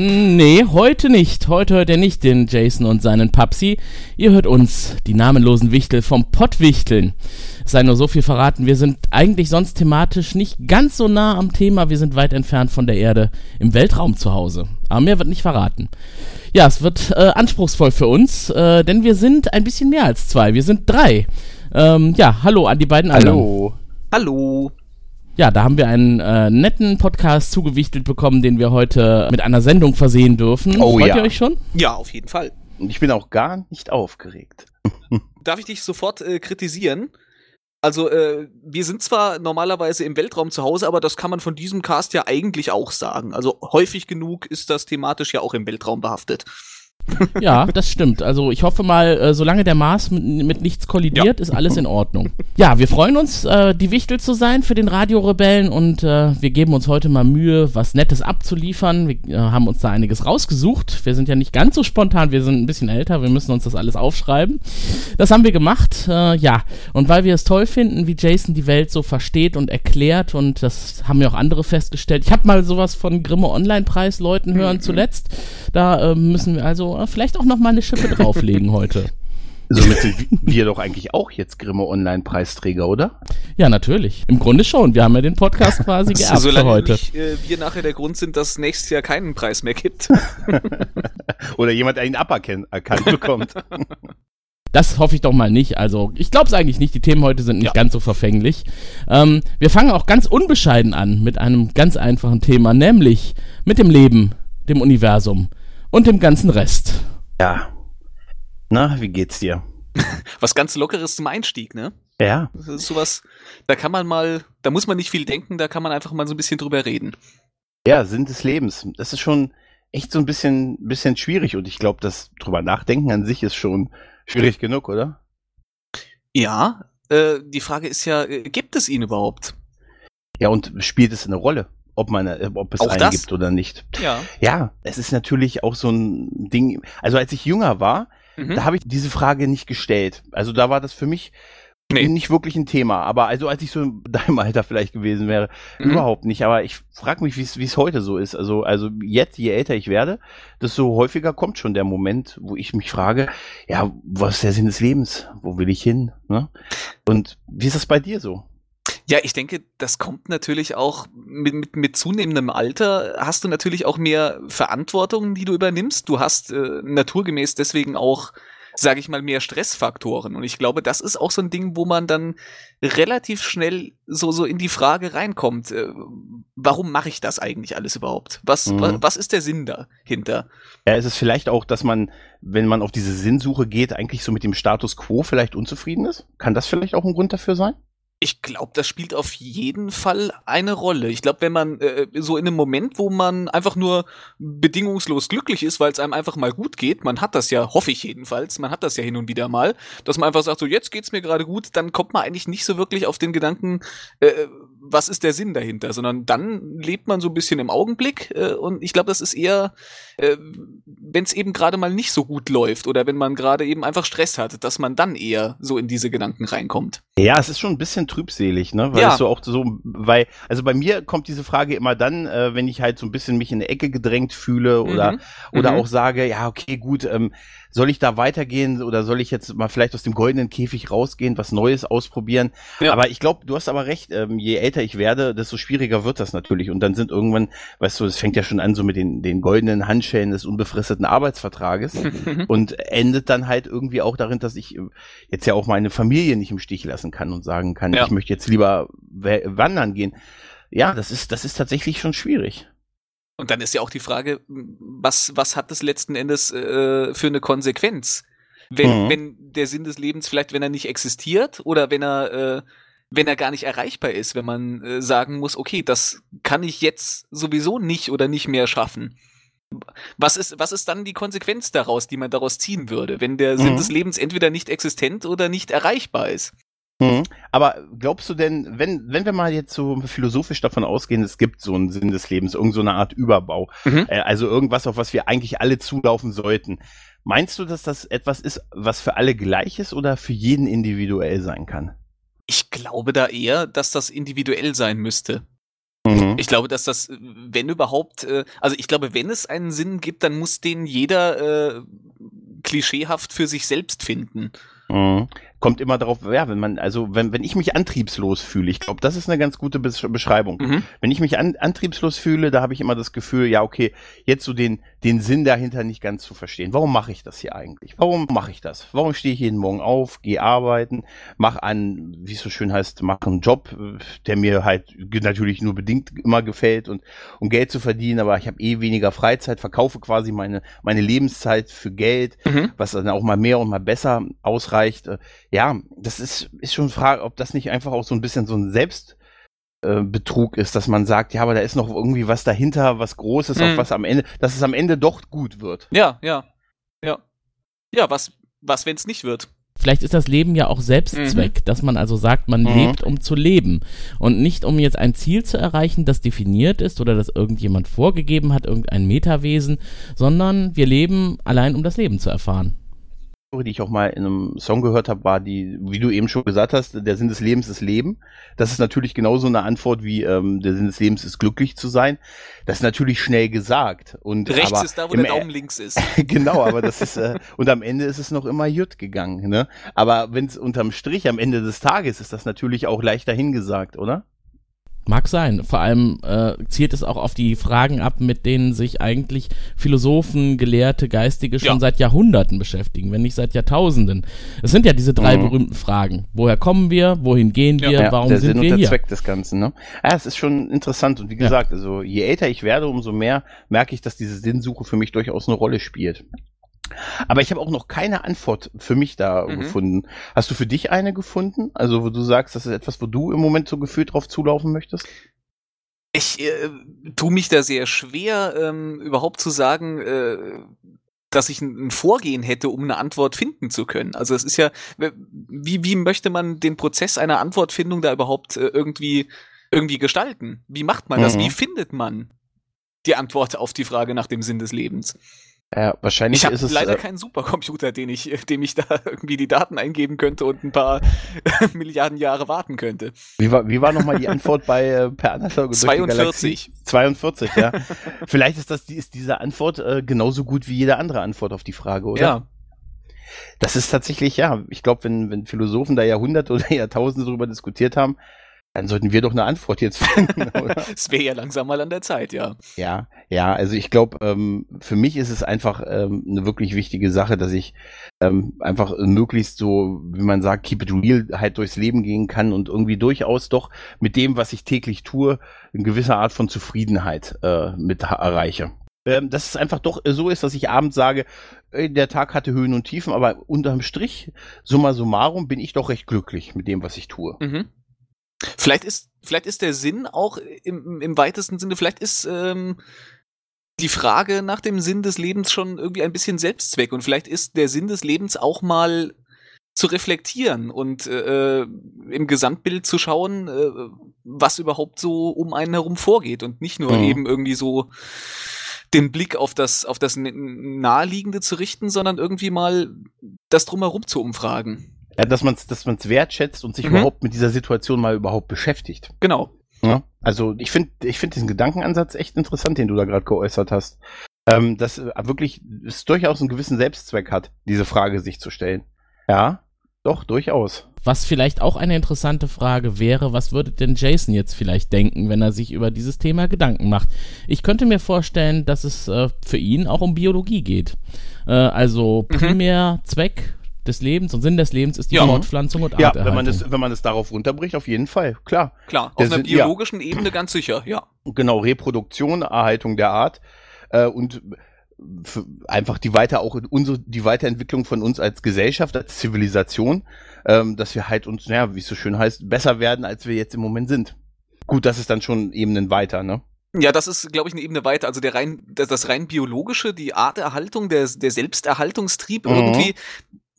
Nee, heute nicht. Heute hört ihr nicht den Jason und seinen Papsi. Ihr hört uns, die namenlosen Wichtel vom Pottwichteln. Es sei nur so viel verraten, wir sind eigentlich sonst thematisch nicht ganz so nah am Thema. Wir sind weit entfernt von der Erde, im Weltraum zu Hause. Aber mehr wird nicht verraten. Ja, es wird äh, anspruchsvoll für uns, äh, denn wir sind ein bisschen mehr als zwei. Wir sind drei. Ähm, ja, hallo an die beiden anderen. Hallo. Hallo. Ja, da haben wir einen äh, netten Podcast zugewichtelt bekommen, den wir heute mit einer Sendung versehen dürfen. Oh Freut ja. ihr euch schon? Ja, auf jeden Fall. Und ich bin auch gar nicht aufgeregt. Darf ich dich sofort äh, kritisieren? Also, äh, wir sind zwar normalerweise im Weltraum zu Hause, aber das kann man von diesem Cast ja eigentlich auch sagen. Also häufig genug ist das thematisch ja auch im Weltraum behaftet. Ja, das stimmt. Also ich hoffe mal, äh, solange der Mars mit, mit nichts kollidiert, ist alles in Ordnung. Ja, wir freuen uns, äh, die Wichtel zu sein für den Radiorebellen und äh, wir geben uns heute mal Mühe, was Nettes abzuliefern. Wir äh, haben uns da einiges rausgesucht. Wir sind ja nicht ganz so spontan, wir sind ein bisschen älter, wir müssen uns das alles aufschreiben. Das haben wir gemacht, äh, ja. Und weil wir es toll finden, wie Jason die Welt so versteht und erklärt und das haben ja auch andere festgestellt. Ich habe mal sowas von Grimme Online-Preis Leuten hören zuletzt. Da äh, müssen wir also vielleicht auch noch mal eine Schippe drauflegen heute. Somit sind wir doch eigentlich auch jetzt Grimme Online-Preisträger, oder? Ja, natürlich. Im Grunde schon. Wir haben ja den Podcast quasi geerbt für Solange heute. nicht äh, wir nachher der Grund sind, dass es nächstes Jahr keinen Preis mehr gibt. Oder jemand einen aberkannt erkannt bekommt. Das hoffe ich doch mal nicht. Also, ich glaube es eigentlich nicht. Die Themen heute sind nicht Ja. ganz so verfänglich. Ähm, wir fangen auch ganz unbescheiden an mit einem ganz einfachen Thema, nämlich mit dem Leben, dem Universum und dem ganzen Rest. ja. Na, wie geht's dir? Was ganz Lockeres zum Einstieg, ne? Ja. Das ist sowas, da kann man mal, da muss man nicht viel denken, da kann man einfach mal so ein bisschen drüber reden. Ja, Sinn des Lebens. Das ist schon echt so ein bisschen, bisschen schwierig und ich glaube, das drüber nachdenken an sich ist schon schwierig genug, oder? Ja, äh, die Frage ist ja, äh, gibt es ihn überhaupt? Ja, und spielt es eine Rolle? Ob man, äh, ob es Auch einen das? gibt oder nicht. Ja. Ja, es ist natürlich auch so ein Ding. Also als ich jünger war, Mhm. da habe ich diese Frage nicht gestellt. Also da war das für mich Nee. nicht wirklich ein Thema. Aber also als ich so in deinem Alter vielleicht gewesen wäre, Mhm. überhaupt nicht. Aber ich frage mich, wie es wie es heute so ist. Also also jetzt, je älter ich werde, desto häufiger kommt schon der Moment, wo ich mich frage, ja, was ist der Sinn des Lebens? Wo will ich hin? Ne? Und wie ist das bei dir so? Ja, ich denke, das kommt natürlich auch mit, mit, mit zunehmendem Alter hast du natürlich auch mehr Verantwortung, die du übernimmst. Du hast äh, naturgemäß deswegen auch, sage ich mal, mehr Stressfaktoren. Und ich glaube, das ist auch so ein Ding, wo man dann relativ schnell so, so in die Frage reinkommt, äh, warum mache ich das eigentlich alles überhaupt? Was, Mhm. wa, was ist der Sinn dahinter? Ja, ist es vielleicht auch, dass man, wenn man auf diese Sinnsuche geht, eigentlich so mit dem Status quo vielleicht unzufrieden ist? Kann das vielleicht auch ein Grund dafür sein? Ich glaube, das spielt auf jeden Fall eine Rolle. Ich glaube, wenn man äh, so in einem Moment, wo man einfach nur bedingungslos glücklich ist, weil es einem einfach mal gut geht, man hat das ja, hoffe ich jedenfalls, man hat das ja hin und wieder mal, dass man einfach sagt, so jetzt geht's mir gerade gut, dann kommt man eigentlich nicht so wirklich auf den Gedanken, äh, was ist der Sinn dahinter, sondern dann lebt man so ein bisschen im Augenblick äh, und ich glaube, das ist eher, äh, wenn es eben gerade mal nicht so gut läuft oder wenn man gerade eben einfach Stress hat, dass man dann eher so in diese Gedanken reinkommt. Ja, es ist schon ein bisschen trübselig, ne? Weil Ja. es so auch so, weil, also bei mir kommt diese Frage immer dann, äh, wenn ich halt so ein bisschen mich in eine Ecke gedrängt fühle oder, Mhm. oder Mhm. auch sage, ja, okay, gut, ähm, soll ich da weitergehen oder soll ich jetzt mal vielleicht aus dem goldenen Käfig rausgehen, was Neues ausprobieren? Ja. Aber ich glaube, du hast aber recht, ähm, je älter ich werde, desto schwieriger wird das natürlich. Und dann sind irgendwann, weißt du, es fängt ja schon an so mit den, den goldenen Handschellen des unbefristeten Arbeitsvertrages und endet dann halt irgendwie auch darin, dass ich äh, jetzt ja auch meine Familie nicht im Stich lassen kann und sagen kann, Ja. ich möchte jetzt lieber wandern gehen. Ja, das ist, das ist tatsächlich schon schwierig. Und dann ist ja auch die Frage, was, was hat das letzten Endes äh, für eine Konsequenz? Wenn, Mhm. wenn der Sinn des Lebens vielleicht, wenn er nicht existiert oder wenn er, äh, wenn er gar nicht erreichbar ist, wenn man äh, sagen muss, okay, das kann ich jetzt sowieso nicht oder nicht mehr schaffen. Was ist, was ist dann die Konsequenz daraus, die man daraus ziehen würde, wenn der Sinn Mhm. des Lebens entweder nicht existent oder nicht erreichbar ist? Mhm. Aber glaubst du denn, wenn, wenn wir mal jetzt so philosophisch davon ausgehen, es gibt so einen Sinn des Lebens, irgend so eine Art Überbau, Mhm. äh, also irgendwas, auf was wir eigentlich alle zulaufen sollten, meinst du, dass das etwas ist, was für alle gleich ist oder für jeden individuell sein kann? Ich glaube da eher, dass das individuell sein müsste. Mhm. Ich glaube, dass das, wenn überhaupt, äh, also ich glaube, wenn es einen Sinn gibt, dann muss den jeder äh, klischeehaft für sich selbst finden. Mhm. Kommt immer darauf, ja, wenn man, also wenn, wenn ich mich antriebslos fühle, ich glaube, das ist eine ganz gute Besch Beschreibung. Mhm. Wenn ich mich an, antriebslos fühle, da habe ich immer das Gefühl, ja, okay, jetzt so den, den Sinn dahinter nicht ganz zu verstehen. Warum mache ich das hier eigentlich? Warum mache ich das? Warum stehe ich jeden Morgen auf, gehe arbeiten, mache einen, wie es so schön heißt, mache einen Job, äh, der mir halt natürlich nur bedingt immer gefällt und um Geld zu verdienen, aber ich habe eh weniger Freizeit, verkaufe quasi meine, meine Lebenszeit für Geld Mhm. was dann auch mal mehr und mal besser ausreicht. Äh, Ja, das ist, ist schon eine Frage, ob das nicht einfach auch so ein bisschen so ein Selbstbetrug ist, dass man sagt, ja, aber da ist noch irgendwie was dahinter, was Großes, Mhm. auf was am Ende, dass es am Ende doch gut wird. Ja, ja, ja. Ja, was, was, wenn es nicht wird? Vielleicht ist das Leben ja auch Selbstzweck, dass man also sagt, man Mhm. lebt, um zu leben und nicht um jetzt ein Ziel zu erreichen, das definiert ist oder das irgendjemand vorgegeben hat, irgendein Metawesen, sondern wir leben allein, um das Leben zu erfahren. Die ich auch mal in einem Song gehört habe, war die, wie du eben schon gesagt hast, der Sinn des Lebens ist Leben. Das ist natürlich genauso eine Antwort wie ähm, der Sinn des Lebens ist glücklich zu sein. Das ist natürlich schnell gesagt. Und Rechts aber ist da, wo der E- Daumen links ist. genau, aber das ist äh, und am Ende ist es noch immer jut gegangen, ne? Aber wenn es unterm Strich am Ende des Tages ist das natürlich auch leichter hingesagt, oder? Mag sein. Vor allem äh, zielt es auch auf die Fragen ab, mit denen sich eigentlich Philosophen, Gelehrte, Geistige schon Ja. seit Jahrhunderten beschäftigen, wenn nicht seit Jahrtausenden. Es sind ja diese drei Mhm. berühmten Fragen. Woher kommen wir? Wohin gehen Ja. wir? Warum der sind Sinn wir und der hier? Zweck des Ganzen, ne? Ja, es ist schon interessant und wie Ja. gesagt, also je älter ich werde, umso mehr merke ich, dass diese Sinnsuche für mich durchaus eine Rolle spielt. Aber ich habe auch noch keine Antwort für mich da Mhm. gefunden. Hast du für dich eine gefunden? Also, wo du sagst, das ist etwas, wo du im Moment so gefühlt drauf zulaufen möchtest? Ich äh, tue mich da sehr schwer, ähm, überhaupt zu sagen, äh, dass ich ein, Vorgehen hätte, um eine Antwort finden zu können. Also es ist ja, wie, wie möchte man den Prozess einer Antwortfindung da überhaupt äh, irgendwie, irgendwie gestalten? Wie macht man das? Mhm. Wie findet man die Antwort auf die Frage nach dem Sinn des Lebens? Ja, wahrscheinlich Ich habe ist es. leider äh, keinen Supercomputer, den ich, dem ich da irgendwie die Daten eingeben könnte und ein paar Milliarden Jahre warten könnte. Wie war, wie war nochmal die Antwort bei äh, Per Anhalter durch die 42. Galaxie? 42, ja. Vielleicht ist das die, ist diese Antwort äh, genauso gut wie jede andere Antwort auf die Frage, oder? Ja. Das ist tatsächlich, ja, ich glaube, wenn, wenn Philosophen da Jahrhunderte oder Jahrtausende darüber diskutiert haben, dann sollten wir doch eine Antwort jetzt finden? Es wäre ja langsam mal an der Zeit, ja. Ja, ja, also ich glaube, ähm, für mich ist es einfach ähm, eine wirklich wichtige Sache, dass ich ähm, einfach möglichst so, wie man sagt, keep it real halt durchs Leben gehen kann und irgendwie durchaus doch mit dem, was ich täglich tue, eine gewisse Art von Zufriedenheit äh, mit erreiche. Ähm, dass es einfach doch so ist, dass ich abends sage, ey, der Tag hatte Höhen und Tiefen, aber unterm Strich, summa summarum, bin ich doch recht glücklich mit dem, was ich tue. Mhm. Vielleicht ist, vielleicht ist der Sinn auch im, im weitesten Sinne, vielleicht ist ähm, die Frage nach dem Sinn des Lebens schon irgendwie ein bisschen Selbstzweck und vielleicht ist der Sinn des Lebens auch mal zu reflektieren und äh, im Gesamtbild zu schauen, äh, was überhaupt so um einen herum vorgeht und nicht nur Mhm. eben irgendwie so den Blick auf das, auf das Naheliegende zu richten, sondern irgendwie mal das drumherum zu umfragen. Ja, dass man es dass man's wertschätzt und sich Mhm. überhaupt mit dieser Situation mal überhaupt beschäftigt. Genau. Ja, also ich finde ich finde diesen Gedankenansatz echt interessant, den du da gerade geäußert hast. Ähm, dass äh, wirklich es durchaus einen gewissen Selbstzweck hat, diese Frage sich zu stellen. Ja, doch, durchaus. Was vielleicht auch eine interessante Frage wäre, was würde denn Jason jetzt vielleicht denken, wenn er sich über dieses Thema Gedanken macht? Ich könnte mir vorstellen, dass es äh, für ihn auch um Biologie geht. Äh, also Mhm. primär Zweck des Lebens und Sinn des Lebens ist die Ja. Fortpflanzung und Ja, Arterhaltung. wenn man, es, wenn man es darauf runterbricht, auf jeden Fall, klar. Klar, auf Der einer Sinn- ja. biologischen Ebene ganz sicher, ja. Genau, Reproduktion, Erhaltung der Art. Äh, und einfach die weiter auch unsere die Weiterentwicklung von uns als Gesellschaft, als Zivilisation, ähm, dass wir halt uns, naja, wie es so schön heißt, besser werden, als wir jetzt im Moment sind. Gut, das ist dann schon Ebenen weiter, ne? Ja, das ist, glaube ich, eine Ebene weiter. Also der rein, das, das rein biologische, die Arterhaltung, der, der Selbsterhaltungstrieb Mhm. irgendwie.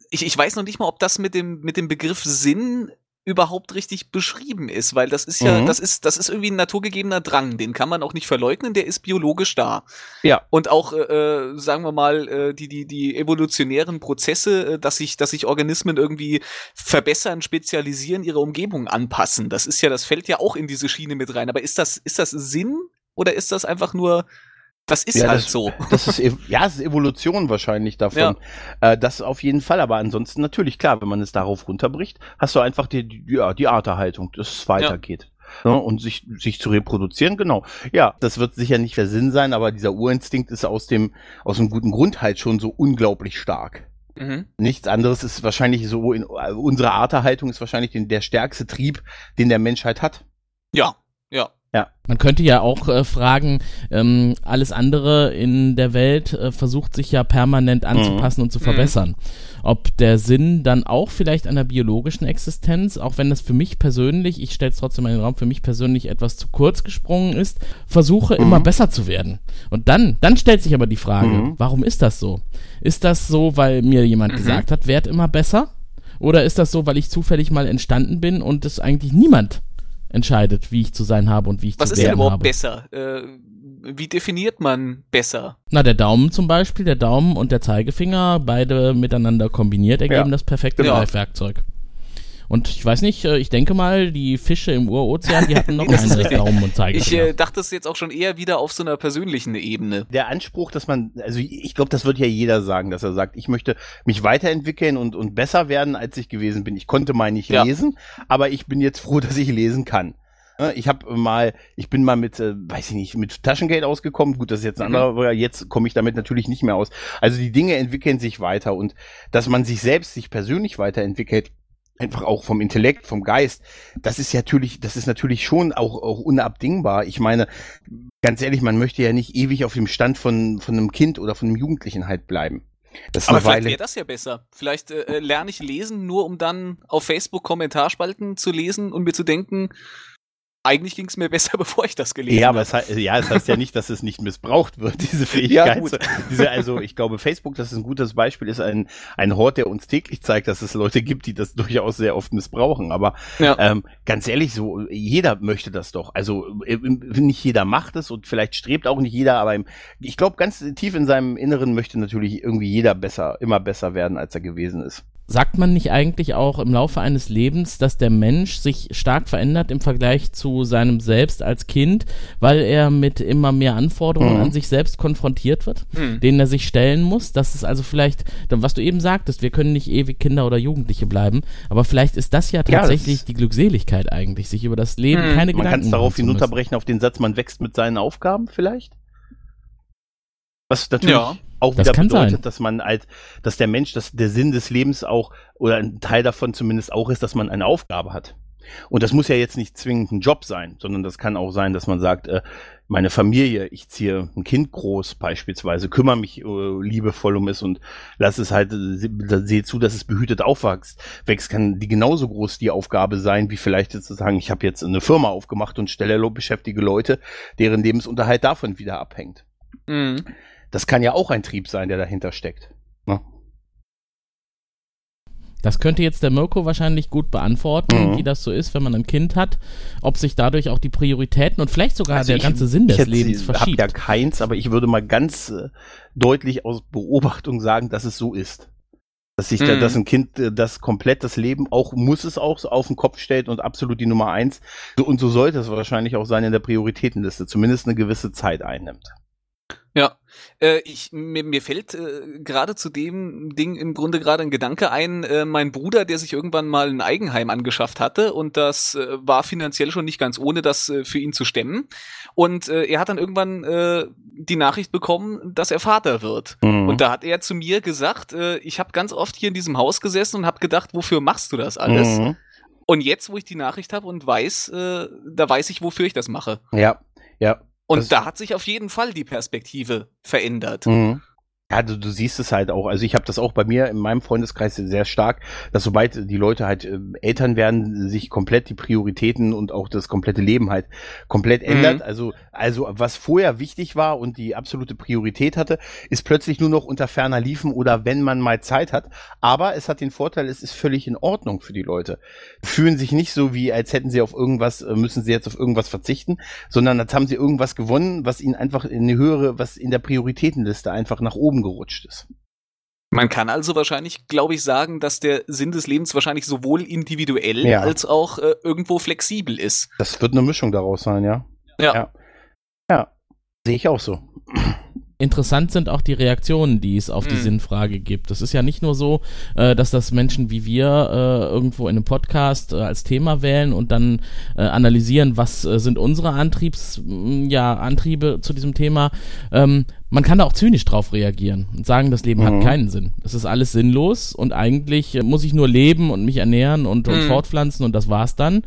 Ich, ich weiß noch nicht mal, ob das mit dem, mit dem Begriff Sinn überhaupt richtig beschrieben ist, weil das ist ja, Mhm. das ist, das ist irgendwie ein naturgegebener Drang, den kann man auch nicht verleugnen, der ist biologisch da. Ja. Und auch, äh, äh, sagen wir mal, äh, die, die, die evolutionären Prozesse, äh, dass sich, dass sich Organismen irgendwie verbessern, spezialisieren, ihre Umgebung anpassen. Das ist ja, das fällt ja auch in diese Schiene mit rein. Aber ist das, ist das Sinn oder ist das einfach nur, das ist Ja, halt das- so. Das ist, ja, es ist Evolution wahrscheinlich davon. Äh, das auf jeden Fall, aber ansonsten natürlich klar, wenn man es darauf runterbricht, hast du einfach die, die, ja, die Arterhaltung, dass es weitergeht. Ja, und sich, sich zu reproduzieren, genau. Ja, das wird sicher nicht der Sinn sein, aber dieser Urinstinkt ist aus dem, aus einem guten Grund halt schon so unglaublich stark. Mhm. Nichts anderes ist wahrscheinlich so, in, äh, unsere Arterhaltung ist wahrscheinlich den, der stärkste Trieb, den der Menschheit hat. Ja, ja. Man könnte ja auch äh, fragen, ähm, alles andere in der Welt äh, versucht sich ja permanent anzupassen und zu Mhm. verbessern. Ob der Sinn dann auch vielleicht einer biologischen Existenz, auch wenn das für mich persönlich, ich stelle es trotzdem in den Raum, für mich persönlich etwas zu kurz gesprungen ist, versuche Mhm. immer besser zu werden. Und dann, dann stellt sich aber die Frage, Mhm. warum ist das so? Ist das so, weil mir jemand Mhm. gesagt hat, werd immer besser? Oder ist das so, weil ich zufällig mal entstanden bin und es eigentlich niemand entscheidet, wie ich zu sein habe und wie ich Was zu ist denn überhaupt habe? besser? Äh, wie definiert man besser? Na, der Daumen zum Beispiel, der Daumen und der Zeigefinger, beide miteinander kombiniert, ergeben Ja. das perfekte Ja. Greifwerkzeug. Und ich weiß nicht, äh, ich denke mal, die Fische im Urozean, die hatten noch richtig. Daumen und Ich Zeigefinger. äh, dachte es jetzt auch schon eher wieder auf so einer persönlichen Ebene. Der Anspruch, dass man, also ich glaube, das wird ja jeder sagen, dass er sagt, ich möchte mich weiterentwickeln und, und besser werden, als ich gewesen bin. Ich konnte mal nicht Ja. lesen, aber ich bin jetzt froh, dass ich lesen kann. Ne, Ich habe mal, ich bin mal mit, äh, weiß ich nicht, mit Taschengeld ausgekommen. Gut, das ist jetzt ein Mhm. anderer, aber jetzt komme ich damit natürlich nicht mehr aus. Also die Dinge entwickeln sich weiter und dass man sich selbst, sich persönlich weiterentwickelt, einfach auch vom Intellekt, vom Geist, das ist ja natürlich, das ist natürlich schon auch, auch unabdingbar. Ich meine, ganz ehrlich, man möchte ja nicht ewig auf dem Stand von, von einem Kind oder von einem Jugendlichen halt bleiben. Das ist Aber vielleicht wäre das ja besser. Vielleicht äh, äh, lerne ich lesen, nur um dann auf Facebook Kommentarspalten zu lesen und mir zu denken, eigentlich ging es mir besser, bevor ich das gelesen Ja, aber habe. es, hei- ja, es heißt ja nicht, dass es nicht missbraucht wird, diese Fähigkeit. gut. diese, also ich glaube, Facebook, das ist ein gutes Beispiel, ist ein, ein Hort, der uns täglich zeigt, dass es Leute gibt, die das durchaus sehr oft missbrauchen. Aber Ja. ähm, ganz ehrlich, so jeder möchte das doch. Also äh, nicht jeder macht es und vielleicht strebt auch nicht jeder, aber im, ich glaube, ganz tief in seinem Inneren möchte natürlich irgendwie jeder besser, immer besser werden, als er gewesen ist. Sagt man nicht eigentlich auch im Laufe eines Lebens, dass der Mensch sich stark verändert im Vergleich zu seinem Selbst als Kind, weil er mit immer mehr Anforderungen Mhm. an sich selbst konfrontiert wird, Hm. denen er sich stellen muss? Das ist also vielleicht, was du eben sagtest, wir können nicht ewig Kinder oder Jugendliche bleiben, aber vielleicht ist das ja Ja, tatsächlich das- die Glückseligkeit eigentlich, sich über das Leben Mhm. keine Man kann Gedanken es darauf machen zu müssen. hinunterbrechen auf den Satz, man wächst mit seinen Aufgaben vielleicht? Was natürlich Ja. Auch Das wieder kann bedeutet, sein. dass man als, dass der Mensch, dass der Sinn des Lebens auch, oder ein Teil davon zumindest auch ist, dass man eine Aufgabe hat. Und das muss ja jetzt nicht zwingend ein Job sein, sondern das kann auch sein, dass man sagt, äh, meine Familie, ich ziehe ein Kind groß beispielsweise, kümmere mich äh, liebevoll um es und lass es halt, äh, se- sehe zu, dass es behütet aufwächst. Wächst kann die genauso groß die Aufgabe sein, wie vielleicht jetzt zu sagen, ich habe jetzt eine Firma aufgemacht und stelle beschäftige Leute, deren Lebensunterhalt davon wieder abhängt. Hm. Das kann ja auch ein Trieb sein, der dahinter steckt. Ne? Das könnte jetzt der Mirko wahrscheinlich gut beantworten, Mhm. wie das so ist, wenn man ein Kind hat, ob sich dadurch auch die Prioritäten und vielleicht sogar Also der ich- ganze Sinn des ich Lebens habe verschiebt. ja keins, aber ich würde mal ganz äh, deutlich aus Beobachtung sagen, dass es so ist. Dass sich da, Mhm. dass ein Kind äh, das komplett das Leben auch, muss es auch so auf den Kopf stellt und absolut die Nummer eins. So, und so sollte es wahrscheinlich auch sein in der Prioritätenliste, zumindest eine gewisse Zeit einnimmt. Äh, ich, mir, mir fällt äh, gerade zu dem Ding im Grunde gerade ein Gedanke ein, äh, mein Bruder, der sich irgendwann mal ein Eigenheim angeschafft hatte und das äh, war finanziell schon nicht ganz ohne, das äh, für ihn zu stemmen. Und äh, er hat dann irgendwann äh, die Nachricht bekommen, dass er Vater wird. Mhm. Und da hat er zu mir gesagt, äh, ich habe ganz oft hier in diesem Haus gesessen und habe gedacht, wofür machst du das alles? Mhm. Und jetzt, wo ich die Nachricht habe und weiß, äh, da weiß ich, wofür ich das mache. Ja, ja. Und Das- da hat sich auf jeden Fall die Perspektive verändert. Mhm. Ja, du, du siehst es halt auch. Also ich habe das auch bei mir in meinem Freundeskreis sehr stark, dass sobald die Leute halt äh, Eltern werden, sich komplett die Prioritäten und auch das komplette Leben halt komplett mhm. ändert. Also also was vorher wichtig war und die absolute Priorität hatte, ist plötzlich nur noch unter ferner Liefen oder wenn man mal Zeit hat. Aber es hat den Vorteil, es ist völlig in Ordnung für die Leute. Fühlen sich nicht so wie, als hätten sie auf irgendwas, äh, müssen sie jetzt auf irgendwas verzichten, sondern als haben sie irgendwas gewonnen, was ihnen einfach in eine höhere, was in der Prioritätenliste einfach nach oben gerutscht ist. Man kann also wahrscheinlich, glaube ich, sagen, dass der Sinn des Lebens wahrscheinlich sowohl individuell ja. als auch äh, irgendwo flexibel ist. Das wird eine Mischung daraus sein, ja. Ja. Ja, ja. sehe ich auch so interessant sind auch die Reaktionen, die es auf die mhm. Sinnfrage gibt. Es ist ja nicht nur so, äh, dass das Menschen wie wir äh, irgendwo in einem Podcast äh, als Thema wählen und dann äh, analysieren, was äh, sind unsere Antriebs, ja, Antriebe zu diesem Thema. Ähm, man kann da auch zynisch drauf reagieren und sagen, das Leben mhm. hat keinen Sinn. Es ist alles sinnlos und eigentlich äh, muss ich nur leben und mich ernähren und, und mhm. fortpflanzen und das war's dann.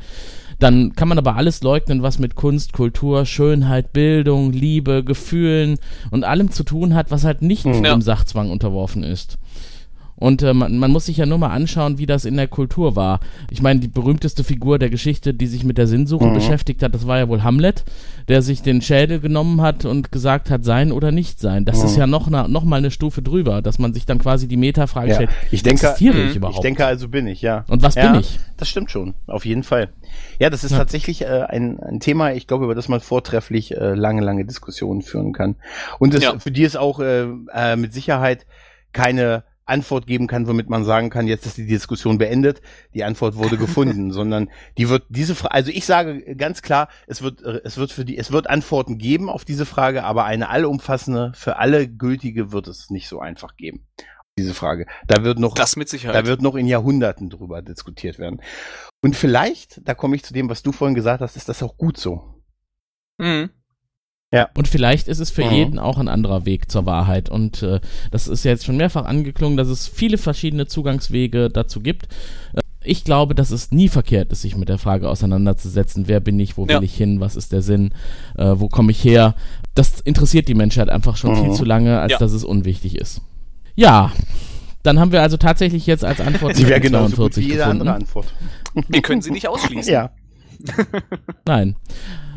Dann kann man aber alles leugnen, was mit Kunst, Kultur, Schönheit, Bildung, Liebe, Gefühlen und allem zu tun hat, was halt nicht mhm. dem Sachzwang unterworfen ist. Und äh, man, man, muss sich ja nur mal anschauen, wie das in der Kultur war. Ich meine, die berühmteste Figur der Geschichte, die sich mit der Sinnsuche mhm. beschäftigt hat, das war ja wohl Hamlet, der sich den Schädel genommen hat und gesagt hat, sein oder nicht sein. Das mhm. ist ja noch, na, noch mal eine Stufe drüber, dass man sich dann quasi die Metafrage ja. stellt. Ich denke, existiere ich mhm. überhaupt? Ich denke, also bin ich, ja. Und was ja, bin ich? Das stimmt schon, auf jeden Fall. Ja, das ist ja. tatsächlich äh, ein, ein Thema, ich glaube, über das man vortrefflich äh, lange, lange Diskussionen führen kann. Und es, für die ist auch äh, äh, mit Sicherheit keine Antwort geben kann, womit man sagen kann, jetzt ist die Diskussion beendet, die Antwort wurde gefunden, sondern die wird diese Frage, also ich sage ganz klar, es wird, es wird für die, es wird Antworten geben auf diese Frage, aber eine allumfassende, für alle gültige wird es nicht so einfach geben. Diese Frage. Da wird noch, das mit Sicherheit. da wird noch in Jahrhunderten drüber diskutiert werden. Und vielleicht, da komme ich zu dem, was du vorhin gesagt hast, ist das auch gut so. Mhm. Ja. Und vielleicht ist es für mhm. jeden auch ein anderer Weg zur Wahrheit. Und äh, das ist ja jetzt schon mehrfach angeklungen, dass es viele verschiedene Zugangswege dazu gibt. Äh, ich glaube, dass es nie verkehrt ist, sich mit der Frage auseinanderzusetzen, wer bin ich, wo will ich hin, was ist der Sinn, äh, wo komme ich her. Das interessiert die Menschheit einfach schon mhm. viel zu lange, als ja. dass es unwichtig ist. Ja, dann haben wir also tatsächlich jetzt als Antwort Sie wäre genau so gut wie jede gefunden. andere Antwort. Wir können sie nicht ausschließen. Ja. Nein.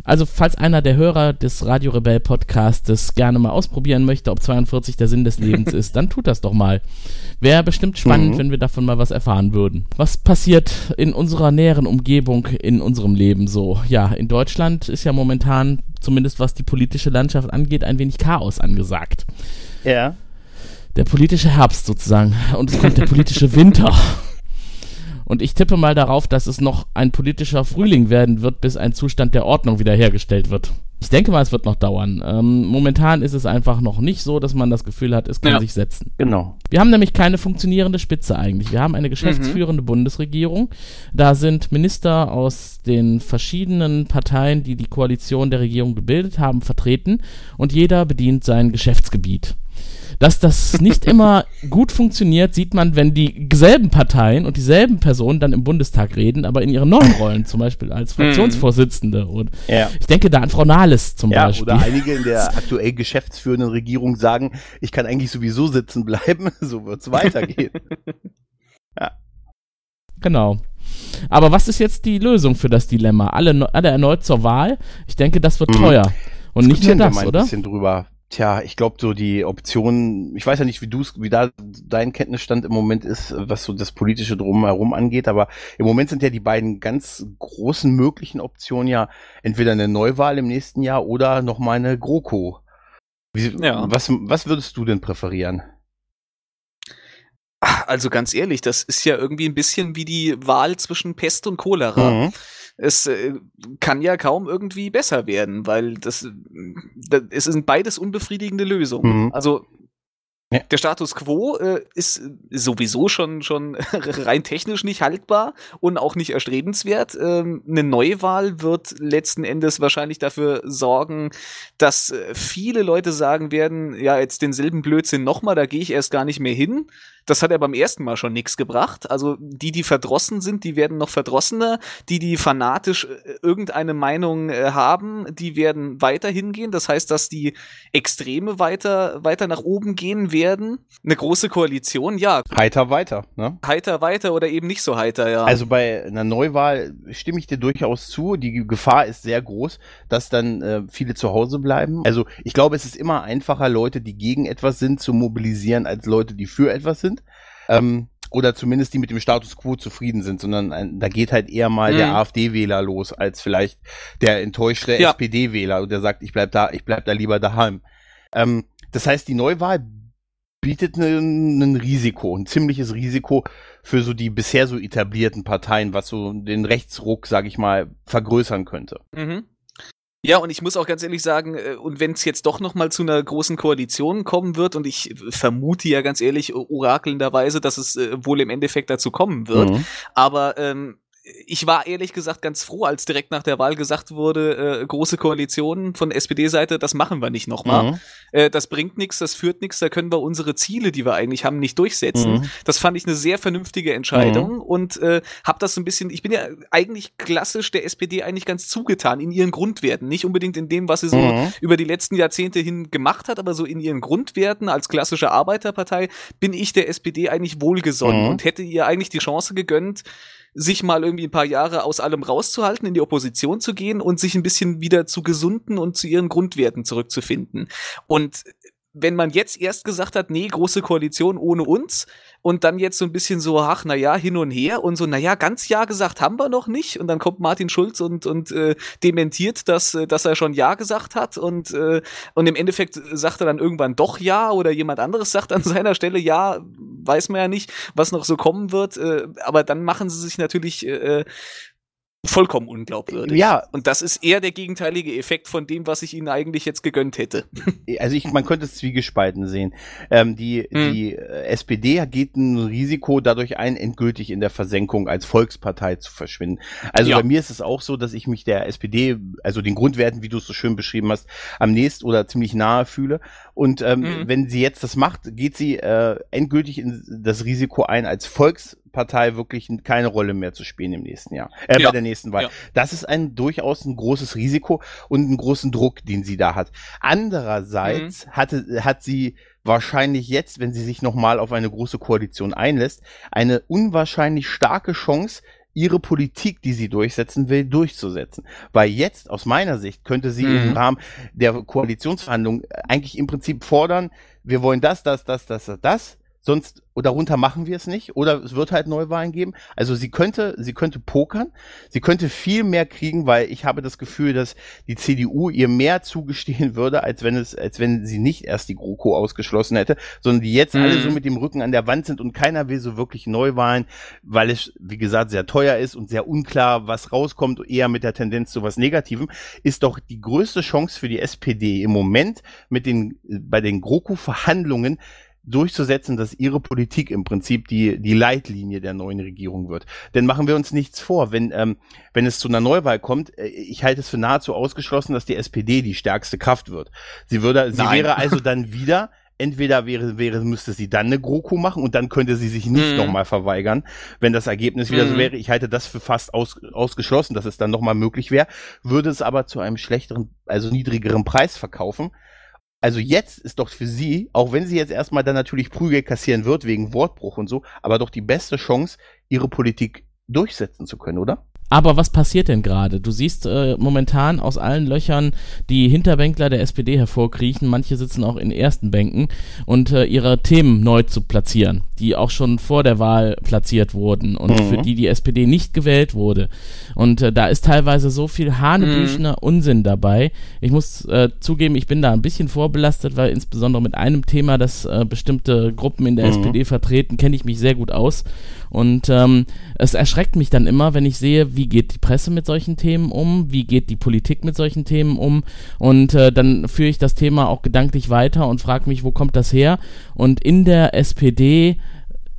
Also, falls einer der Hörer des Radio Rebell Podcastes gerne mal ausprobieren möchte, ob 42 der Sinn des Lebens ist, dann tut das doch mal. Wäre bestimmt spannend, mhm. wenn wir davon mal was erfahren würden. Was passiert in unserer näheren Umgebung, in unserem Leben so? Ja, in Deutschland ist ja momentan, zumindest was die politische Landschaft angeht, ein wenig Chaos angesagt. Ja. Der politische Herbst sozusagen. Und es kommt der politische Winter. Und ich tippe mal darauf, dass es noch ein politischer Frühling werden wird, bis ein Zustand der Ordnung wiederhergestellt wird. Ich denke mal, es wird noch dauern. Ähm, momentan ist es einfach noch nicht so, dass man das Gefühl hat, es kann ja. sich setzen. Genau. Wir haben nämlich keine funktionierende Spitze eigentlich. Wir haben eine geschäftsführende mhm. Bundesregierung. Da sind Minister aus den verschiedenen Parteien, die die Koalition der Regierung gebildet haben, vertreten und jeder bedient sein Geschäftsgebiet. Dass das nicht immer gut funktioniert, sieht man, wenn dieselben Parteien und dieselben Personen dann im Bundestag reden, aber in ihren neuen Rollen, zum Beispiel als mhm. Fraktionsvorsitzende. Und ja. ich denke da an Frau Nahles zum ja, Beispiel. Oder einige in der aktuell geschäftsführenden Regierung sagen, ich kann eigentlich sowieso sitzen bleiben, so wird es weitergehen. ja. Genau. Aber was ist jetzt die Lösung für das Dilemma? Alle, alle erneut zur Wahl? Ich denke, das wird mhm. teuer. Und nicht nur das, wir mal oder? ein bisschen drüber. Tja, ich glaube so die Option, ich weiß ja nicht, wie du wie da dein Kenntnisstand im Moment ist, was so das politische drumherum angeht, aber im Moment sind ja die beiden ganz großen möglichen Optionen ja entweder eine Neuwahl im nächsten Jahr oder nochmal eine GroKo. Wie, ja. was, was würdest du denn präferieren? Also ganz ehrlich, das ist ja irgendwie ein bisschen wie die Wahl zwischen Pest und Cholera. Mhm es äh, kann ja kaum irgendwie besser werden, weil das, das es sind beides unbefriedigende Lösungen. Mhm. Also ja. Der Status quo äh, ist sowieso schon, schon rein technisch nicht haltbar und auch nicht erstrebenswert. Ähm, eine Neuwahl wird letzten Endes wahrscheinlich dafür sorgen, dass äh, viele Leute sagen werden, ja, jetzt denselben Blödsinn nochmal, da gehe ich erst gar nicht mehr hin. Das hat ja beim ersten Mal schon nichts gebracht. Also die, die verdrossen sind, die werden noch verdrossener. Die, die fanatisch äh, irgendeine Meinung äh, haben, die werden weiter hingehen. Das heißt, dass die Extreme weiter, weiter nach oben gehen werden. Eine große Koalition, ja. Heiter weiter, ne? Heiter weiter oder eben nicht so heiter, ja. Also bei einer Neuwahl stimme ich dir durchaus zu. Die Gefahr ist sehr groß, dass dann äh, viele zu Hause bleiben. Also ich glaube, es ist immer einfacher, Leute, die gegen etwas sind, zu mobilisieren, als Leute, die für etwas sind. Ähm, oder zumindest die mit dem Status quo zufrieden sind, sondern ein, da geht halt eher mal mhm. der AfD-Wähler los, als vielleicht der enttäuschte ja. SPD-Wähler, der sagt, ich bleib da, ich bleib da lieber daheim. Ähm, das heißt, die Neuwahl bietet ein Risiko, ein ziemliches Risiko für so die bisher so etablierten Parteien, was so den Rechtsruck, sag ich mal, vergrößern könnte. Mhm. Ja, und ich muss auch ganz ehrlich sagen, äh, und wenn es jetzt doch noch mal zu einer großen Koalition kommen wird, und ich vermute ja ganz ehrlich orakelnderweise, dass es äh, wohl im Endeffekt dazu kommen wird, mhm. aber ähm, ich war ehrlich gesagt ganz froh, als direkt nach der Wahl gesagt wurde, äh, große Koalition von SPD-Seite, das machen wir nicht nochmal. Mhm. Äh, das bringt nichts, das führt nichts, da können wir unsere Ziele, die wir eigentlich haben, nicht durchsetzen. Mhm. Das fand ich eine sehr vernünftige Entscheidung mhm. und äh, habe das so ein bisschen, ich bin ja eigentlich klassisch der SPD eigentlich ganz zugetan in ihren Grundwerten, nicht unbedingt in dem, was sie so mhm. über die letzten Jahrzehnte hin gemacht hat, aber so in ihren Grundwerten als klassische Arbeiterpartei bin ich der SPD eigentlich wohlgesonnen mhm. und hätte ihr eigentlich die Chance gegönnt, sich mal irgendwie ein paar Jahre aus allem rauszuhalten, in die Opposition zu gehen und sich ein bisschen wieder zu gesunden und zu ihren Grundwerten zurückzufinden. Und wenn man jetzt erst gesagt hat, nee, große Koalition ohne uns und dann jetzt so ein bisschen so, ach, na ja, hin und her und so, na ja, ganz Ja gesagt haben wir noch nicht. Und dann kommt Martin Schulz und, und äh, dementiert, dass, äh, dass er schon Ja gesagt hat und, äh, und im Endeffekt sagt er dann irgendwann doch Ja oder jemand anderes sagt an seiner Stelle Ja, weiß man ja nicht, was noch so kommen wird, äh, aber dann machen sie sich natürlich äh, vollkommen unglaubwürdig. Ja. Und das ist eher der gegenteilige Effekt von dem, was ich ihnen eigentlich jetzt gegönnt hätte. Also ich, man könnte es zwiegespalten sehen. Ähm, die, hm. die äh, SPD geht ein Risiko dadurch ein, endgültig in der Versenkung als Volkspartei zu verschwinden. Also ja. bei mir ist es auch so, dass ich mich der SPD, also den Grundwerten, wie du es so schön beschrieben hast, am nächsten oder ziemlich nahe fühle. Und ähm, hm. wenn sie jetzt das macht, geht sie äh, endgültig in das Risiko ein, als Volks Partei wirklich keine Rolle mehr zu spielen im nächsten Jahr, äh, ja. bei der nächsten Wahl. Ja. Das ist ein durchaus ein großes Risiko und einen großen Druck, den sie da hat. Andererseits mhm. hatte, hat sie wahrscheinlich jetzt, wenn sie sich nochmal auf eine große Koalition einlässt, eine unwahrscheinlich starke Chance, ihre Politik, die sie durchsetzen will, durchzusetzen. Weil jetzt, aus meiner Sicht, könnte sie mhm. im Rahmen der Koalitionsverhandlungen eigentlich im Prinzip fordern, wir wollen das, das, das, das, das, sonst darunter machen wir es nicht oder es wird halt Neuwahlen geben. Also sie könnte, sie könnte pokern, sie könnte viel mehr kriegen, weil ich habe das Gefühl, dass die CDU ihr mehr zugestehen würde, als wenn es, als wenn sie nicht erst die GroKo ausgeschlossen hätte, sondern die jetzt mhm. alle so mit dem Rücken an der Wand sind und keiner will so wirklich Neuwahlen, weil es, wie gesagt, sehr teuer ist und sehr unklar, was rauskommt, eher mit der Tendenz zu was Negativem, ist doch die größte Chance für die SPD im Moment mit den, bei den GroKo-Verhandlungen durchzusetzen, dass ihre Politik im Prinzip die, die Leitlinie der neuen Regierung wird. Denn machen wir uns nichts vor, wenn, ähm, wenn es zu einer Neuwahl kommt, äh, ich halte es für nahezu ausgeschlossen, dass die SPD die stärkste Kraft wird. Sie würde, sie wäre also dann wieder entweder wäre, wäre, müsste sie dann eine GroKo machen und dann könnte sie sich nicht mhm. nochmal verweigern, wenn das Ergebnis wieder mhm. so wäre. Ich halte das für fast aus, ausgeschlossen, dass es dann nochmal möglich wäre, würde es aber zu einem schlechteren, also niedrigeren Preis verkaufen also jetzt ist doch für sie, auch wenn sie jetzt erstmal dann natürlich Prügel kassieren wird wegen Wortbruch und so, aber doch die beste Chance, ihre Politik durchsetzen zu können, oder? Aber was passiert denn gerade? Du siehst äh, momentan aus allen Löchern die Hinterbänkler der SPD hervorkriechen. Manche sitzen auch in ersten Bänken und äh, ihre Themen neu zu platzieren, die auch schon vor der Wahl platziert wurden und mhm. für die die SPD nicht gewählt wurde. Und äh, da ist teilweise so viel hanebüchener mhm. Unsinn dabei. Ich muss äh, zugeben, ich bin da ein bisschen vorbelastet, weil insbesondere mit einem Thema, das äh, bestimmte Gruppen in der mhm. SPD vertreten, kenne ich mich sehr gut aus. Und ähm, es erschreckt mich dann immer, wenn ich sehe, wie geht die Presse mit solchen Themen um, wie geht die Politik mit solchen Themen um. Und äh, dann führe ich das Thema auch gedanklich weiter und frage mich, wo kommt das her? Und in der SPD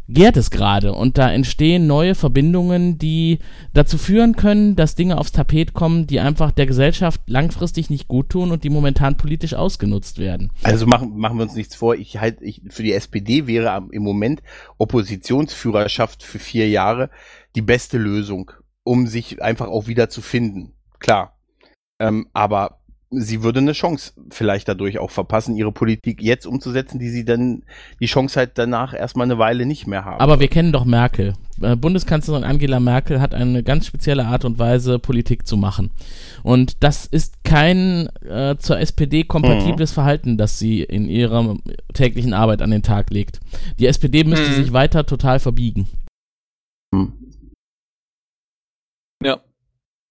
gärt es gerade und da entstehen neue Verbindungen, die dazu führen können, dass Dinge aufs Tapet kommen, die einfach der Gesellschaft langfristig nicht gut tun und die momentan politisch ausgenutzt werden. Also machen, machen wir uns nichts vor. Ich halt, ich, für die SPD wäre im Moment Oppositionsführerschaft für vier Jahre die beste Lösung, um sich einfach auch wieder zu finden. Klar. Ähm, aber sie würde eine Chance vielleicht dadurch auch verpassen, ihre Politik jetzt umzusetzen, die sie dann die Chance halt danach erstmal eine Weile nicht mehr haben. Aber wir kennen doch Merkel. Äh, Bundeskanzlerin Angela Merkel hat eine ganz spezielle Art und Weise, Politik zu machen. Und das ist kein äh, zur SPD kompatibles mhm. Verhalten, das sie in ihrer täglichen Arbeit an den Tag legt. Die SPD müsste mhm. sich weiter total verbiegen.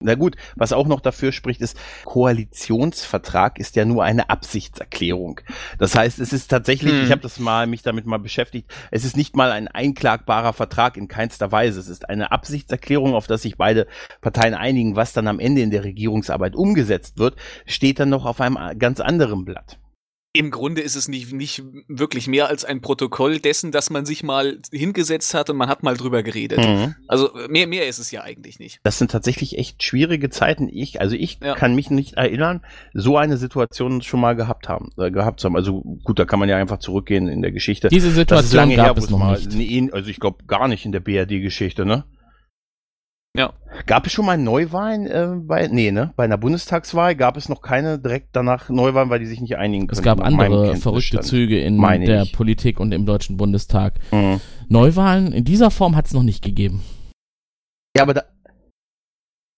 Na gut, was auch noch dafür spricht, ist, Koalitionsvertrag ist ja nur eine Absichtserklärung. Das heißt, es ist tatsächlich, hm. ich habe das mal mich damit mal beschäftigt, es ist nicht mal ein einklagbarer Vertrag in keinster Weise. Es ist eine Absichtserklärung, auf das sich beide Parteien einigen, was dann am Ende in der Regierungsarbeit umgesetzt wird, steht dann noch auf einem ganz anderen Blatt. Im Grunde ist es nicht, nicht wirklich mehr als ein Protokoll dessen, dass man sich mal hingesetzt hat und man hat mal drüber geredet. Mhm. Also mehr, mehr ist es ja eigentlich nicht. Das sind tatsächlich echt schwierige Zeiten. Ich, also ich ja. kann mich nicht erinnern, so eine Situation schon mal gehabt haben, äh, gehabt zu haben. Also gut, da kann man ja einfach zurückgehen in der Geschichte. Diese Situation gab her, es noch mal, nicht. Nee, also ich glaube gar nicht in der BRD-Geschichte, ne? Ja. Gab es schon mal Neuwahlen äh, bei, nee, ne? Bei einer Bundestagswahl gab es noch keine direkt danach Neuwahlen, weil die sich nicht einigen können. Es gab andere verrückte Züge in Meine der ich. Politik und im Deutschen Bundestag. Mhm. Neuwahlen in dieser Form hat es noch nicht gegeben. Ja, aber da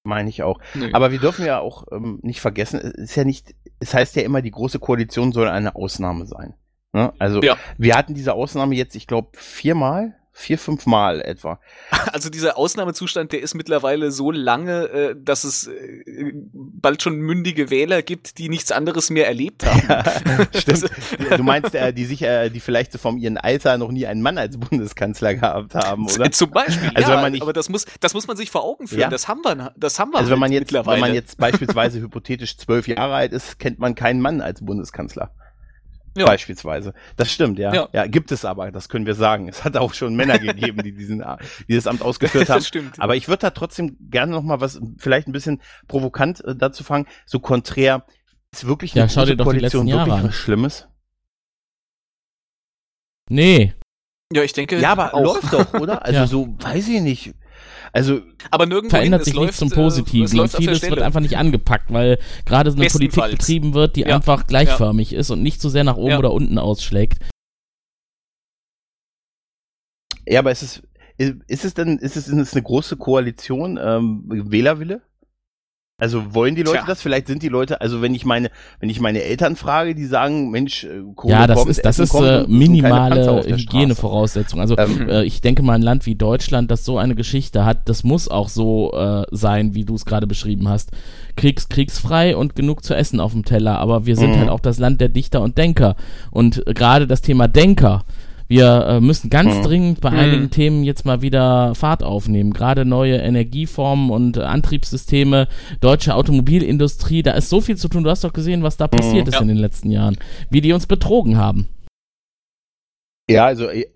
meine ich auch. Nee. Aber wir dürfen ja auch ähm, nicht vergessen, es ist ja nicht, es heißt ja immer, die große Koalition soll eine Ausnahme sein. Ne? Also ja. wir hatten diese Ausnahme jetzt, ich glaube, viermal vier, fünf Mal etwa. Also dieser Ausnahmezustand, der ist mittlerweile so lange, äh, dass es äh, bald schon mündige Wähler gibt, die nichts anderes mehr erlebt haben. Ja, stimmt. du meinst, äh, die sich, die vielleicht so vom ihrem Alter noch nie einen Mann als Bundeskanzler gehabt haben, oder? Zum Beispiel. Also ja, wenn man nicht, aber das muss, das muss man sich vor Augen führen. Ja. Das haben wir, das haben wir. Also wenn man jetzt, wenn man jetzt beispielsweise hypothetisch zwölf Jahre alt ist, kennt man keinen Mann als Bundeskanzler. Ja. Beispielsweise. Das stimmt, ja. ja. ja. gibt es aber, das können wir sagen. Es hat auch schon Männer gegeben, die diesen, dieses Amt ausgeführt haben. Das stimmt. Aber ich würde da trotzdem gerne noch mal was, vielleicht ein bisschen provokant äh, dazu fangen. So konträr, ist wirklich eine ja, schau dir doch Koalition die wirklich an. was Schlimmes? Nee. Ja, ich denke. Ja, aber auch. läuft doch, oder? Also ja. so, weiß ich nicht. Also aber nirgendwo verändert sich nichts zum äh, Positiven und vieles wird einfach nicht angepackt, weil gerade so eine Politik betrieben wird, die ja. einfach gleichförmig ja. ist und nicht so sehr nach oben ja. oder unten ausschlägt. Ja, aber ist es ist es denn ist es, ist es eine große Koalition ähm, Wählerwille? Also wollen die Leute Tja. das? Vielleicht sind die Leute, also wenn ich meine, wenn ich meine Eltern frage, die sagen, Mensch, äh, Kohle ja, das kommt, ist das ist äh, minimale Hygienevoraussetzung. Also ähm. äh, ich denke mal, ein Land wie Deutschland, das so eine Geschichte hat, das muss auch so äh, sein, wie du es gerade beschrieben hast. Kriegs kriegsfrei und genug zu essen auf dem Teller. Aber wir sind mhm. halt auch das Land der Dichter und Denker. Und gerade das Thema Denker wir äh, müssen ganz hm. dringend bei hm. einigen Themen jetzt mal wieder Fahrt aufnehmen. Gerade neue Energieformen und äh, Antriebssysteme, deutsche Automobilindustrie, da ist so viel zu tun. Du hast doch gesehen, was da hm. passiert ist ja. in den letzten Jahren. Wie die uns betrogen haben. Ja, also äh,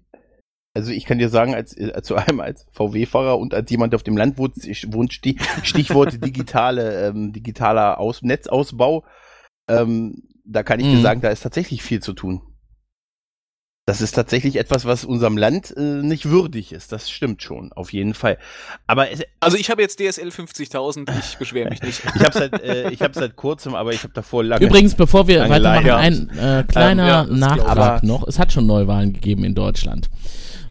also ich kann dir sagen, als, als äh, zu einem als VW-Fahrer und als jemand, der auf dem Land wohnt, wohnt Stichwort digitale, ähm, digitaler Aus Netzausbau, ähm, da kann ich mhm. dir sagen, da ist tatsächlich viel zu tun. Das ist tatsächlich etwas, was unserem Land äh, nicht würdig ist. Das stimmt schon, auf jeden Fall. Aber es, also ich habe jetzt DSL 50.000. Ich beschwere mich nicht. ich habe seit äh, ich habe seit kurzem, aber ich habe davor lange. Übrigens, bevor wir weitermachen, ein äh, kleiner ähm, ja, Nachtrag noch. Es hat schon Neuwahlen gegeben in Deutschland.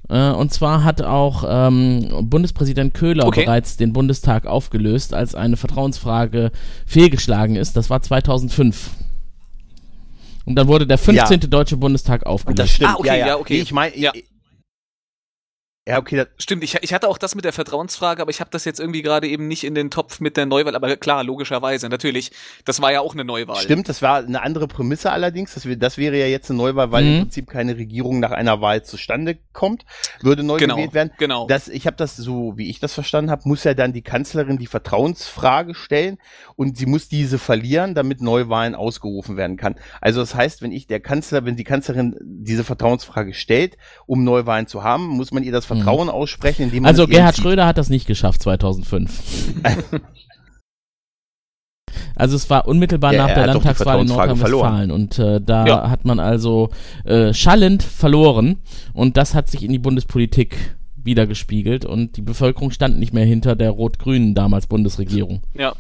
Äh, und zwar hat auch ähm, Bundespräsident Köhler okay. bereits den Bundestag aufgelöst, als eine Vertrauensfrage fehlgeschlagen ist. Das war 2005. Und dann wurde der 15. Ja. Deutsche Bundestag aufgelöst. Das stimmt, ah, okay, ja, ja. ja okay. Nee, ich meine, ja. Ja, okay. Das Stimmt, ich, ich hatte auch das mit der Vertrauensfrage, aber ich habe das jetzt irgendwie gerade eben nicht in den Topf mit der Neuwahl. Aber klar, logischerweise, natürlich. Das war ja auch eine Neuwahl. Stimmt, das war eine andere Prämisse allerdings. Das, das wäre ja jetzt eine Neuwahl, weil mhm. im Prinzip keine Regierung nach einer Wahl zustande kommt, würde neu genau, gewählt werden. Genau. Das, ich habe das so, wie ich das verstanden habe, muss ja dann die Kanzlerin die Vertrauensfrage stellen und sie muss diese verlieren, damit Neuwahlen ausgerufen werden kann. Also das heißt, wenn ich der Kanzler, wenn die Kanzlerin diese Vertrauensfrage stellt, um Neuwahlen zu haben, muss man ihr das Vertrauen mhm. aussprechen, indem man Also Gerhard Schröder hat das nicht geschafft 2005. Also es war unmittelbar ja, nach der Landtagswahl in Nordrhein-Westfalen und äh, da ja. hat man also äh, schallend verloren und das hat sich in die Bundespolitik wiedergespiegelt und die Bevölkerung stand nicht mehr hinter der rot-grünen damals Bundesregierung. Ja.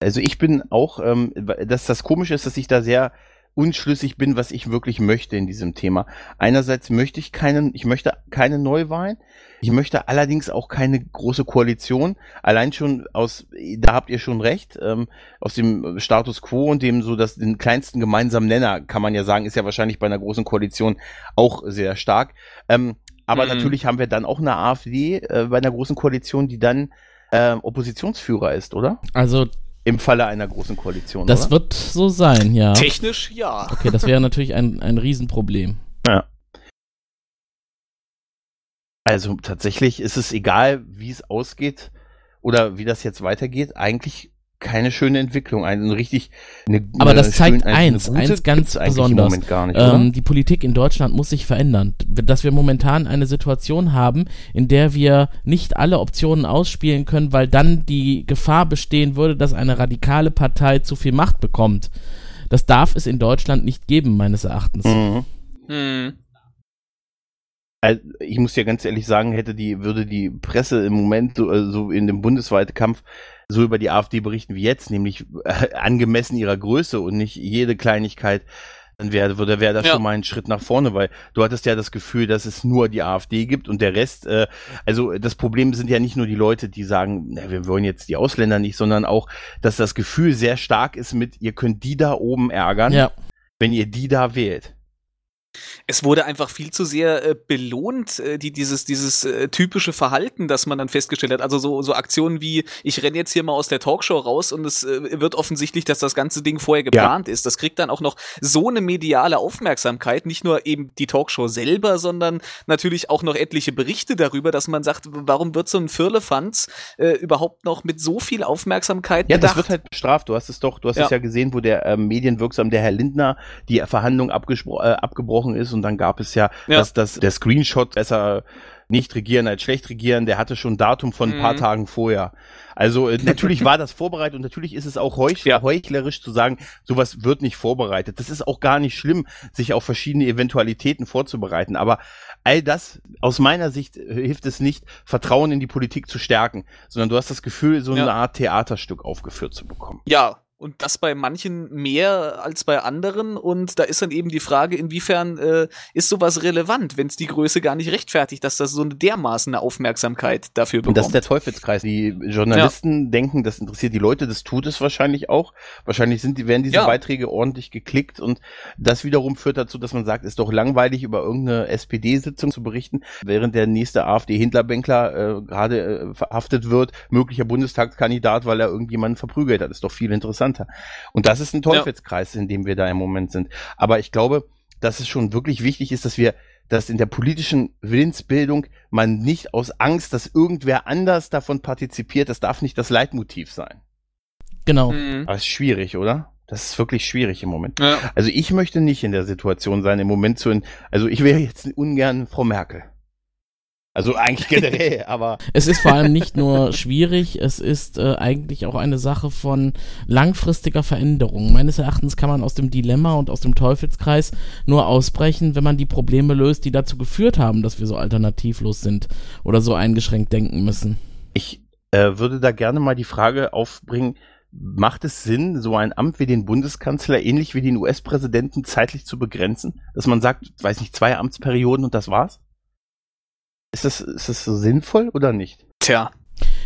Also ich bin auch, ähm, dass das komisch ist, dass ich da sehr unschlüssig bin, was ich wirklich möchte in diesem Thema. Einerseits möchte ich keinen, ich möchte keine Neuwahlen. Ich möchte allerdings auch keine große Koalition. Allein schon aus, da habt ihr schon recht, ähm, aus dem Status quo und dem so, dass den kleinsten gemeinsamen Nenner, kann man ja sagen, ist ja wahrscheinlich bei einer großen Koalition auch sehr stark. Ähm, aber mhm. natürlich haben wir dann auch eine AfD äh, bei einer großen Koalition, die dann äh, Oppositionsführer ist, oder? Also im Falle einer großen Koalition. Das oder? wird so sein, ja. Technisch ja. Okay, das wäre natürlich ein, ein Riesenproblem. Ja. Also tatsächlich ist es egal, wie es ausgeht oder wie das jetzt weitergeht. Eigentlich keine schöne Entwicklung, eine richtig. Eine, Aber das zeigt schön, eins, eins ganz besonders. Nicht, ähm, die Politik in Deutschland muss sich verändern. Dass wir momentan eine Situation haben, in der wir nicht alle Optionen ausspielen können, weil dann die Gefahr bestehen würde, dass eine radikale Partei zu viel Macht bekommt. Das darf es in Deutschland nicht geben, meines Erachtens. Mhm. Mhm. Also, ich muss ja ganz ehrlich sagen, hätte die, würde die Presse im Moment so, äh, so in dem bundesweiten Kampf so über die AfD berichten wie jetzt, nämlich äh, angemessen ihrer Größe und nicht jede Kleinigkeit, dann wäre wär, wär das ja. schon mal ein Schritt nach vorne, weil du hattest ja das Gefühl, dass es nur die AfD gibt und der Rest, äh, also das Problem sind ja nicht nur die Leute, die sagen, na, wir wollen jetzt die Ausländer nicht, sondern auch, dass das Gefühl sehr stark ist mit, ihr könnt die da oben ärgern, ja. wenn ihr die da wählt es wurde einfach viel zu sehr äh, belohnt, äh, die, dieses, dieses äh, typische Verhalten, das man dann festgestellt hat. Also so, so Aktionen wie, ich renne jetzt hier mal aus der Talkshow raus und es äh, wird offensichtlich, dass das ganze Ding vorher geplant ja. ist. Das kriegt dann auch noch so eine mediale Aufmerksamkeit, nicht nur eben die Talkshow selber, sondern natürlich auch noch etliche Berichte darüber, dass man sagt, warum wird so ein Firlefanz äh, überhaupt noch mit so viel Aufmerksamkeit Ja, bedacht? das wird halt bestraft. Du hast es doch, du hast ja. es ja gesehen, wo der äh, medienwirksam, der Herr Lindner, die Verhandlung abgebrochen abgebrochen ist und dann gab es ja, ja. dass das, der Screenshot besser nicht regieren als schlecht regieren, der hatte schon ein Datum von ein paar mhm. Tagen vorher. Also äh, natürlich war das vorbereitet und natürlich ist es auch heuch ja. heuchlerisch zu sagen, sowas wird nicht vorbereitet. Das ist auch gar nicht schlimm, sich auf verschiedene Eventualitäten vorzubereiten. Aber all das, aus meiner Sicht, äh, hilft es nicht, Vertrauen in die Politik zu stärken, sondern du hast das Gefühl, so eine Art Theaterstück aufgeführt zu bekommen. Ja, und das bei manchen mehr als bei anderen. Und da ist dann eben die Frage, inwiefern äh, ist sowas relevant, wenn es die Größe gar nicht rechtfertigt, dass das so eine dermaßen Aufmerksamkeit dafür bekommt. Und das ist der Teufelskreis. Die Journalisten ja. denken, das interessiert die Leute, das tut es wahrscheinlich auch. Wahrscheinlich sind die, werden diese ja. Beiträge ordentlich geklickt und das wiederum führt dazu, dass man sagt, ist doch langweilig, über irgendeine SPD-Sitzung zu berichten, während der nächste AfD-Hindlerbänkler äh, gerade äh, verhaftet wird, möglicher Bundestagskandidat, weil er irgendjemanden verprügelt hat. Das ist doch viel interessanter interessanter. Und das ist ein Teufelskreis, ja. in dem wir da im Moment sind. Aber ich glaube, dass es schon wirklich wichtig ist, dass wir dass in der politischen Willensbildung man nicht aus Angst, dass irgendwer anders davon partizipiert, das darf nicht das Leitmotiv sein. Genau. Mhm. Aber es ist schwierig, oder? Das ist wirklich schwierig im Moment. Ja. Also ich möchte nicht in der Situation sein, im Moment zu, also ich wäre jetzt ungern Frau Merkel. Also eigentlich generell, aber. Es ist vor allem nicht nur schwierig, es ist äh, eigentlich auch eine Sache von langfristiger Veränderung. Meines Erachtens kann man aus dem Dilemma und aus dem Teufelskreis nur ausbrechen, wenn man die Probleme löst, die dazu geführt haben, dass wir so alternativlos sind oder so eingeschränkt denken müssen. Ich äh, würde da gerne mal die Frage aufbringen, macht es Sinn, so ein Amt wie den Bundeskanzler ähnlich wie den US-Präsidenten zeitlich zu begrenzen? Dass man sagt, weiß nicht, zwei Amtsperioden und das war's? Ist das, ist das so sinnvoll oder nicht? Tja.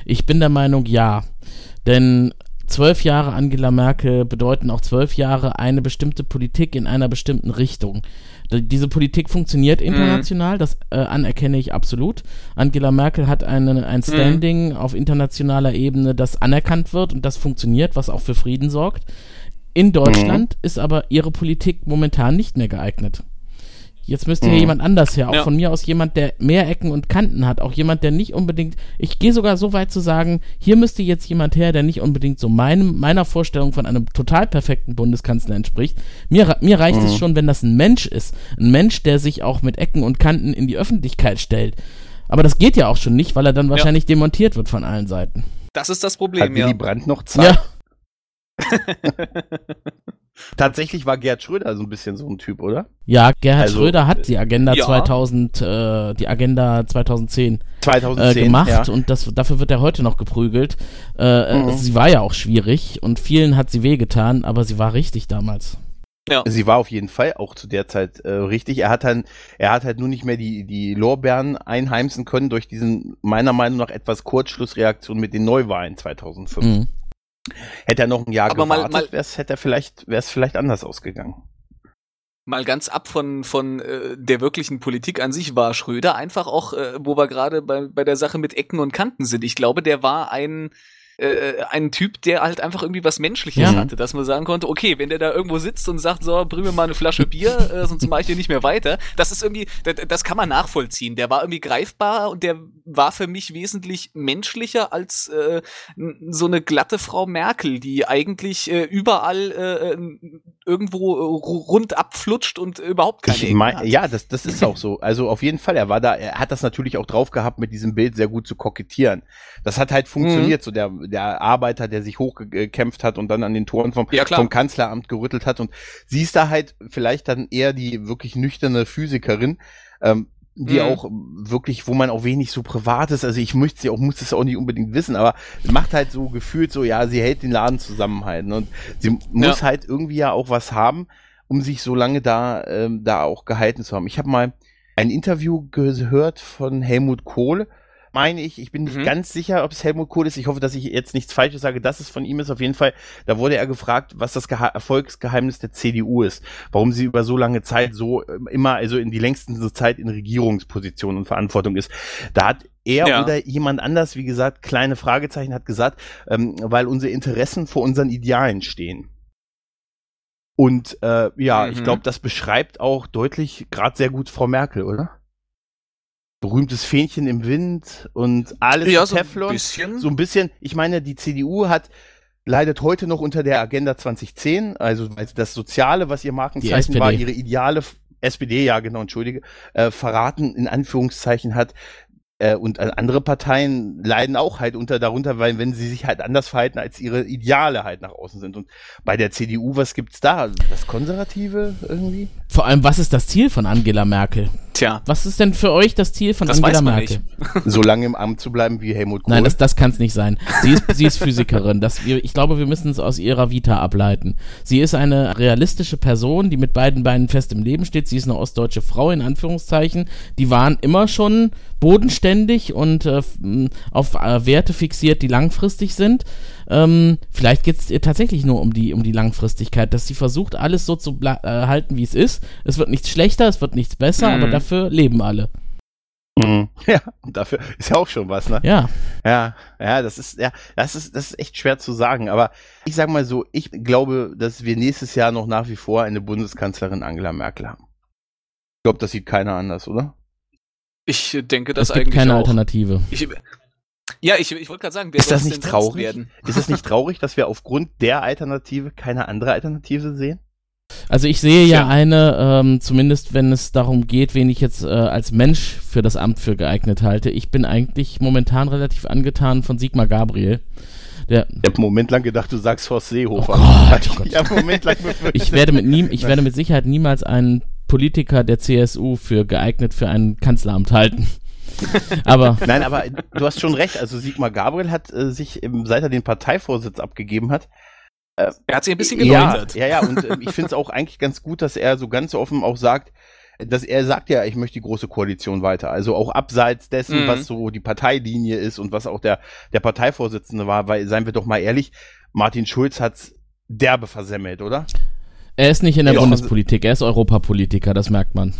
Ich bin der Meinung, ja. Denn zwölf Jahre Angela Merkel bedeuten auch zwölf Jahre eine bestimmte Politik in einer bestimmten Richtung. Diese Politik funktioniert international, mhm. das äh, anerkenne ich absolut. Angela Merkel hat eine, ein mhm. Standing mhm. auf internationaler Ebene, das anerkannt wird und das funktioniert, was auch für Frieden sorgt. In Deutschland mhm. ist aber ihre Politik momentan nicht mehr geeignet. Jetzt müsste mhm. hier jemand anders her. Auch ja. von mir aus jemand, der mehr Ecken und Kanten hat. Auch jemand, der nicht unbedingt. Ich gehe sogar so weit zu sagen, hier müsste jetzt jemand her, der nicht unbedingt so meinem, meiner Vorstellung von einem total perfekten Bundeskanzler entspricht. Mir, mir reicht mhm. es schon, wenn das ein Mensch ist. Ein Mensch, der sich auch mit Ecken und Kanten in die Öffentlichkeit stellt. Aber das geht ja auch schon nicht, weil er dann wahrscheinlich ja. demontiert wird von allen Seiten. Das ist das Problem, Hat Willy ja. Brandt noch Zeit? Ja. Tatsächlich war Gerd Schröder so ein bisschen so ein Typ, oder? Ja, Gerhard also, Schröder hat die Agenda ja. 2000, äh, die Agenda 2010, 2010 äh, gemacht ja. und das, dafür wird er heute noch geprügelt. Äh, mhm. Sie war ja auch schwierig und vielen hat sie wehgetan, aber sie war richtig damals. Ja. Sie war auf jeden Fall auch zu der Zeit äh, richtig. Er hat dann, er hat halt nur nicht mehr die, die Lorbeeren einheimsen können durch diesen, meiner Meinung nach, etwas Kurzschlussreaktion mit den Neuwahlen 2005. Mhm. Hätte er noch ein Jahr Aber gewartet, mal, mal, wär's, hätte er vielleicht, wäre es vielleicht anders ausgegangen. Mal ganz ab von, von äh, der wirklichen Politik an sich war Schröder einfach auch, äh, wo wir gerade bei, bei der Sache mit Ecken und Kanten sind. Ich glaube, der war ein äh, ein Typ, der halt einfach irgendwie was Menschliches ja. hatte, dass man sagen konnte, okay, wenn der da irgendwo sitzt und sagt, so, bring mir mal eine Flasche Bier, äh, sonst mache ich hier nicht mehr weiter, das ist irgendwie, das, das kann man nachvollziehen. Der war irgendwie greifbar und der war für mich wesentlich menschlicher als äh, so eine glatte Frau Merkel, die eigentlich äh, überall äh, äh irgendwo rund abflutscht und überhaupt keine ich mein, Ja, das, das ist auch so. Also auf jeden Fall, er war da, er hat das natürlich auch drauf gehabt, mit diesem Bild sehr gut zu kokettieren. Das hat halt funktioniert, mhm. so der, der Arbeiter, der sich hochgekämpft hat und dann an den Toren vom, ja, vom Kanzleramt gerüttelt hat. Und sie ist da halt vielleicht dann eher die wirklich nüchterne Physikerin, ähm, die mhm. auch wirklich, wo man auch wenig so privat ist, also ich möchte sie auch, muss es auch nicht unbedingt wissen, aber macht halt so gefühlt so, ja, sie hält den Laden zusammenhalten und sie muss ja. halt irgendwie ja auch was haben, um sich so lange da, ähm, da auch gehalten zu haben. Ich habe mal ein Interview gehört von Helmut Kohl, meine ich. Ich bin nicht mhm. ganz sicher, ob es Helmut Kohl ist. Ich hoffe, dass ich jetzt nichts Falsches sage, dass es von ihm ist. Auf jeden Fall, da wurde er gefragt, was das Geha Erfolgsgeheimnis der CDU ist. Warum sie über so lange Zeit so äh, immer, also in die längsten Zeit in Regierungsposition und Verantwortung ist. Da hat er ja. oder jemand anders, wie gesagt, kleine Fragezeichen hat gesagt, ähm, weil unsere Interessen vor unseren Idealen stehen. Und äh, ja, mhm. ich glaube, das beschreibt auch deutlich gerade sehr gut Frau Merkel, oder? Berühmtes Fähnchen im Wind und alles ja, so Teflon. Ein bisschen. So ein bisschen. Ich meine, die CDU hat leidet heute noch unter der Agenda 2010, also das Soziale, was ihr Markenzeichen war, ihre Ideale SPD, ja genau, entschuldige, äh, verraten in Anführungszeichen hat. Äh, und andere Parteien leiden auch halt unter darunter, weil wenn sie sich halt anders verhalten, als ihre Ideale halt nach außen sind. Und bei der CDU, was gibt's da? Das Konservative irgendwie? Vor allem, was ist das Ziel von Angela Merkel? Tja. Was ist denn für euch das Ziel von das Angela Merkel? so lange im Amt zu bleiben wie Helmut Kohl. Nein, das, das kann es nicht sein. Sie ist, sie ist Physikerin. Das, ich glaube, wir müssen es aus ihrer Vita ableiten. Sie ist eine realistische Person, die mit beiden Beinen fest im Leben steht. Sie ist eine ostdeutsche Frau, in Anführungszeichen. Die waren immer schon bodenständig und äh, auf äh, Werte fixiert, die langfristig sind. Ähm, vielleicht geht es ihr tatsächlich nur um die, um die Langfristigkeit, dass sie versucht, alles so zu äh, halten, wie es ist. Es wird nichts schlechter, es wird nichts besser, mhm. aber dafür leben alle. Mhm. Ja, dafür ist ja auch schon was, ne? Ja. Ja, ja, das ist, ja, das ist, das ist echt schwer zu sagen. Aber ich sag mal so, ich glaube, dass wir nächstes Jahr noch nach wie vor eine Bundeskanzlerin Angela Merkel haben. Ich glaube, das sieht keiner anders, oder? Ich denke, das es gibt eigentlich keine auch. Alternative. Ich, ja, ich, ich wollte gerade sagen, wer ist das nicht traurig? Werden? Ist es nicht traurig, dass wir aufgrund der Alternative keine andere Alternative sehen? Also ich sehe ja, ja eine, ähm, zumindest wenn es darum geht, wen ich jetzt äh, als Mensch für das Amt für geeignet halte. Ich bin eigentlich momentan relativ angetan von Sigmar Gabriel. Der, ich habe einen Moment lang gedacht, du sagst Horst Seehofer. Oh Gott, oh Gott. Ich, Moment lang ich, werde mit nie, ich werde mit Sicherheit niemals einen Politiker der CSU für geeignet für ein Kanzleramt halten. aber nein, aber du hast schon recht. Also Sigmar Gabriel hat äh, sich, seit er den Parteivorsitz abgegeben hat, äh, er hat sich ein bisschen geläutert. Ja, ja, ja. Und äh, ich finde es auch eigentlich ganz gut, dass er so ganz offen auch sagt, dass er sagt ja, ich möchte die große Koalition weiter. Also auch abseits dessen, Mhm. was so die Parteilinie ist und was auch der, der Parteivorsitzende war, weil, seien wir doch mal ehrlich, Martin Schulz hat's derbe versemmelt, oder? Er ist nicht in der Ja. Bundespolitik, er ist Europapolitiker, das merkt man.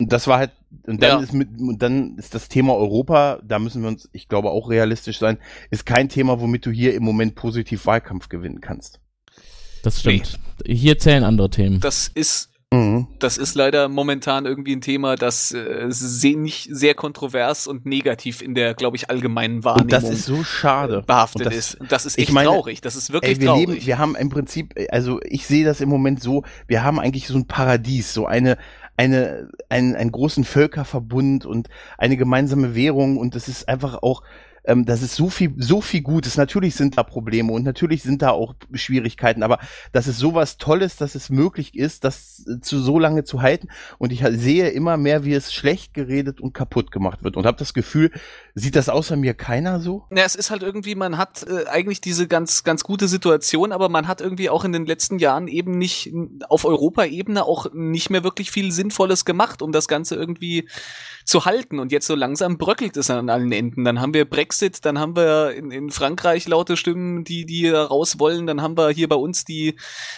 Und das war halt, und dann Ja. ist mit, und dann ist das Thema Europa, da müssen wir uns, ich glaube, auch realistisch sein, ist kein Thema, womit du hier im Moment positiv Wahlkampf gewinnen kannst. Das stimmt. Hier zählen andere Themen. Das ist Mhm. Das ist leider momentan irgendwie ein Thema, das äh, sehr, nicht sehr kontrovers und negativ in der, glaube ich, allgemeinen Wahrnehmung Und das ist so schade. behaftet Und das- ist. Und das ist ich echt meine, traurig. Das ist wirklich Ey, wir traurig. leben, wir haben im Prinzip, also ich sehe das im Moment so, wir haben eigentlich so ein Paradies, so eine, eine, einen, einen großen Völkerverbund und eine gemeinsame Währung und das ist einfach auch, ähm, das ist so viel, so viel Gutes. Natürlich sind da Probleme und natürlich sind da auch Schwierigkeiten, aber das ist sowas Tolles, dass es möglich ist, das äh, zu so lange zu halten. Und ich sehe immer mehr, wie es schlecht geredet und kaputt gemacht wird und habe das Gefühl, sieht das außer mir keiner so? Ja, es ist halt irgendwie, man hat äh, eigentlich diese ganz, ganz gute Situation, aber man hat irgendwie auch in den letzten Jahren eben nicht auf Europaebene auch nicht mehr wirklich viel Sinnvolles gemacht, um das Ganze irgendwie zu halten. Und jetzt so langsam bröckelt es an allen Enden. Dann haben wir Brexit, dann haben wir in, in Frankreich laute Stimmen, die, die raus wollen, dann haben wir hier bei uns die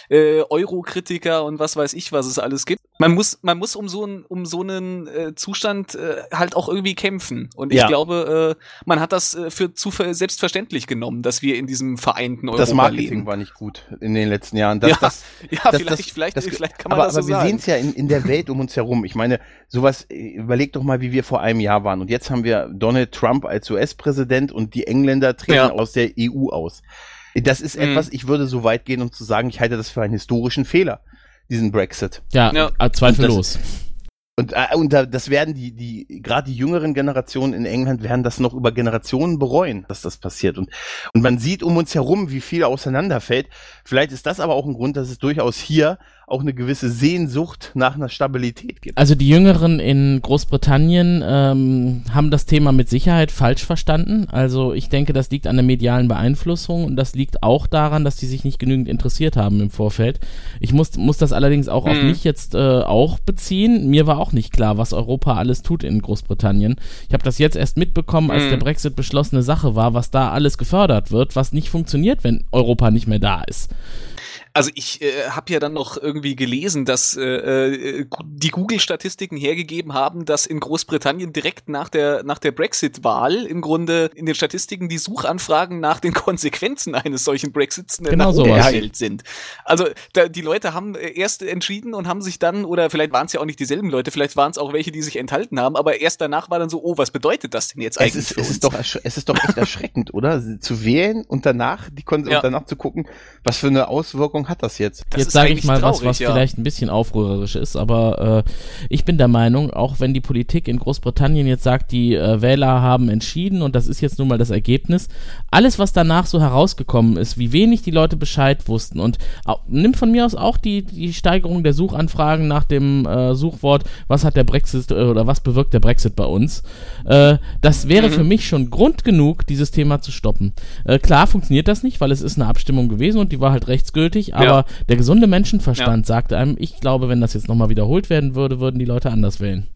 äh, Euro-Kritiker und was weiß ich, was es alles gibt. Man muss, man muss um so einen, um so einen äh, Zustand äh, halt auch irgendwie kämpfen. Und ich Ja. glaube, äh, man hat das äh, für zu ver- selbstverständlich genommen, dass wir in diesem vereinten Europa Das Marketing leben. war nicht gut in den letzten Jahren. Das, Ja, das, Ja, das- vielleicht, das- vielleicht, das- vielleicht kann man aber, das so aber wir sehen es ja in, in der Welt um uns herum. Ich meine, sowas, äh, überleg doch mal, wie wir vor einem Jahr waren. Und jetzt haben wir Donald Trump als US-Präsident und die Engländer treten Ja. aus der EU aus. Das ist Mhm. etwas, ich würde so weit gehen, um zu sagen, ich halte das für einen historischen Fehler, diesen Brexit. Ja, Ja. äh, zweifellos. Und, äh, und da, das werden die, die, gerade die jüngeren Generationen in England werden das noch über Generationen bereuen, dass das passiert. Und, und man sieht um uns herum, wie viel auseinanderfällt. Vielleicht ist das aber auch ein Grund, dass es durchaus hier auch eine gewisse Sehnsucht nach einer Stabilität gibt. Also die Jüngeren in Großbritannien ähm, haben das Thema mit Sicherheit falsch verstanden. Also ich denke, das liegt an der medialen Beeinflussung und das liegt auch daran, dass die sich nicht genügend interessiert haben im Vorfeld. Ich muss, muss das allerdings auch auf Mhm. mich jetzt äh, auch beziehen. Mir war auch nicht klar, was Europa alles tut in Großbritannien. Ich habe das jetzt erst mitbekommen, als Mhm. der Brexit beschlossene Sache war, was da alles gefördert wird, was nicht funktioniert, wenn Europa nicht mehr da ist. Also ich äh, habe ja dann noch irgendwie gelesen, dass äh, äh, die Google-Statistiken hergegeben haben, dass in Großbritannien direkt nach der nach der Brexit-Wahl im Grunde in den Statistiken die Suchanfragen nach den Konsequenzen eines solchen Brexits Genau nach oben gestellt sind. Also da, die Leute haben äh, erst entschieden und haben sich dann oder vielleicht waren es ja auch nicht dieselben Leute, vielleicht waren es auch welche, die sich enthalten haben, aber erst danach war dann so, oh, was bedeutet das denn jetzt Es eigentlich ist, für es, ist doch, es ist doch echt erschreckend, oder? Zu wählen und danach, die Kon Ja. und danach zu gucken, was für eine Auswirkung hat das jetzt? Das Jetzt sage ich mal was, traurig, was ja. vielleicht ein bisschen aufrührerisch ist, aber äh, ich bin der Meinung, auch wenn die Politik in Großbritannien jetzt sagt, die äh, Wähler haben entschieden und das ist jetzt nun mal das Ergebnis, alles, was danach so herausgekommen ist, wie wenig die Leute Bescheid wussten und au- nimm von mir aus auch die, die Steigerung der Suchanfragen nach dem äh, Suchwort, was hat der Brexit äh, oder was bewirkt der Brexit bei uns, äh, das wäre Mhm. für mich schon Grund genug, dieses Thema zu stoppen. Äh, klar funktioniert das nicht, weil es ist eine Abstimmung gewesen und die war halt rechtsgültig, aber der gesunde Menschenverstand sagte einem, ich glaube, wenn das jetzt nochmal wiederholt werden würde, würden die Leute anders wählen.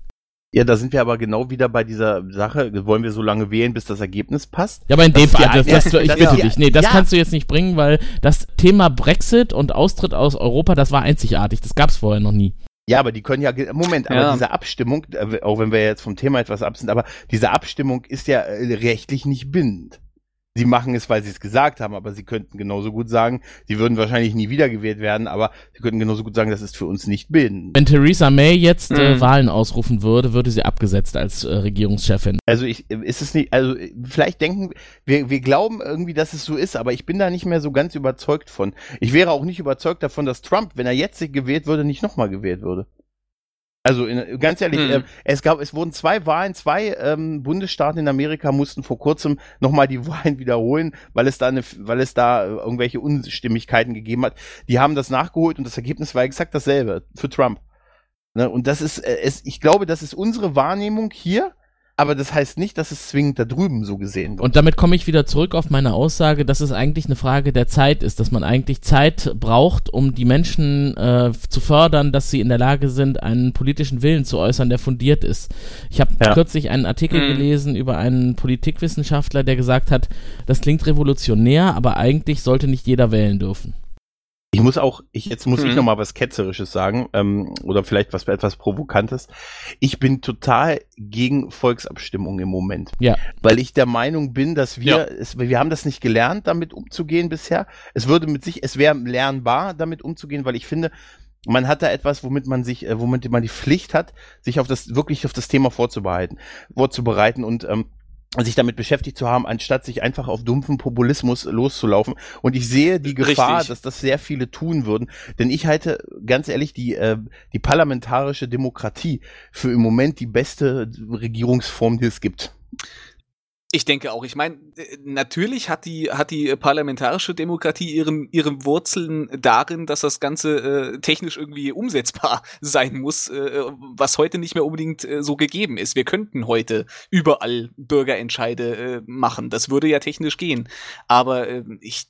Ja, da sind wir aber genau wieder bei dieser Sache, wollen wir so lange wählen, bis das Ergebnis passt? Ja, aber in dem Fall, das, das, ja, ich das- bitte ja, dich, nee, das ja. kannst du jetzt nicht bringen, weil das Thema Brexit und Austritt aus Europa, das war einzigartig, das gab's vorher noch nie. Ja, aber die können ja, Moment, aber Ja. diese Abstimmung, äh, auch wenn wir jetzt vom Thema etwas ab sind, aber diese Abstimmung ist ja äh, rechtlich nicht bindend. Sie machen es, weil sie es gesagt haben, aber sie könnten genauso gut sagen, sie würden wahrscheinlich nie wiedergewählt werden, aber sie könnten genauso gut sagen, das ist für uns nicht bindend. Wenn Theresa May jetzt äh, Mhm. Wahlen ausrufen würde, würde sie abgesetzt als äh, Regierungschefin. Also ich, ist es nicht, also äh, vielleicht denken, wir, wir glauben irgendwie, dass es so ist, aber ich bin da nicht mehr so ganz überzeugt von. Ich wäre auch nicht überzeugt davon, dass Trump, wenn er jetzt gewählt würde, nicht nochmal gewählt würde. Also in, ganz ehrlich, Hm. ähm, es gab, es wurden zwei Wahlen, zwei ähm, Bundesstaaten in Amerika mussten vor kurzem nochmal die Wahlen wiederholen, weil es da eine, weil es da äh, irgendwelche Unstimmigkeiten gegeben hat. Die haben das nachgeholt und das Ergebnis war exakt dasselbe für Trump. Ne? Und das ist, äh, es, ich glaube, das ist unsere Wahrnehmung hier, aber das heißt nicht, dass es zwingend da drüben so gesehen wird. Und damit komme ich wieder zurück auf meine Aussage, dass es eigentlich eine Frage der Zeit ist, dass man eigentlich Zeit braucht, um die Menschen äh, zu fördern, dass sie in der Lage sind, einen politischen Willen zu äußern, der fundiert ist. Ich habe ja. kürzlich einen Artikel mhm. gelesen über einen Politikwissenschaftler, der gesagt hat, das klingt revolutionär, aber eigentlich sollte nicht jeder wählen dürfen. Ich muss auch, ich, jetzt muss hm. ich noch mal was Ketzerisches sagen, ähm, oder vielleicht was etwas Provokantes. Ich bin total gegen Volksabstimmung im Moment. Ja. Weil ich der Meinung bin, dass wir, ja. es, wir haben das nicht gelernt, damit umzugehen bisher. Es würde mit sich, es wäre lernbar, damit umzugehen, weil ich finde, man hat da etwas, womit man sich, äh, womit man die Pflicht hat, sich auf das, wirklich auf das Thema vorzubereiten, vorzubereiten und, ähm, sich damit beschäftigt zu haben, anstatt sich einfach auf dumpfen Populismus loszulaufen. Und ich sehe die Gefahr, Richtig. dass das sehr viele tun würden. Denn ich halte ganz ehrlich die, äh, die parlamentarische Demokratie für im Moment die beste Regierungsform, die es gibt. Ich denke auch. Ich meine, äh, natürlich hat die hat die parlamentarische Demokratie ihren ihren Wurzeln darin, dass das Ganze äh, technisch irgendwie umsetzbar sein muss, äh, was heute nicht mehr unbedingt äh, so gegeben ist. Wir könnten heute überall Bürgerentscheide äh, machen. Das würde ja technisch gehen. Aber äh, ich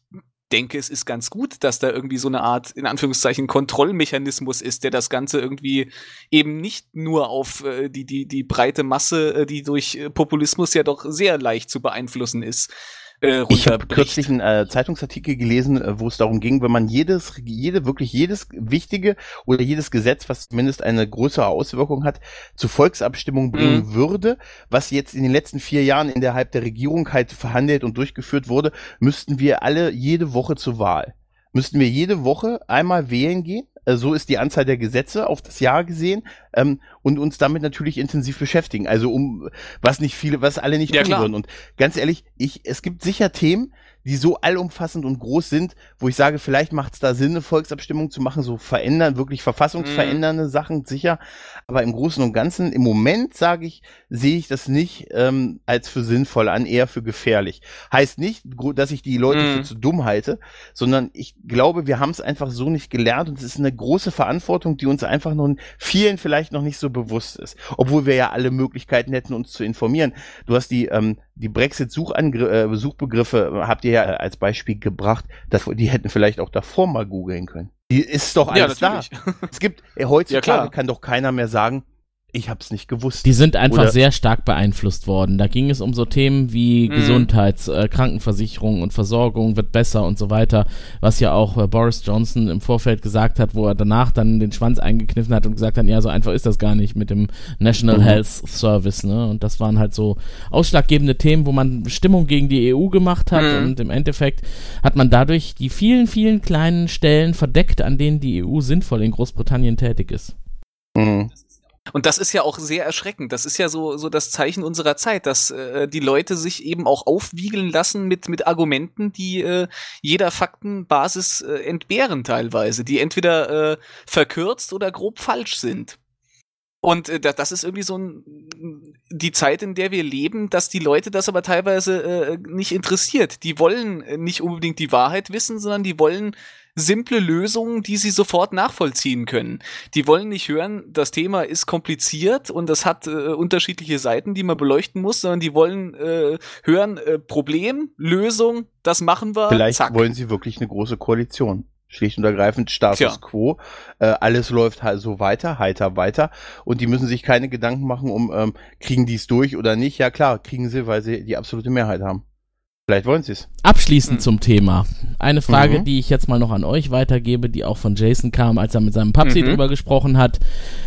denke, es ist ganz gut, dass da irgendwie so eine Art, in Anführungszeichen, Kontrollmechanismus ist, der das Ganze irgendwie eben nicht nur auf äh, die, die, die breite Masse, äh, die durch äh, Populismus ja doch sehr leicht zu beeinflussen ist, äh, Ich habe kürzlich einen äh, Zeitungsartikel gelesen, äh, wo es darum ging, wenn man jedes, jede, wirklich jedes wichtige oder jedes Gesetz, was zumindest eine größere Auswirkung hat, zur Volksabstimmung bringen mhm. würde, was jetzt in den letzten vier Jahren innerhalb der Regierung halt verhandelt und durchgeführt wurde, müssten wir alle jede Woche zur Wahl. Müssten wir jede Woche einmal wählen gehen so ist die Anzahl der Gesetze auf das Jahr gesehen ähm, und uns damit natürlich intensiv beschäftigen. Also um was nicht viele, was alle nicht ja, tun würden. Und ganz ehrlich, ich, es gibt sicher Themen, die so allumfassend und groß sind, wo ich sage, vielleicht macht es da Sinn, eine Volksabstimmung zu machen, so verändern, wirklich verfassungsverändernde mm. Sachen, sicher. Aber im Großen und Ganzen, im Moment sage ich, sehe ich das nicht ähm, als für sinnvoll an, eher für gefährlich. Heißt nicht, dass ich die Leute mm. für zu dumm halte, sondern ich glaube, wir haben es einfach so nicht gelernt und es ist eine große Verantwortung, die uns einfach noch vielen vielleicht noch nicht so bewusst ist. Obwohl wir ja alle Möglichkeiten hätten, uns zu informieren. Du hast die, ähm, die Brexit-Suchbegriffe, äh, habt ihr ja als Beispiel gebracht, dass die hätten vielleicht auch davor mal googeln können. Die ist doch alles ja, da. Es gibt, äh, heutzutage ja, kann doch keiner mehr sagen, ich habe es nicht gewusst. Die sind einfach Oder sehr stark beeinflusst worden. Da ging es um so Themen wie mhm. Gesundheits-, äh, Krankenversicherung und Versorgung wird besser und so weiter, was ja auch äh, Boris Johnson im Vorfeld gesagt hat, wo er danach dann den Schwanz eingekniffen hat und gesagt hat, ja, so einfach ist das gar nicht mit dem National mhm. Health Service, ne? Und das waren halt so ausschlaggebende Themen, wo man Stimmung gegen die EU gemacht hat mhm. und im Endeffekt hat man dadurch die vielen, vielen kleinen Stellen verdeckt, an denen die EU sinnvoll in Großbritannien tätig ist. Mhm. Und das ist ja auch sehr erschreckend. Das ist ja so, so das Zeichen unserer Zeit, dass äh, die Leute sich eben auch aufwiegeln lassen mit, mit Argumenten, die äh, jeder Faktenbasis äh, entbehren teilweise, die entweder äh, verkürzt oder grob falsch sind. Und äh, das ist irgendwie so ein, die Zeit, in der wir leben, dass die Leute das aber teilweise äh, nicht interessiert. Die wollen äh, nicht unbedingt die Wahrheit wissen, sondern die wollen simple Lösungen, die sie sofort nachvollziehen können. Die wollen nicht hören, das Thema ist kompliziert und das hat äh, unterschiedliche Seiten, die man beleuchten muss, sondern die wollen äh, hören, äh, Problem, Lösung, das machen wir. Vielleicht zack. wollen sie wirklich eine große Koalition. Schlicht und ergreifend Status Tja. quo. Äh, alles läuft halt so weiter, heiter weiter. Und die müssen sich keine Gedanken machen, um ähm, kriegen die es durch oder nicht. Ja klar, kriegen sie, weil sie die absolute Mehrheit haben. Vielleicht wollen sie es. Abschließend mhm. zum Thema. Eine Frage, mhm. die ich jetzt mal noch an euch weitergebe, die auch von Jason kam, als er mit seinem Papsi mhm. drüber gesprochen hat.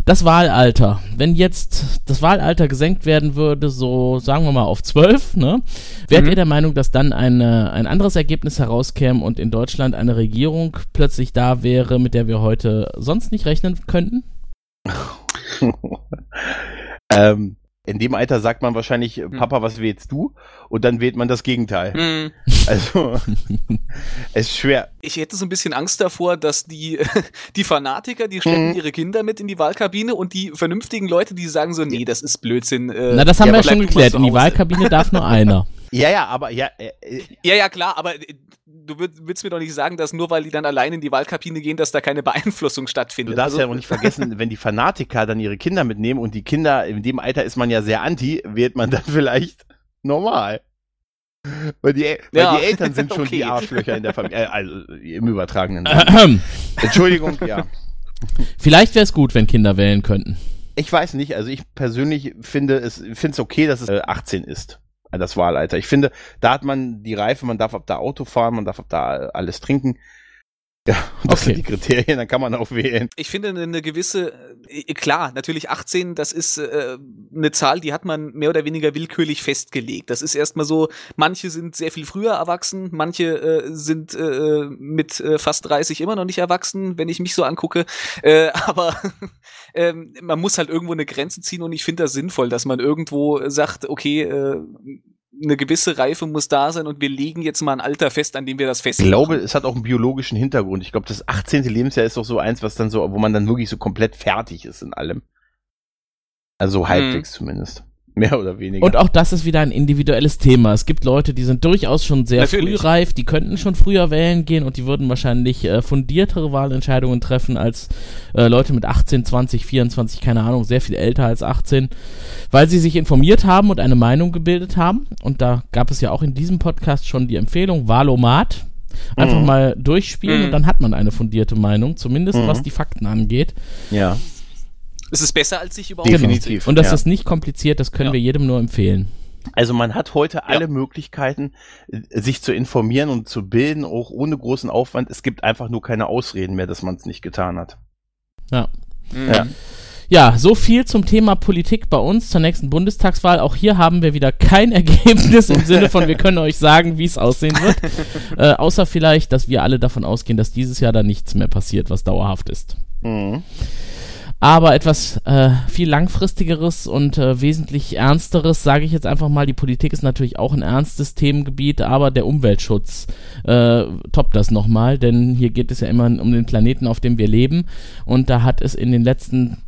Das Wahlalter. Wenn jetzt das Wahlalter gesenkt werden würde, so sagen wir mal auf zwölf, ne? Wärt mhm. ihr der Meinung, dass dann eine, ein anderes Ergebnis herauskäme und in Deutschland eine Regierung plötzlich da wäre, mit der wir heute sonst nicht rechnen könnten? ähm, in dem Alter sagt man wahrscheinlich, hm. Papa, was wählst du? Und dann wählt man das Gegenteil. Hm. Also, es ist schwer. Ich hätte so ein bisschen Angst davor, dass die, die Fanatiker, die schleppen hm. ihre Kinder mit in die Wahlkabine und die vernünftigen Leute, die sagen so, nee, das ist Blödsinn. Äh, Na, das haben ja, wir ja schon geklärt. In die Wahlkabine darf nur einer. Ja, ja, aber ja. Äh, äh, ja, ja, klar, aber du willst mir doch nicht sagen, dass nur weil die dann allein in die Wahlkabine gehen, dass da keine Beeinflussung stattfindet. Du darfst also, ja auch nicht vergessen, wenn die Fanatiker dann ihre Kinder mitnehmen und die Kinder, in dem Alter ist man ja sehr anti, wird man dann vielleicht normal. Weil die, weil ja. die Eltern sind schon okay. die Arschlöcher in der Familie, äh, also im übertragenen Sinne. Entschuldigung, ja. Vielleicht wäre es gut, wenn Kinder wählen könnten. Ich weiß nicht, also ich persönlich finde es finde es okay, dass es 18 äh, ist das Wahlalter. Ich finde, da hat man die Reife, man darf ab da Auto fahren, man darf ab da alles trinken. Ja, das okay. sind die Kriterien, dann kann man auch wählen. Ich finde eine gewisse, äh, klar, natürlich 18, das ist äh, eine Zahl, die hat man mehr oder weniger willkürlich festgelegt. Das ist erstmal so, manche sind sehr viel früher erwachsen, manche äh, sind äh, mit äh, fast 30 immer noch nicht erwachsen, wenn ich mich so angucke. Äh, aber ähm, man muss halt irgendwo eine Grenze ziehen und ich finde das sinnvoll, dass man irgendwo sagt, okay, äh, eine gewisse Reife muss da sein und wir legen jetzt mal ein Alter fest, an dem wir das festlegen. Ich glaube, es hat auch einen biologischen Hintergrund. Ich glaube, das 18. Lebensjahr ist doch so eins, was dann so, wo man dann wirklich so komplett fertig ist in allem. Also halbwegs hm. zumindest. Mehr oder weniger. Und auch das ist wieder ein individuelles Thema. Es gibt Leute, die sind durchaus schon sehr Natürlich. früh reif, die könnten schon früher wählen gehen und die würden wahrscheinlich äh, fundiertere Wahlentscheidungen treffen als äh, Leute mit 18, 20, 24, keine Ahnung, sehr viel älter als 18, weil sie sich informiert haben und eine Meinung gebildet haben. Und da gab es ja auch in diesem Podcast schon die Empfehlung, Wahlomat. Einfach mhm. mal durchspielen mhm. und dann hat man eine fundierte Meinung, zumindest mhm. was die Fakten angeht. Ja. Es ist besser, als sich überhaupt Definitiv. Und das ja. ist nicht kompliziert, das können ja. wir jedem nur empfehlen. Also man hat heute alle ja. Möglichkeiten, sich zu informieren und zu bilden, auch ohne großen Aufwand. Es gibt einfach nur keine Ausreden mehr, dass man es nicht getan hat. Ja. Mhm. ja. Ja, so viel zum Thema Politik bei uns zur nächsten Bundestagswahl. Auch hier haben wir wieder kein Ergebnis im Sinne von, wir können euch sagen, wie es aussehen wird. äh, außer vielleicht, dass wir alle davon ausgehen, dass dieses Jahr da nichts mehr passiert, was dauerhaft ist. Mhm. Aber etwas äh, viel langfristigeres und äh, wesentlich ernsteres, sage ich jetzt einfach mal, die Politik ist natürlich auch ein ernstes Themengebiet, aber der Umweltschutz äh, toppt das nochmal, denn hier geht es ja immer um den Planeten, auf dem wir leben. Und da hat es in den letzten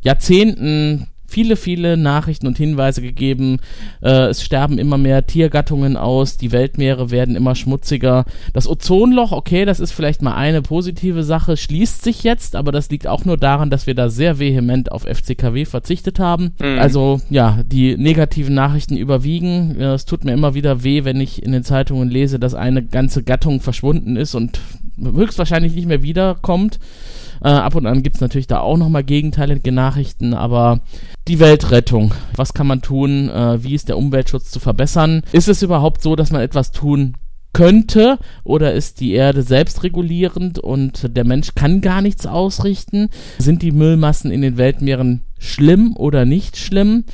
Jahrzehnten viele, viele Nachrichten und Hinweise gegeben. Äh, es sterben immer mehr Tiergattungen aus, die Weltmeere werden immer schmutziger. Das Ozonloch, okay, das ist vielleicht mal eine positive Sache, schließt sich jetzt, aber das liegt auch nur daran, dass wir da sehr vehement auf FCKW verzichtet haben. Mhm. Also ja, die negativen Nachrichten überwiegen. Ja, es tut mir immer wieder weh, wenn ich in den Zeitungen lese, dass eine ganze Gattung verschwunden ist und höchstwahrscheinlich nicht mehr wiederkommt. Äh, ab und an gibt es natürlich da auch nochmal gegenteilige Nachrichten, aber die Weltrettung, was kann man tun? Äh, wie ist der Umweltschutz zu verbessern? Ist es überhaupt so, dass man etwas tun könnte oder ist die Erde selbstregulierend und der Mensch kann gar nichts ausrichten? Sind die Müllmassen in den Weltmeeren schlimm oder nicht schlimm?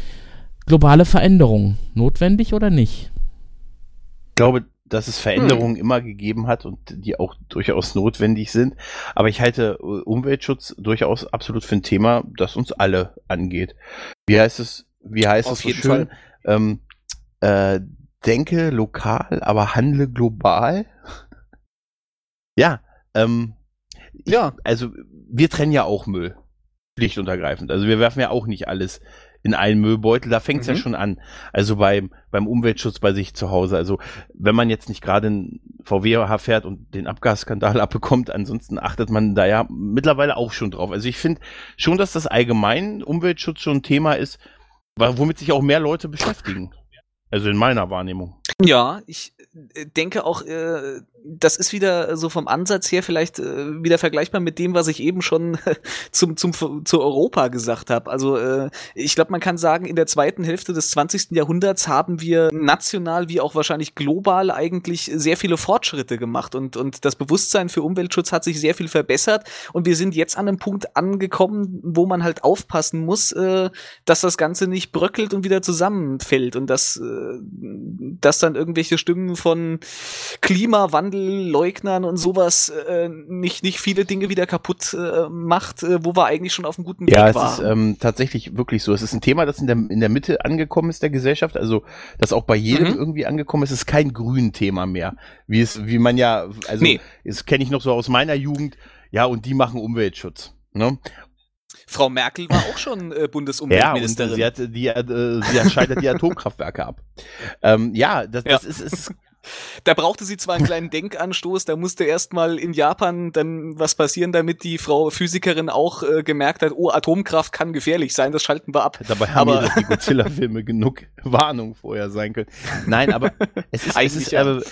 Globale Veränderungen, notwendig oder nicht? Ich glaube, dass es Veränderungen hm. immer gegeben hat und die auch durchaus notwendig sind. Aber ich halte äh, Umweltschutz durchaus absolut für ein Thema, das uns alle angeht. Wie heißt es, wie heißt Auf es so schön? Ähm, äh, denke lokal, aber handle global. ja, ähm, ja. also wir trennen ja auch Müll. Schlicht und ergreifend. Also wir werfen ja auch nicht alles in einen Müllbeutel. Da fängt es mhm. ja schon an. Also beim, beim Umweltschutz bei sich zu Hause. Also wenn man jetzt nicht gerade ein VW fährt und den Abgasskandal abbekommt, ansonsten achtet man da ja mittlerweile auch schon drauf. Also ich finde schon, dass das allgemein Umweltschutz schon ein Thema ist, womit sich auch mehr Leute beschäftigen. Also in meiner Wahrnehmung. Ja, ich äh, denke auch, äh, das ist wieder so vom Ansatz her vielleicht äh, wieder vergleichbar mit dem, was ich eben schon zum, zum, zu Europa gesagt habe. Also äh, ich glaube, man kann sagen, in der zweiten Hälfte des 20. Jahrhunderts haben wir national wie auch wahrscheinlich global eigentlich sehr viele Fortschritte gemacht und, und das Bewusstsein für Umweltschutz hat sich sehr viel verbessert und wir sind jetzt an einem Punkt angekommen, wo man halt aufpassen muss, äh, dass das Ganze nicht bröckelt und wieder zusammenfällt und dass, äh, dass dann irgendwelche Stimmen von Klimawandelleugnern und sowas äh, nicht, nicht viele Dinge wieder kaputt äh, macht, äh, wo wir eigentlich schon auf einem guten Weg waren. Ja, es ist ähm, tatsächlich wirklich so. Es ist ein Thema, das in der, in der Mitte angekommen ist der Gesellschaft, also das auch bei jedem mhm. irgendwie angekommen ist. Es ist kein Grün-Thema mehr, wie es, wie man ja, also nee. das kenne ich noch so aus meiner Jugend. Ja, und die machen Umweltschutz. Ne? Frau Merkel war auch schon äh, Bundesumweltministerin. Ja, sie, hat die, äh, sie schaltet die Atomkraftwerke ab. Ähm, ja, das, das ja. Ist, ist Da brauchte sie zwar einen kleinen Denkanstoß, da musste erstmal in Japan dann was passieren, damit die Frau Physikerin auch äh, gemerkt hat, oh, Atomkraft kann gefährlich sein, das schalten wir ab. Dabei haben aber die Godzilla-Filme genug Warnung vorher sein können. Nein, aber es ist, es ist aber,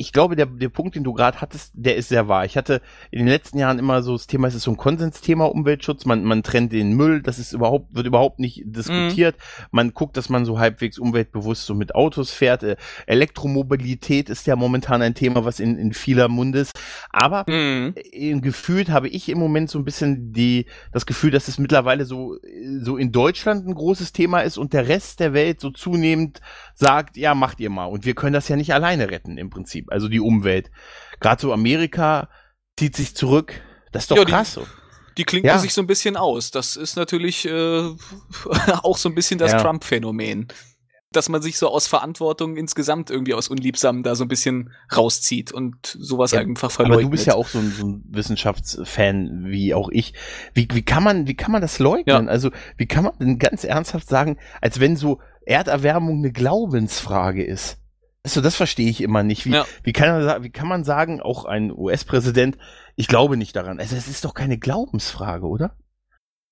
ich glaube, der, der Punkt, den du gerade hattest, der ist sehr wahr. Ich hatte in den letzten Jahren immer so das Thema, es ist so ein Konsensthema Umweltschutz, man, man trennt den Müll, das ist überhaupt, wird überhaupt nicht diskutiert. Mhm. Man guckt, dass man so halbwegs umweltbewusst so mit Autos fährt. Äh, Elektromobilität ist ja momentan ein Thema, was in, in vieler Mund ist. Aber mhm. gefühlt habe ich im Moment so ein bisschen die, das Gefühl, dass es mittlerweile so, so in Deutschland ein großes Thema ist und der Rest der Welt so zunehmend sagt, ja, macht ihr mal. Und wir können das ja nicht alleine retten im Prinzip also die Umwelt. Gerade so Amerika zieht sich zurück. Das ist doch ja, krass. Die, die klinken ja. sich so ein bisschen aus. Das ist natürlich äh, auch so ein bisschen das ja. Trump-Phänomen. Dass man sich so aus Verantwortung insgesamt irgendwie aus Unliebsamen da so ein bisschen rauszieht und sowas einfach verleugnet. Aber du bist ja auch so ein, so ein Wissenschaftsfan wie auch ich. Wie, wie, kann man, wie kann man das leugnen? Also wie kann man denn ganz ernsthaft sagen, als wenn so Erderwärmung eine Glaubensfrage ist? Also das verstehe ich immer nicht. Wie, ja. wie, kann man, wie kann man sagen, auch ein US-Präsident, ich glaube nicht daran. Also es ist doch keine Glaubensfrage, oder?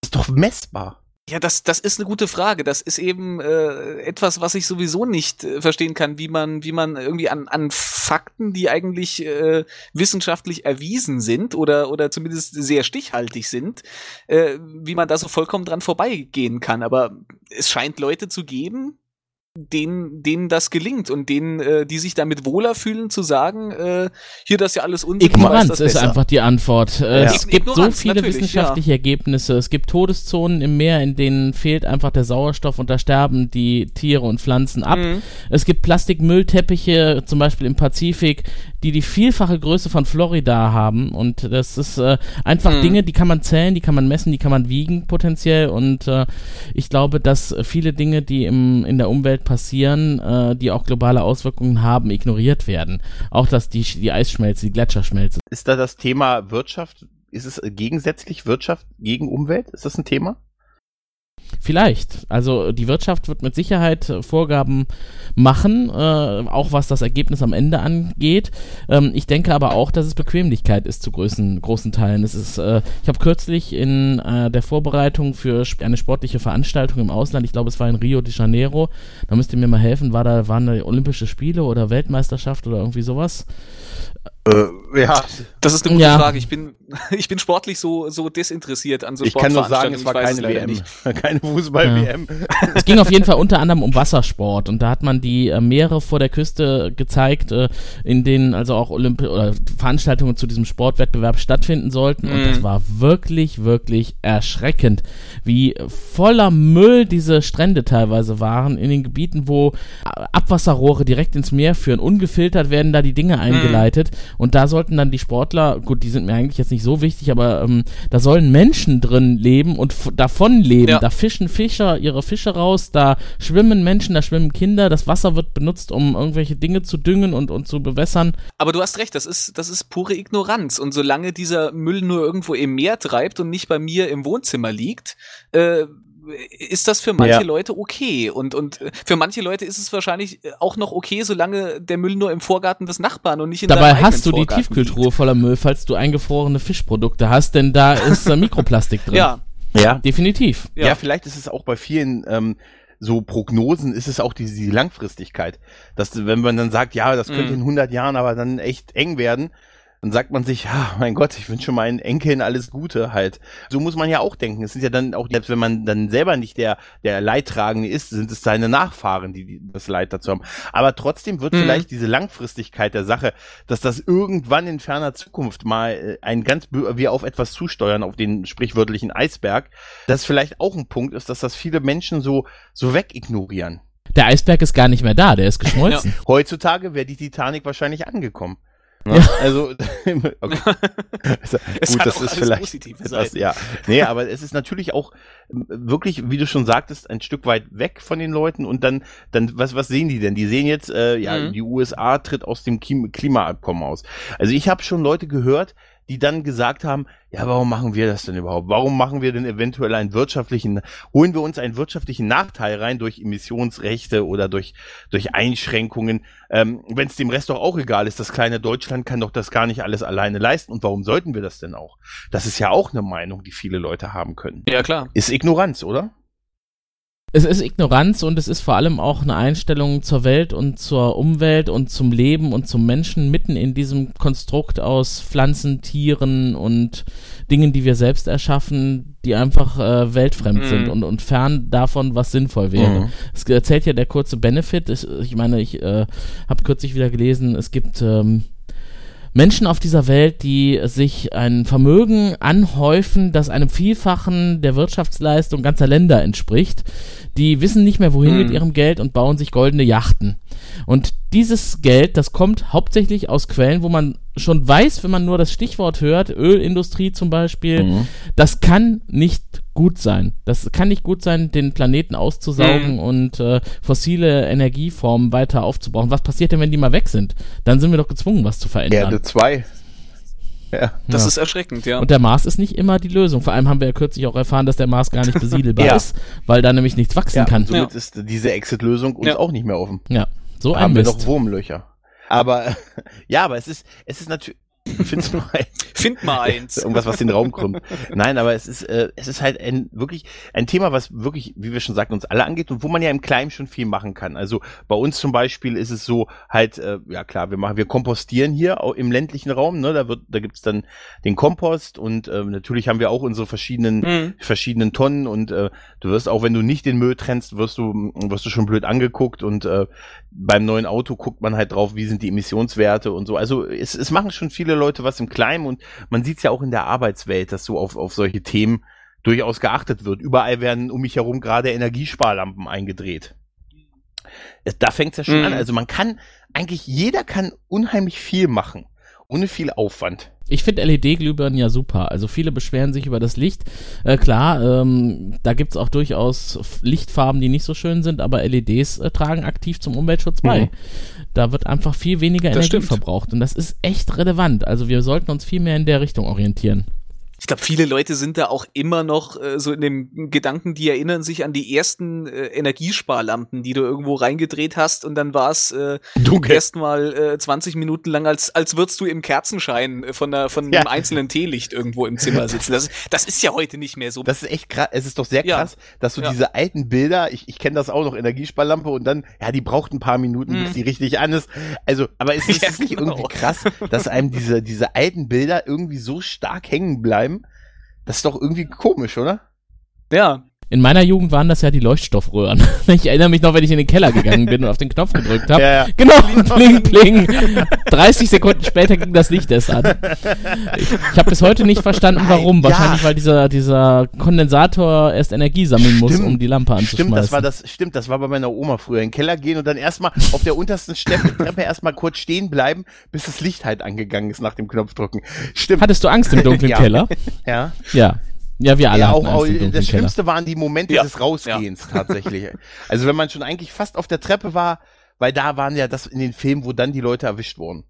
Das ist doch messbar. Ja, das, das ist eine gute Frage. Das ist eben äh, etwas, was ich sowieso nicht äh, verstehen kann, wie man, wie man irgendwie an, an Fakten, die eigentlich äh, wissenschaftlich erwiesen sind oder, oder zumindest sehr stichhaltig sind, äh, wie man da so vollkommen dran vorbeigehen kann. Aber es scheint Leute zu geben, denen, denen das gelingt und denen, äh, die sich damit wohler fühlen, zu sagen, äh, hier das ist ja alles Unsinn. Ignoranz ist einfach die Antwort. Äh, ja. Es gibt Ignoranz, so viele wissenschaftliche ja. Ergebnisse. Es gibt Todeszonen im Meer, in denen fehlt einfach der Sauerstoff und da sterben die Tiere und Pflanzen ab. Mhm. Es gibt Plastikmüllteppiche, zum Beispiel im Pazifik, die die vielfache Größe von Florida haben und das ist äh, einfach mhm. Dinge, die kann man zählen, die kann man messen, die kann man wiegen potenziell und äh, ich glaube, dass viele Dinge, die im, in der Umwelt passieren, äh, die auch globale Auswirkungen haben, ignoriert werden. Auch dass die, die Eisschmelze, die Gletscherschmelze. Ist da das Thema Wirtschaft, ist es gegensätzlich Wirtschaft gegen Umwelt? Ist das ein Thema? Vielleicht. Also die Wirtschaft wird mit Sicherheit äh, Vorgaben machen, äh, auch was das Ergebnis am Ende angeht. Ähm, ich denke aber auch, dass es Bequemlichkeit ist zu großen, großen Teilen. Es ist, äh, ich habe kürzlich in äh, der Vorbereitung für eine sportliche Veranstaltung im Ausland, ich glaube es war in Rio de Janeiro, da müsst ihr mir mal helfen, war da, waren da Olympische Spiele oder Weltmeisterschaft oder irgendwie sowas? Äh, ja. Das ist eine gute ja. Frage. Ich bin, ich bin sportlich so, so desinteressiert an so Ich kann nur sagen, es war keine WM. Keine Fußball-WM. Ja. es ging auf jeden Fall unter anderem um Wassersport und da hat man die äh, Meere vor der Küste gezeigt, äh, in denen also auch Olympi oder Veranstaltungen zu diesem Sportwettbewerb stattfinden sollten. Mhm. Und das mhm. war wirklich, wirklich erschreckend, wie voller Müll diese Strände teilweise waren in den Gebieten, wo Abwasserrohre direkt ins Meer führen. Ungefiltert werden da die Dinge mhm. eingeleitet. Mhm. Und da sollten dann die Sportler, gut, die sind mir eigentlich jetzt nicht so wichtig, aber ähm, da sollen Menschen drin leben und davon leben. Ja. Da fischen Fischer ihre Fische raus, da schwimmen Menschen, da schwimmen Kinder, das Wasser wird benutzt, um irgendwelche Dinge zu düngen und, und zu bewässern. Aber du hast recht, das ist, das ist pure Ignoranz. Und solange dieser Müll nur irgendwo im Meer treibt und nicht bei mir im Wohnzimmer liegt, äh, ist das für manche ja. Leute okay. Und, und für manche Leute ist es wahrscheinlich auch noch okay, solange der Müll nur im Vorgarten des Nachbarn und nicht in Dabei hast du die Tiefkühltruhe liegt. voller Müll, falls du eingefrorene Fischprodukte hast, denn da ist äh, Mikroplastik drin. Ja. Ja. Definitiv. Ja. ja. vielleicht ist es auch bei vielen ähm, so Prognosen ist es auch die, die Langfristigkeit. Dass, wenn man dann sagt, ja, das könnte mm. in 100 Jahren aber dann echt eng werden, dann sagt man sich, ja, mein Gott, ich wünsche meinen Enkeln alles Gute halt. So muss man ja auch denken. Es sind ja dann auch, selbst wenn man dann selber nicht der, der Leidtragende ist, sind es seine Nachfahren, die das Leid dazu haben. Aber trotzdem wird mhm. vielleicht diese Langfristigkeit der Sache, dass das irgendwann in ferner Zukunft mal äh, ein ganz, wir auf etwas zusteuern, auf den sprichwörtlichen Eisberg, das vielleicht auch ein Punkt ist, dass das viele Menschen so, so wegignorieren. Der Eisberg ist gar nicht mehr da, der ist geschmolzen. Ja. Heutzutage wäre die Titanic wahrscheinlich angekommen. Ne? Ja. Also, okay. also gut, das ist vielleicht etwas, ja. Nee, aber es ist natürlich auch wirklich, wie du schon sagtest, ein Stück weit weg von den Leuten und dann, dann, was, was sehen die denn? Die sehen jetzt, äh, ja, mhm. die USA tritt aus dem Klimaabkommen aus. Also ich habe schon Leute gehört, die dann gesagt haben, ja, warum machen wir das denn überhaupt? Warum machen wir denn eventuell einen wirtschaftlichen, holen wir uns einen wirtschaftlichen Nachteil rein durch Emissionsrechte oder durch, durch Einschränkungen, ähm, wenn es dem Rest doch auch egal ist, das kleine Deutschland kann doch das gar nicht alles alleine leisten und warum sollten wir das denn auch? Das ist ja auch eine Meinung, die viele Leute haben können. Ja, klar. Ist Ignoranz, oder? Es ist Ignoranz und es ist vor allem auch eine Einstellung zur Welt und zur Umwelt und zum Leben und zum Menschen mitten in diesem Konstrukt aus Pflanzen, Tieren und Dingen, die wir selbst erschaffen, die einfach äh, weltfremd Mhm. sind und, und fern davon, was sinnvoll wäre. Mhm. Es erzählt ja der kurze Benefit. Ich, ich meine, ich äh, habe kürzlich wieder gelesen, es gibt ähm, Menschen auf dieser Welt, die sich ein Vermögen anhäufen, das einem Vielfachen der Wirtschaftsleistung ganzer Länder entspricht. Die wissen nicht mehr wohin Hm. mit ihrem Geld und bauen sich goldene Yachten. Und dieses Geld, das kommt hauptsächlich aus Quellen, wo man schon weiß, wenn man nur das Stichwort hört, Ölindustrie zum Beispiel, Mhm. das kann nicht gut sein. Das kann nicht gut sein, den Planeten auszusaugen Mhm. und äh, fossile Energieformen weiter aufzubauen. Was passiert denn, wenn die mal weg sind? Dann sind wir doch gezwungen, was zu verändern. Erde 2. Ja. Das Ja. ist erschreckend, ja. Und der Mars ist nicht immer die Lösung. Vor allem haben wir ja kürzlich auch erfahren, dass der Mars gar nicht besiedelbar Ja. ist, weil da nämlich nichts wachsen ja, kann. und somit ist diese Exit-Lösung uns Ja. auch nicht mehr offen. Ja, so Da ein haben wir Mist. noch Wurmlöcher. Aber ja, aber es ist, es ist natürlich. Find's mal Find mal eins. irgendwas, was den Raum krümmt. Nein, aber es ist, äh, es ist halt ein wirklich ein Thema, was wirklich, wie wir schon sagten, uns alle angeht und wo man ja im Kleinen schon viel machen kann. Also bei uns zum Beispiel ist es so halt, äh, ja klar, wir machen, wir kompostieren hier im ländlichen Raum. Ne, da wird, da gibt's dann den Kompost und äh, natürlich haben wir auch unsere verschiedenen Mhm. verschiedenen Tonnen und äh, du wirst auch, wenn du nicht den Müll trennst, wirst du, wirst du schon blöd angeguckt und äh, beim neuen Auto guckt man halt drauf, wie sind die Emissionswerte und so. Also es, es machen schon viele Leute was im Kleinen und man sieht es ja auch in der Arbeitswelt, dass so auf, auf solche Themen durchaus geachtet wird. Überall werden um mich herum gerade Energiesparlampen eingedreht. Da fängt es ja schon Mhm. an. Also man kann, eigentlich jeder kann unheimlich viel machen, ohne viel Aufwand. Ich finde LED-Glühbirnen ja super. Also viele beschweren sich über das Licht. Äh, klar, ähm, da gibt's auch durchaus Lichtfarben, die nicht so schön sind, aber LEDs äh, tragen aktiv zum Umweltschutz bei. Mhm. Da wird einfach viel weniger Das Energie stimmt. verbraucht und das ist echt relevant. Also wir sollten uns viel mehr in der Richtung orientieren. Ich glaube, viele Leute sind da auch immer noch äh, so in dem Gedanken, die erinnern sich an die ersten äh, Energiesparlampen, die du irgendwo reingedreht hast und dann war es äh, erstmal äh, 20 Minuten lang, als, als würdest du im Kerzenschein äh, von, der, von Ja. einem einzelnen Teelicht irgendwo im Zimmer sitzen. Das, das ist ja heute nicht mehr so. Das ist echt krass. Es ist doch sehr Ja. krass, dass du Ja. diese alten Bilder, ich, ich kenne das auch noch, Energiesparlampe und dann, ja, die braucht ein paar Minuten, bis Mhm. die richtig an ist. Also, aber es ist Ja, es nicht genau. irgendwie krass, dass einem diese, diese alten Bilder irgendwie so stark hängen bleiben. Das ist doch irgendwie komisch, oder? ja. In meiner Jugend waren das ja die Leuchtstoffröhren. Ich erinnere mich noch, wenn ich in den Keller gegangen bin und auf den Knopf gedrückt habe. ja. Genau, pling, pling. 30 Sekunden später ging das Licht erst an. Ich, ich habe bis heute nicht verstanden, warum. Ja. Wahrscheinlich, weil dieser, dieser Kondensator erst Energie sammeln muss, Stimmt. um die Lampe anzuschmeißen. Stimmt, das war das, stimmt, das war bei meiner Oma früher. In den Keller gehen und dann erstmal auf der untersten Steppe, Treppe erstmal kurz stehen bleiben, bis das Licht halt angegangen ist nach dem Knopfdrücken. Stimmt. Hattest du Angst im dunklen Ja. Keller? ja. Ja. Ja, wir alle Ja, auch, auch das Keller. Schlimmste waren die Momente Ja. des Rausgehens tatsächlich. Also wenn man schon eigentlich fast auf der Treppe war, weil da waren ja das in den Filmen, wo dann die Leute erwischt wurden.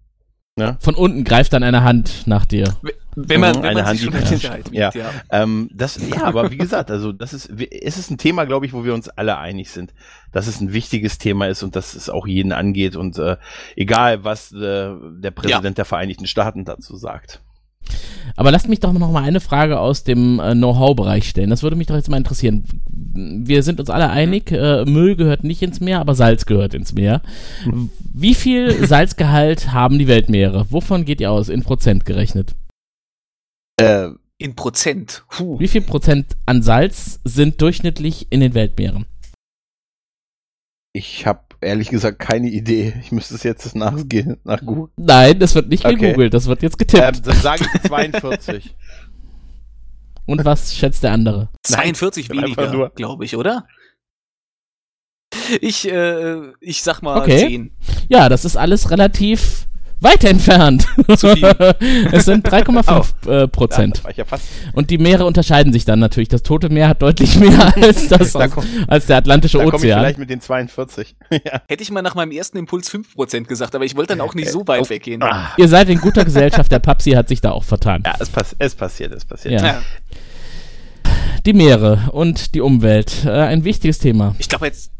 Von unten greift dann eine Hand nach dir. Wenn man, Mhm, wenn eine man Hand, sich schon die- in Sicherheit Ja. ja. Ähm, das, ja, aber wie gesagt, also das ist, es ist ein Thema, glaube ich, wo wir uns alle einig sind, dass es ein wichtiges Thema ist und dass es auch jeden angeht und äh, egal, was äh, der Präsident der Vereinigten Staaten dazu sagt. Aber lasst mich doch noch mal eine Frage aus dem äh, Know-how-Bereich stellen. Das würde mich doch jetzt mal interessieren. Wir sind uns alle einig, äh, Müll gehört nicht ins Meer, aber Salz gehört ins Meer. Wie viel Salzgehalt haben die Weltmeere? Wovon geht ihr aus, in Prozent gerechnet? Äh, In Prozent. Puh. Wie viel Prozent an Salz sind durchschnittlich in den Weltmeeren? ich habe ehrlich gesagt keine Idee. Ich müsste es jetzt nachgehen, nach Google. Nein, das wird nicht Okay. gegoogelt, das wird jetzt Ähm, getippt. dann sage ich 42. Und was schätzt der andere? 42 Nein, weniger, glaube ich, oder? Ich, äh, ich sag mal Okay. 10. Ja, das ist alles relativ Weit entfernt. Zu viel. es sind 3,5 äh, Prozent. Ja, ja fast. Und die Meere unterscheiden sich dann natürlich. Das Tote Meer hat deutlich mehr als, das, Da komm- als der Atlantische Da komme ich Ozean. vielleicht mit den 42. ja. Hätte ich mal nach meinem ersten Impuls 5% gesagt, aber ich wollte dann auch nicht so weit weggehen. Ah, Ihr seid in guter Gesellschaft. Der Papsi hat sich da auch vertan. ja, es, pass es passiert, es passiert. Ja. Ja. Die Meere und die Umwelt. Äh, ein wichtiges Thema. Ich glaube jetzt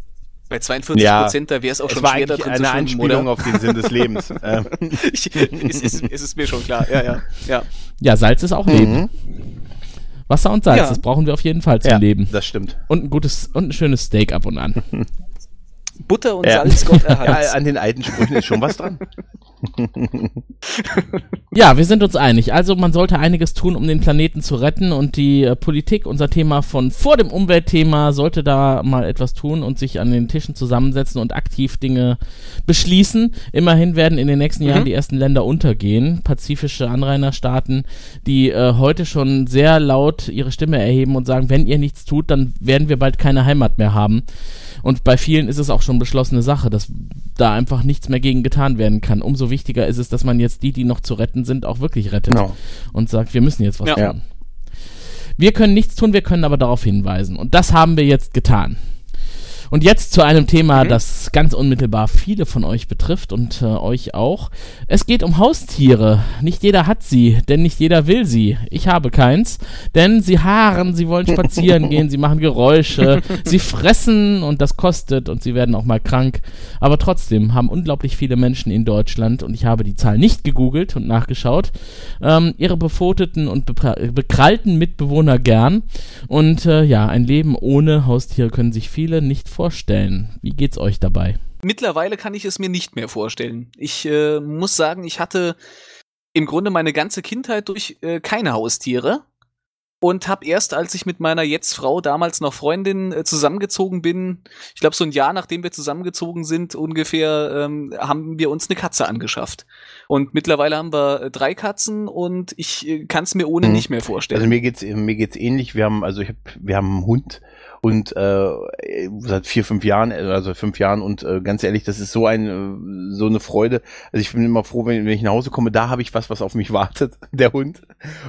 bei 42 Ja. Prozent, da wäre es auch Es schon war schwer da drin eine zu schwimmen, Anspielung oder? auf den Sinn des Lebens. ähm, Ich, es, ist, es ist mir schon klar, ja, ja. ja. Ja, Salz ist auch Leben. mhm. Wasser und Salz, Ja. das brauchen wir auf jeden Fall zum ja, Leben. das stimmt. Und ein gutes und ein schönes Steak ab und an. Butter und Ja. Salz, Gott Ja, erhalts. an den alten Sprüchen ist schon was dran. Ja, wir sind uns einig. Also man sollte einiges tun, um den Planeten zu retten und die äh, Politik, unser Thema von vor dem Umweltthema, sollte da mal etwas tun und sich an den Tischen zusammensetzen und aktiv Dinge beschließen. Immerhin werden in den nächsten Jahren Mhm. die ersten Länder untergehen, pazifische Anrainerstaaten, die äh, heute schon sehr laut ihre Stimme erheben und sagen, wenn ihr nichts tut, dann werden wir bald keine Heimat mehr haben. Und bei vielen ist es auch schon beschlossene Sache, dass da einfach nichts mehr gegen getan werden kann. Umso wichtiger ist es, dass man jetzt die, die noch zu retten sind, auch wirklich rettet Genau. und sagt, wir müssen jetzt was Ja. tun. Wir können nichts tun, wir können aber darauf hinweisen. Und das haben wir jetzt getan. Und jetzt zu einem Thema, Mhm. das ganz unmittelbar viele von euch betrifft und äh, euch auch. Es geht um Haustiere. Nicht jeder hat sie, denn nicht jeder will sie. Ich habe keins, denn sie haaren, sie wollen spazieren gehen, sie machen Geräusche, sie fressen und das kostet und sie werden auch mal krank. Aber trotzdem haben unglaublich viele Menschen in Deutschland, und ich habe die Zahl nicht gegoogelt und nachgeschaut, ähm, ihre befoteten und bepra- bekrallten Mitbewohner gern. Und äh, ja, ein Leben ohne Haustiere können sich viele nicht vorstellen. Wie geht's euch dabei? Mittlerweile kann ich es mir nicht mehr vorstellen. Ich äh, muss sagen, ich hatte im Grunde meine ganze Kindheit durch äh, keine Haustiere und habe erst, als ich mit meiner jetzt Frau, damals noch Freundin, äh, zusammengezogen bin, ich glaube so ein Jahr nachdem wir zusammengezogen sind ungefähr, ähm, haben wir uns eine Katze angeschafft. Und mittlerweile haben wir äh, drei Katzen und ich äh, kann es mir ohne Mhm. nicht mehr vorstellen. Also mir geht's mir geht's ähnlich. Wir haben also ich hab, wir haben einen Hund und äh, seit vier fünf Jahren also fünf Jahren und äh, ganz ehrlich, das ist so ein äh, so eine Freude. Also ich bin immer froh, wenn, wenn ich nach Hause komme, da habe ich was, was auf mich wartet, der Hund.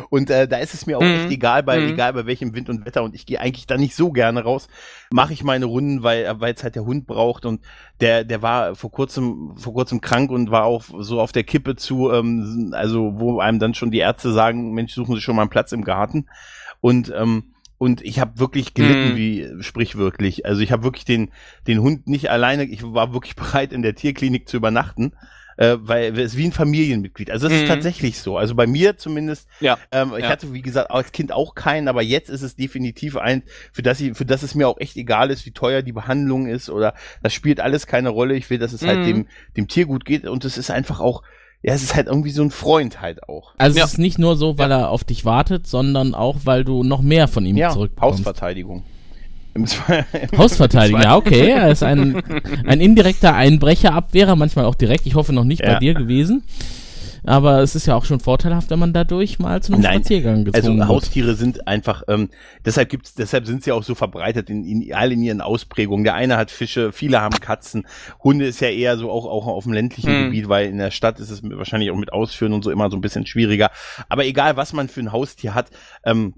Und äh, da ist es mir auch Mhm. echt egal bei Mhm. egal bei welchem Wind und Wetter und ich gehe eigentlich da nicht so gerne raus. Mache ich meine Runden, weil weil es halt der Hund braucht und der der war vor kurzem vor kurzem krank und war auch so auf der Kippe zu ähm, also wo einem dann schon die Ärzte sagen, Mensch, suchen Sie schon mal einen Platz im Garten und ähm, und ich habe wirklich gelitten, Mhm. wie sprichwörtlich. Also ich habe wirklich den den Hund nicht alleine. Ich war wirklich bereit, in der Tierklinik zu übernachten, äh, weil es ist wie ein Familienmitglied. Also es ist Mhm. tatsächlich so. Also bei mir zumindest. Ja. Ähm, ich Ja. hatte wie gesagt als Kind auch keinen, aber jetzt ist es definitiv ein, für das ich, für das es mir auch echt egal ist, wie teuer die Behandlung ist oder das spielt alles keine Rolle. Ich will, dass es halt Mhm. dem dem Tier gut geht und es ist einfach auch ja, es ist halt irgendwie so ein Freund halt auch. Also Ja. es ist nicht nur so, weil er auf dich wartet, sondern auch, weil du noch mehr von ihm Ja, zurückbekommst. Hausverteidigung. Im Zwei- Hausverteidigung, ja, okay. Er ist ein, ein indirekter Einbrecherabwehrer, manchmal auch direkt. Ich hoffe noch nicht bei Ja. dir gewesen. Aber es ist ja auch schon vorteilhaft, wenn man dadurch mal zu einem Nein, Spaziergang gezwungen Also wird. Haustiere sind einfach, ähm, deshalb gibt's, deshalb sind sie auch so verbreitet in, in all in ihren Ausprägungen. Der eine hat Fische, viele haben Katzen. Hunde ist ja eher so auch, auch auf dem ländlichen Hm. Gebiet, weil in der Stadt ist es wahrscheinlich auch mit Ausführen und so immer so ein bisschen schwieriger. Aber egal, was man für ein Haustier hat, ähm,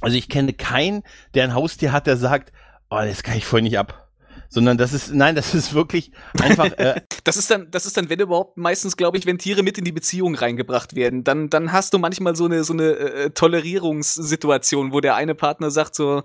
also ich kenne keinen, der ein Haustier hat, der sagt, oh, das kann ich voll nicht ab. Sondern das ist, nein, das ist wirklich einfach, äh, Das ist dann, das ist dann, wenn überhaupt, meistens, glaube ich, wenn Tiere mit in die Beziehung reingebracht werden, dann, dann hast du manchmal so eine, so eine äh, Tolerierungssituation, wo der eine Partner sagt so,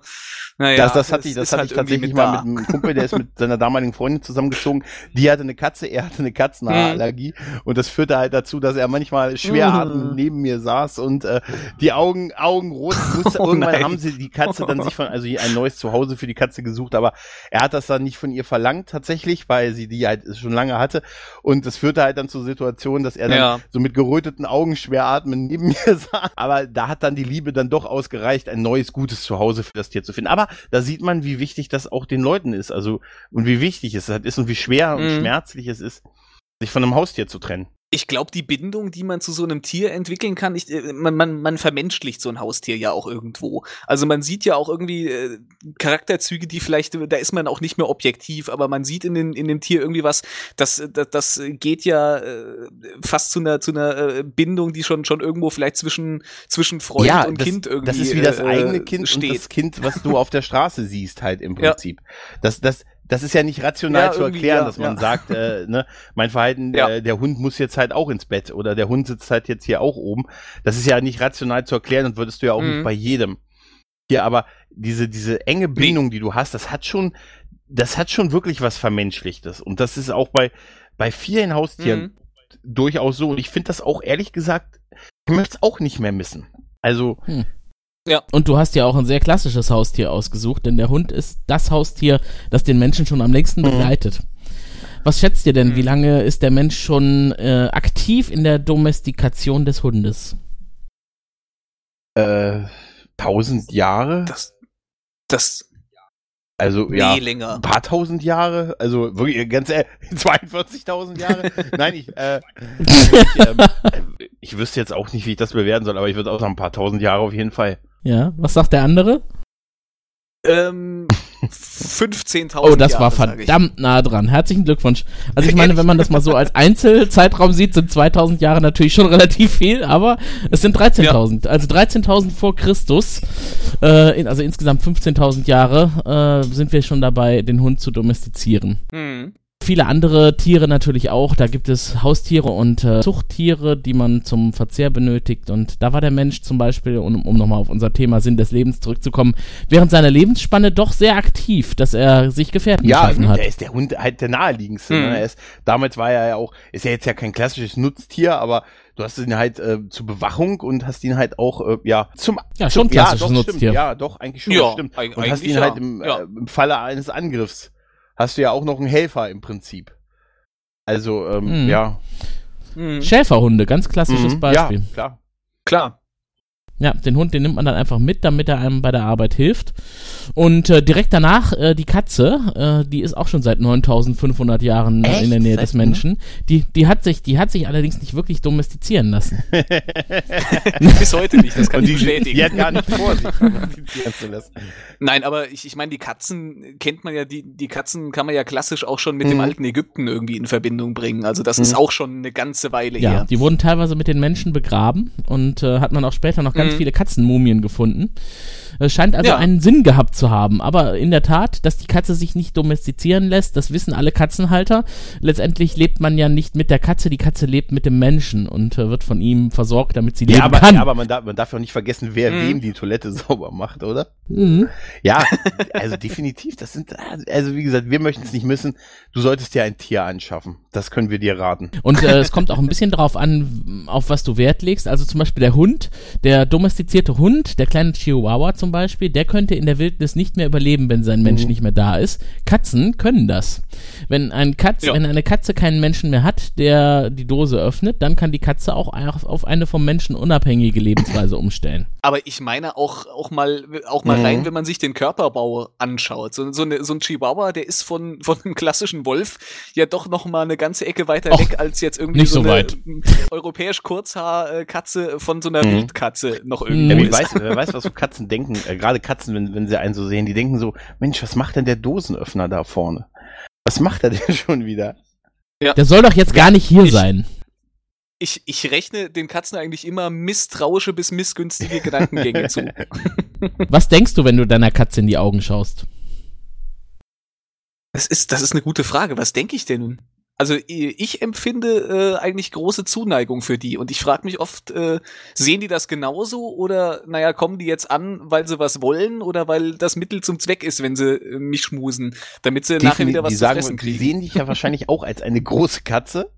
naja, das, das hatte ich, das hatte halt ich tatsächlich mit mal da. mit einem Kumpel, der ist mit seiner damaligen Freundin zusammengezogen. Die hatte eine Katze, er hatte eine Katzenhaarallergie und das führte halt dazu, dass er manchmal schwer Mhm. neben mir saß und äh, die Augen, Augen rot. Oh irgendwann nein. haben sie die Katze dann sich von, also ein neues Zuhause für die Katze gesucht, aber er hat das dann nicht von ihr verlangt tatsächlich, weil sie die halt schon lange hatte und das führte halt dann zur Situation, dass er dann Ja. so mit geröteten Augen schwer atmend neben mir saß. Aber da hat dann die Liebe dann doch ausgereicht, ein neues, gutes Zuhause für das Tier zu finden. Aber da sieht man, wie wichtig das auch den Leuten ist. Also, und wie wichtig es halt ist und wie schwer und Mhm. schmerzlich es ist, sich von einem Haustier zu trennen. Ich glaube, die Bindung, die man zu so einem Tier entwickeln kann, ich, äh, man, man, man vermenschlicht so ein Haustier ja auch irgendwo. Also man sieht ja auch irgendwie äh, Charakterzüge, die vielleicht, da ist man auch nicht mehr objektiv, aber man sieht in, den, in dem Tier irgendwie was, das, das, das geht ja äh, fast zu einer, zu einer äh, Bindung, die schon, schon irgendwo vielleicht zwischen, zwischen Freund Ja, und das, Kind irgendwie das ist wie das äh, eigene Kind steht. und das Kind, was du auf der Straße siehst, halt im Prinzip. Das, das, das ist ja nicht rational Ja, zu erklären, ja, dass man ja. sagt, äh, ne, mein Verhalten, Ja. äh, der Hund muss jetzt halt auch ins Bett oder der Hund sitzt halt jetzt hier auch oben. Das ist ja nicht rational zu erklären und würdest du ja auch Mhm. nicht bei jedem. Hier, aber diese, diese enge Bindung, die du hast, das hat schon, das hat schon wirklich was Vermenschlichtes. Und das ist auch bei, bei vielen Haustieren Mhm. durchaus so. Und ich finde das auch ehrlich gesagt, ich möchte es auch nicht mehr missen. Also, Und du hast ja auch ein sehr klassisches Haustier ausgesucht, denn der Hund ist das Haustier, das den Menschen schon am längsten Mhm. begleitet. Was schätzt ihr denn, Mhm. wie lange ist der Mensch schon äh, aktiv in der Domestikation des Hundes? äh, tausend Jahre? Das, das, Also, nee, ja. länger. Ein paar tausend Jahre, also wirklich ganz ehrlich, 42.000 Jahre. Nein, ich, äh, ich, ähm, äh, ich wüsste jetzt auch nicht, wie ich das bewerten soll, aber ich würde auch sagen, ein paar tausend Jahre auf jeden Fall. Ja, was sagt der andere? Ähm, 15.000 Oh, das Jahre, war verdammt nah dran. Herzlichen Glückwunsch. Also ich meine, wenn man das mal so als Einzelzeitraum sieht, sind 2000 Jahre natürlich schon relativ viel, aber es sind 13.000. Also 13.000 vor Christus, äh, in, also insgesamt 15.000 Jahre äh, sind wir schon dabei, den Hund zu domestizieren. Mhm. Viele andere Tiere natürlich auch. Da gibt es Haustiere und äh, Zuchttiere, die man zum Verzehr benötigt. Und da war der Mensch zum Beispiel, um, um nochmal auf unser Thema Sinn des Lebens zurückzukommen, während seiner Lebensspanne doch sehr aktiv, dass er sich Gefährten Ja, geschaffen hat. der ist der Hund halt der naheliegendste. Mhm. Ne? Er ist, damals war er ja auch, ist ja jetzt ja kein klassisches Nutztier, aber du hast ihn halt äh, zur Bewachung und hast ihn halt auch, äh, ja, zum Ja, schon zum, klassisches ja, doch, Nutztier. Stimmt, ja, doch, eigentlich schon, Ja, stimmt. Und hast ihn halt ja, im, ja. äh, im Falle eines Angriffs, hast du ja auch noch einen Helfer im Prinzip. Also, ähm, Mhm. ja. Mhm. Schäferhunde, ganz klassisches Mhm, Beispiel. Ja, klar. Klar. Ja, den Hund, den nimmt man dann einfach mit, damit er einem bei der Arbeit hilft. Und äh, direkt danach äh, die Katze, äh, die ist auch schon seit 9500 Jahren äh, in der? Nähe Seit- des Menschen. Die, die hat sich, die hat sich allerdings nicht wirklich domestizieren lassen. Bis heute nicht, das kann Und ich die, bestätigen. die hat gar nicht vor, sich domestizieren zu lassen. Nein, aber ich, ich meine, die Katzen kennt man ja, die, die Katzen kann man ja klassisch auch schon mit Mhm. dem alten Ägypten irgendwie in Verbindung bringen. Also das Mhm. ist auch schon eine ganze Weile Ja, her. die wurden teilweise mit den Menschen begraben und äh, hat man auch später noch ganz Mhm. viele Katzenmumien gefunden. Es scheint also Ja. einen Sinn gehabt zu haben. Aber in der Tat, dass die Katze sich nicht domestizieren lässt, das wissen alle Katzenhalter. Letztendlich lebt man ja nicht mit der Katze, die Katze lebt mit dem Menschen und äh, wird von ihm versorgt, damit sie leben Ja, aber, kann. ja, aber man darf, man darf ja auch nicht vergessen, wer Mhm. wem die Toilette sauber macht, oder? mhm. Ja, also definitiv, das sind, also wie gesagt, wir möchten es nicht missen. Du solltest dir ein Tier anschaffen. Das können wir dir raten. Und äh, es kommt auch ein bisschen darauf an, auf was du Wert legst. Also zum Beispiel der Hund, der domestizierte Hund, der kleine Chihuahua zum Beispiel, der könnte in der Wildnis nicht mehr überleben, wenn sein Mensch Mhm. nicht mehr da ist. Katzen können das. Wenn, ein Katz, Ja. wenn eine Katze keinen Menschen mehr hat, der die Dose öffnet, dann kann die Katze auch auf eine vom Menschen unabhängige Lebensweise umstellen. Aber ich meine auch, auch mal, auch mal Mhm. rein, wenn man sich den Körperbau anschaut. So, so, eine, so ein Chihuahua, der ist von, von einem klassischen Wolf ja doch noch mal eine ganze Ecke weiter Och, weg als jetzt irgendwie nicht so so eine weit. m, europäisch Kurzhaarkatze von so einer Mhm. Wildkatze noch Mhm. irgendwo Ja, ist. weiß, wer weiß, was so Katzen denken, äh, gerade Katzen, wenn, wenn sie einen so sehen, die denken so, Mensch, was macht denn der Dosenöffner da vorne? Was macht er denn schon wieder? Der soll doch jetzt gar nicht hier ich- sein. Ich, ich rechne den Katzen eigentlich immer misstrauische bis missgünstige Gedankengänge zu. Was denkst du, wenn du deiner Katze in die Augen schaust? Das ist, das ist eine gute Frage. Was denke ich denn nun? Also ich empfinde äh, eigentlich große Zuneigung für die und ich frage mich oft, äh, sehen die das genauso oder naja, kommen die jetzt an, weil sie was wollen oder weil das Mittel zum Zweck ist, wenn sie äh, mich schmusen, damit sie nachher Defini- wieder was die zu sagen, fressen die kriegen. sehen dich ja wahrscheinlich auch als eine große Katze,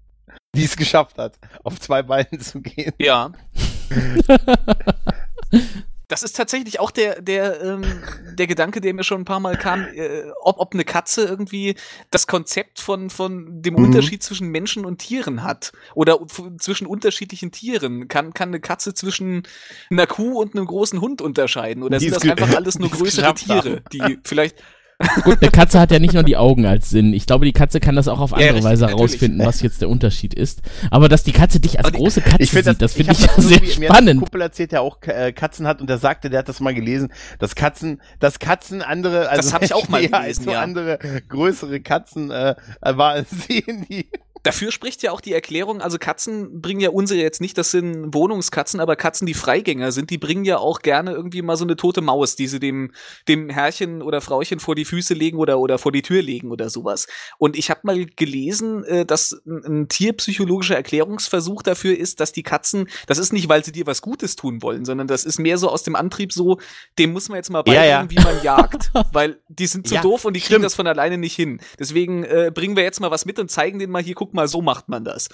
die es geschafft hat, auf zwei Beinen zu gehen. Ja. Das ist tatsächlich auch der, der, ähm, der Gedanke, der mir schon ein paar Mal kam, äh, ob, ob eine Katze irgendwie das Konzept von, von dem Mhm. Unterschied zwischen Menschen und Tieren hat. Oder zwischen unterschiedlichen Tieren. Kann, kann eine Katze zwischen einer Kuh und einem großen Hund unterscheiden? Oder Die sind das einfach alles nur größere Tiere, die vielleicht Gut, eine Katze hat ja nicht nur die Augen als Sinn. Ich glaube, die Katze kann das auch auf andere Ja, richtig, Weise herausfinden, was jetzt der Unterschied ist. Aber dass die Katze dich als die- große Katze Ich sieht, das finde hab ich, das sehr Mir spannend. Kumpel erzählt, der auch äh, Katzen hat und der sagte, der hat das mal gelesen, dass Katzen, dass Katzen andere, also Das hab ich auch mal gelesen, ja. andere größere Katzen äh, war, sehen die. Dafür spricht ja auch die Erklärung, also Katzen bringen ja unsere jetzt nicht, das sind Wohnungskatzen, aber Katzen, die Freigänger sind, die bringen ja auch gerne irgendwie mal so eine tote Maus, die sie dem, dem Herrchen oder Frauchen vor die Füße legen oder, oder vor die Tür legen oder sowas. Und ich habe mal gelesen, äh, dass ein, ein tierpsychologischer Erklärungsversuch dafür ist, dass die Katzen, das ist nicht, weil sie dir was Gutes tun wollen, sondern das ist mehr so aus dem Antrieb so, dem muss man jetzt mal beibringen, Ja, ja. wie man jagt, weil die sind zu Ja, doof und die kriegen stimmt. das von alleine nicht hin. Deswegen äh, bringen wir jetzt mal was mit und zeigen denen mal hier, guck mal, so macht man das.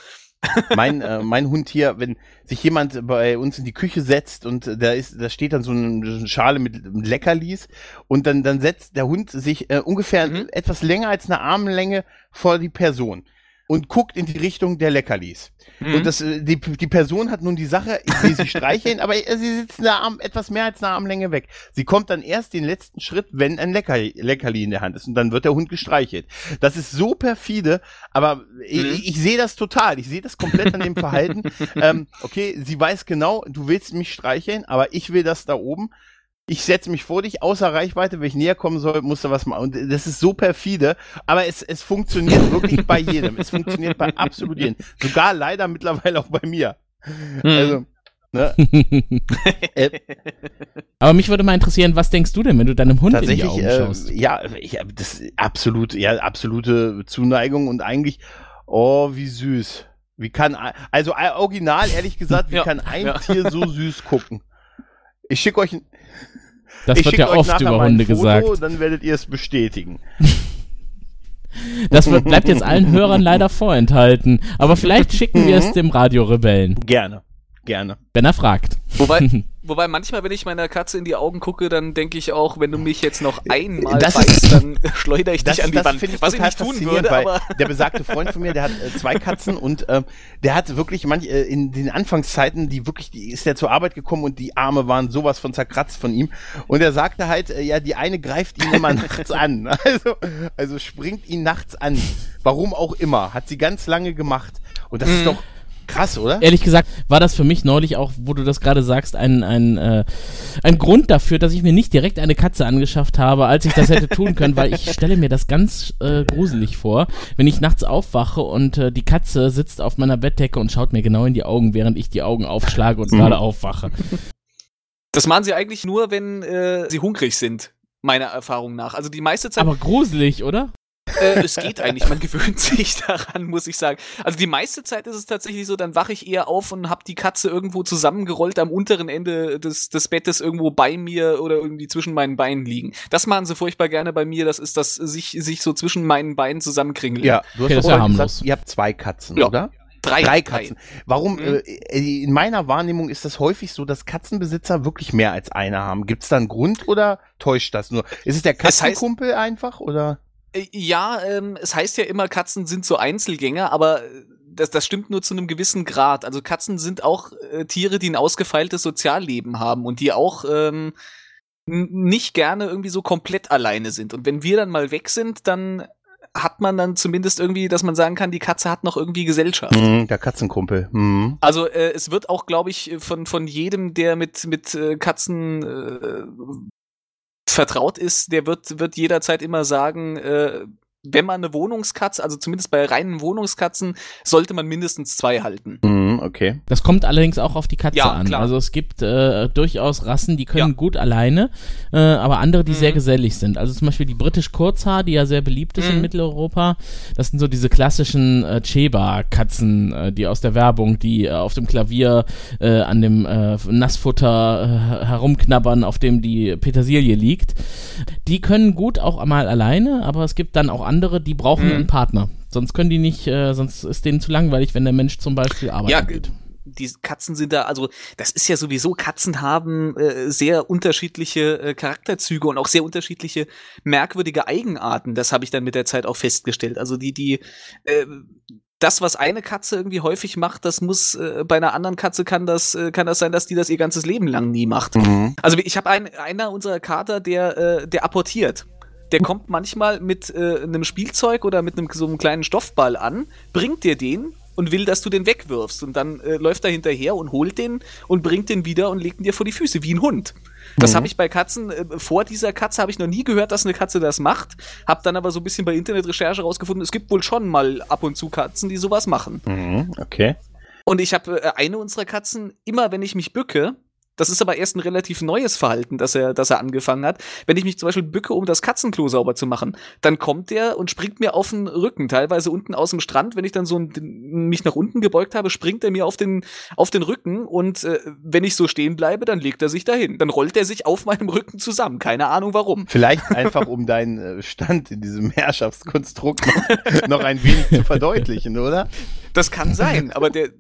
Mein, äh, mein Hund hier, wenn sich jemand bei uns in die Küche setzt und äh, da ist, da steht dann so eine, Schale mit Leckerlis und dann, dann setzt der Hund sich äh, ungefähr Mhm. etwas länger als eine Armlänge vor die Person und guckt in die Richtung der Leckerlis. Mhm. Und das, äh, die, die Person hat nun die Sache, ich will sie streicheln, aber äh, sie sitzt eine Arm, etwas mehr als eine Armlänge weg. Sie kommt dann erst den letzten Schritt, wenn ein Lecker, Leckerli in der Hand ist und dann wird der Hund gestreichelt. Das ist so perfide, aber ich, Mhm. ich sehe das total. Ich sehe das komplett an dem Verhalten. ähm, okay, sie weiß genau, du willst mich streicheln, aber ich will das da oben. Ich setze mich vor dich, außer Reichweite, wenn ich näher kommen soll, musst du was machen. Und das ist so perfide, aber es, es funktioniert wirklich bei jedem. Es funktioniert bei absolut jedem. Sogar leider mittlerweile auch bei mir. Mhm. Also, ne, äh, Aber mich würde mal interessieren, was denkst du denn, wenn du deinem Hund in die tatsächlich, Augen äh, schaust? ja, ich, das ist absolut, ja, absolute Zuneigung und eigentlich, oh, wie süß. Wie kann, also äh, original, ehrlich gesagt, wie Ja, kann ein ja. Tier so süß gucken? Ich schicke euch, ein- Das ich wird ja oft über Hunde Foto, gesagt. Dann werdet ihr es bestätigen. Das wird, bleibt jetzt allen Hörern leider vorenthalten. Aber vielleicht schicken wir es Mhm. dem Radiorebellen, Gerne, gerne. wenn er fragt. Wobei, wobei manchmal, wenn ich meiner Katze in die Augen gucke, dann denke ich auch, wenn du mich jetzt noch einmal Das beißt, ist- dann schleudere ich Das, dich an die das Wand. Was ich nicht tun faszinierend, würde, weil aber der besagte Freund von mir, der hat äh, zwei Katzen und ähm, der hat wirklich manch äh, in den Anfangszeiten, die wirklich, die ist er zur Arbeit gekommen und die Arme waren sowas von zerkratzt von ihm und er sagte halt, äh, ja, die eine greift ihn immer nachts an, also also springt ihn nachts an, warum auch immer, hat sie ganz lange gemacht und das ist Mhm. doch krass, oder? Ehrlich gesagt war das für mich neulich auch, wo du das gerade sagst, ein, ein, äh, ein Grund dafür, dass ich mir nicht direkt eine Katze angeschafft habe, als ich das hätte tun können, weil ich stelle mir das ganz äh, gruselig vor, wenn ich nachts aufwache und äh, die Katze sitzt auf meiner Bettdecke und schaut mir genau in die Augen, während ich die Augen aufschlage und Mhm. gerade aufwache. das machen sie eigentlich nur, wenn äh, sie hungrig sind. Meiner Erfahrung nach. Also die meiste Zeit, Aber gruselig, oder? Äh, es geht eigentlich, man gewöhnt sich daran, muss ich sagen. Also die meiste Zeit ist es tatsächlich so, dann wache ich eher auf und hab die Katze irgendwo zusammengerollt am unteren Ende des, des Bettes irgendwo bei mir oder irgendwie zwischen meinen Beinen liegen. Das machen sie furchtbar gerne bei mir, das ist das sich, sich so zwischen meinen Beinen zusammenkringeln. Ja, du Okay, hast das ja harmlos. gesagt, ihr habt zwei Katzen, Ja. oder? Drei, Drei Katzen. Warum, Mhm. äh, in meiner Wahrnehmung ist das häufig so, dass Katzenbesitzer wirklich mehr als eine haben. Gibt es da einen Grund oder täuscht das nur? Ist es der Es heißt- Katzenkumpel einfach oder? Äh, Ja, ähm, es heißt ja immer, Katzen sind so Einzelgänger, aber äh, das, das stimmt nur zu einem gewissen Grad. Also Katzen sind auch äh, Tiere, die ein ausgefeiltes Sozialleben haben und die auch ähm, nicht gerne irgendwie so komplett alleine sind. Und wenn wir dann mal weg sind, dann hat man dann zumindest irgendwie, dass man sagen kann, die Katze hat noch irgendwie Gesellschaft. Mhm, der Katzenkumpel. Mhm. Also äh, es wird auch, glaube ich, von, von jedem, der mit, mit äh, Katzen äh, vertraut ist, der wird, wird jederzeit immer sagen, äh, wenn man eine Wohnungskatze, also zumindest bei reinen Wohnungskatzen, sollte man mindestens zwei halten. Mhm, okay. Das kommt allerdings auch auf die Katze Ja, an. klar. Also es gibt äh, durchaus Rassen, die können Ja. gut alleine, äh, aber andere, die Mhm. sehr gesellig sind. Also zum Beispiel die britisch Kurzhaar, die ja sehr beliebt ist in Mhm. Mitteleuropa. Das sind so diese klassischen äh, Cheba-Katzen, äh, die aus der Werbung, die äh, auf dem Klavier äh, an dem äh, Nassfutter äh, herumknabbern, auf dem die Petersilie liegt. Die können gut auch mal alleine, aber es gibt dann auch andere, die brauchen Mhm. einen Partner. Sonst können die nicht, äh, sonst ist denen zu langweilig, wenn der Mensch zum Beispiel arbeiten Ja, geht. die Katzen sind da, also das ist ja sowieso, Katzen haben äh, sehr unterschiedliche äh, Charakterzüge und auch sehr unterschiedliche merkwürdige Eigenarten. Das habe ich dann mit der Zeit auch festgestellt. Also die, die, äh, das, was eine Katze irgendwie häufig macht, das muss äh, bei einer anderen Katze kann das, äh, kann das sein, dass die das ihr ganzes Leben lang nie macht. Mhm. Also ich habe einen, einer unserer Kater, der, äh, der apportiert. Der kommt manchmal mit äh, einem Spielzeug oder mit einem so einem kleinen Stoffball an, bringt dir den und will, dass du den wegwirfst. Und dann äh, läuft er hinterher und holt den und bringt den wieder und legt ihn dir vor die Füße, wie ein Hund. Das mhm. habe ich bei Katzen, äh, vor dieser Katze habe ich noch nie gehört, dass eine Katze das macht. Hab dann aber so ein bisschen bei Internetrecherche rausgefunden, es gibt wohl schon mal ab und zu Katzen, die sowas machen. Mhm, okay. Und ich habe äh, eine unserer Katzen, immer wenn ich mich bücke, das ist aber erst ein relativ neues Verhalten, das er, das er angefangen hat. Wenn ich mich zum Beispiel bücke, um das Katzenklo sauber zu machen, dann kommt der und springt mir auf den Rücken, teilweise unten aus dem Strand. Wenn ich dann so mich nach unten gebeugt habe, springt er mir auf den, auf den Rücken und äh, wenn ich so stehen bleibe, dann legt er sich dahin. Dann rollt er sich auf meinem Rücken zusammen. Keine Ahnung warum. Vielleicht einfach, um deinen äh, Stand in diesem Herrschaftskonstrukt noch, noch ein wenig zu verdeutlichen, oder? Das kann sein, aber der,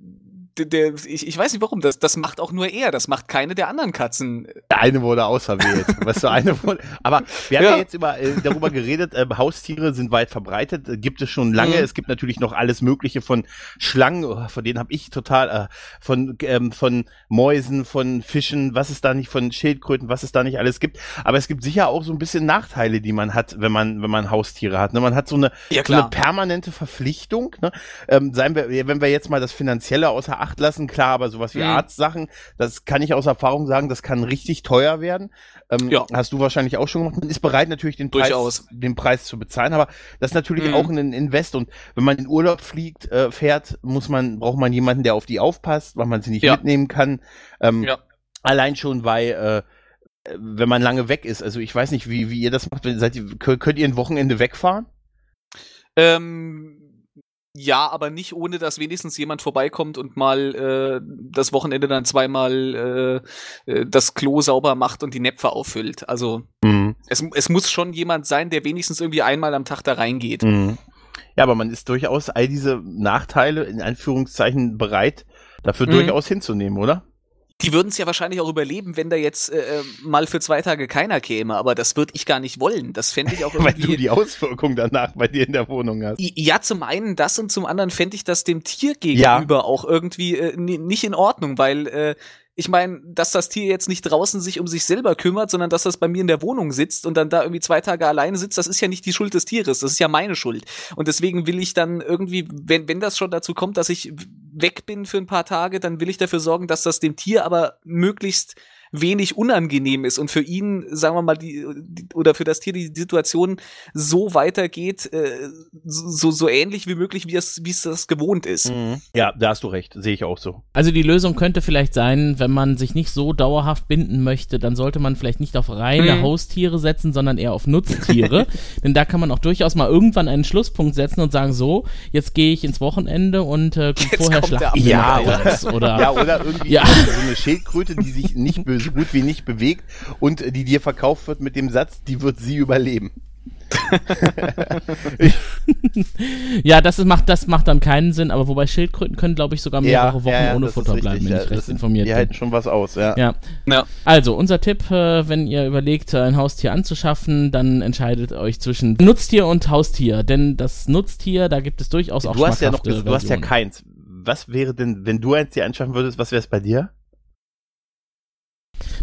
der, der ich, ich weiß nicht warum, das, das macht auch nur er, das macht keine der anderen Katzen. Der eine wurde auserwählt. weißt du, eine wurde, aber wir haben ja, ja jetzt über, äh, darüber geredet, äh, Haustiere sind weit verbreitet, äh, gibt es schon lange. Mhm. Es gibt natürlich noch alles Mögliche von Schlangen, oh, von denen habe ich total, äh, von, ähm, von Mäusen, von Fischen, was es da nicht, von Schildkröten, was es da nicht alles gibt. Aber es gibt sicher auch so ein bisschen Nachteile, die man hat, wenn man, wenn man Haustiere hat. Ne? Man hat so eine, ja, so eine permanente Verpflichtung. Ne? Ähm, seien wir, wenn wir jetzt mal das Finanzielle außer Acht lassen, klar, aber sowas wie mhm. Arztsachen, das kann ich aus Erfahrung sagen, das kann richtig teuer werden. Ähm, ja. Hast du wahrscheinlich auch schon gemacht. Man ist bereit natürlich den Preis, den Preis zu bezahlen, aber das ist natürlich mhm. auch ein Invest und wenn man in Urlaub fliegt, äh, fährt, muss man, braucht man jemanden, der auf die aufpasst, weil man sie nicht ja. mitnehmen kann. Ähm, ja. Allein schon, weil äh, wenn man lange weg ist. Also ich weiß nicht, wie, wie ihr das macht. Seid ihr, könnt ihr ein Wochenende wegfahren? Ähm, ja, aber nicht ohne, dass wenigstens jemand vorbeikommt und mal äh, das Wochenende dann zweimal äh, äh, das Klo sauber macht und die Näpfe auffüllt. Also mhm. es, es muss schon jemand sein, der wenigstens irgendwie einmal am Tag da reingeht. Mhm. Ja, aber man ist durchaus all diese Nachteile in Anführungszeichen bereit, dafür mhm. durchaus hinzunehmen, oder? Die würden es ja wahrscheinlich auch überleben, wenn da jetzt äh, äh, mal für zwei Tage keiner käme, aber das würde ich gar nicht wollen. Das fände ich auch irgendwie. Weil du die Auswirkung danach bei dir in der Wohnung hast. Ja, zum einen das und zum anderen fände ich das dem Tier gegenüber ja. auch irgendwie äh, nicht in Ordnung, weil äh, ich meine, dass das Tier jetzt nicht draußen sich um sich selber kümmert, sondern dass das bei mir in der Wohnung sitzt und dann da irgendwie zwei Tage alleine sitzt, das ist ja nicht die Schuld des Tieres, das ist ja meine Schuld. Und deswegen will ich dann irgendwie, wenn, wenn das schon dazu kommt, dass ich weg bin für ein paar Tage, dann will ich dafür sorgen, dass das dem Tier aber möglichst wenig unangenehm ist und für ihn, sagen wir mal, die, die oder für das Tier die Situation so weitergeht, äh, so, so ähnlich wie möglich, wie es, wie es das gewohnt ist. Mhm. Ja, da hast du recht, sehe ich auch so. Also die Lösung könnte vielleicht sein, wenn man sich nicht so dauerhaft binden möchte, dann sollte man vielleicht nicht auf reine mhm. Haustiere setzen, sondern eher auf Nutztiere. Denn da kann man auch durchaus mal irgendwann einen Schlusspunkt setzen und sagen, so, jetzt gehe ich ins Wochenende und äh, vorher schlafen ja, oder, oder, ja, oder irgendwie ja. so eine Schildkröte, die sich nicht böse so gut wie nicht bewegt und die dir verkauft wird mit dem Satz, die wird sie überleben. ja, das ist, macht, das macht dann keinen Sinn, aber wobei Schildkröten können, glaube ich, sogar mehrere ja, Wochen ja, ohne Futter bleiben, wenn ich recht informiert bin. Die halten schon was aus, ja. ja. ja. Also, unser Tipp, äh, wenn ihr überlegt, ein Haustier anzuschaffen, dann entscheidet euch zwischen Nutztier und Haustier, denn das Nutztier, da gibt es durchaus auch du hast ja noch, Du hast ja keins. Was wäre denn, wenn du eins dir anschaffen würdest, was wäre es bei dir?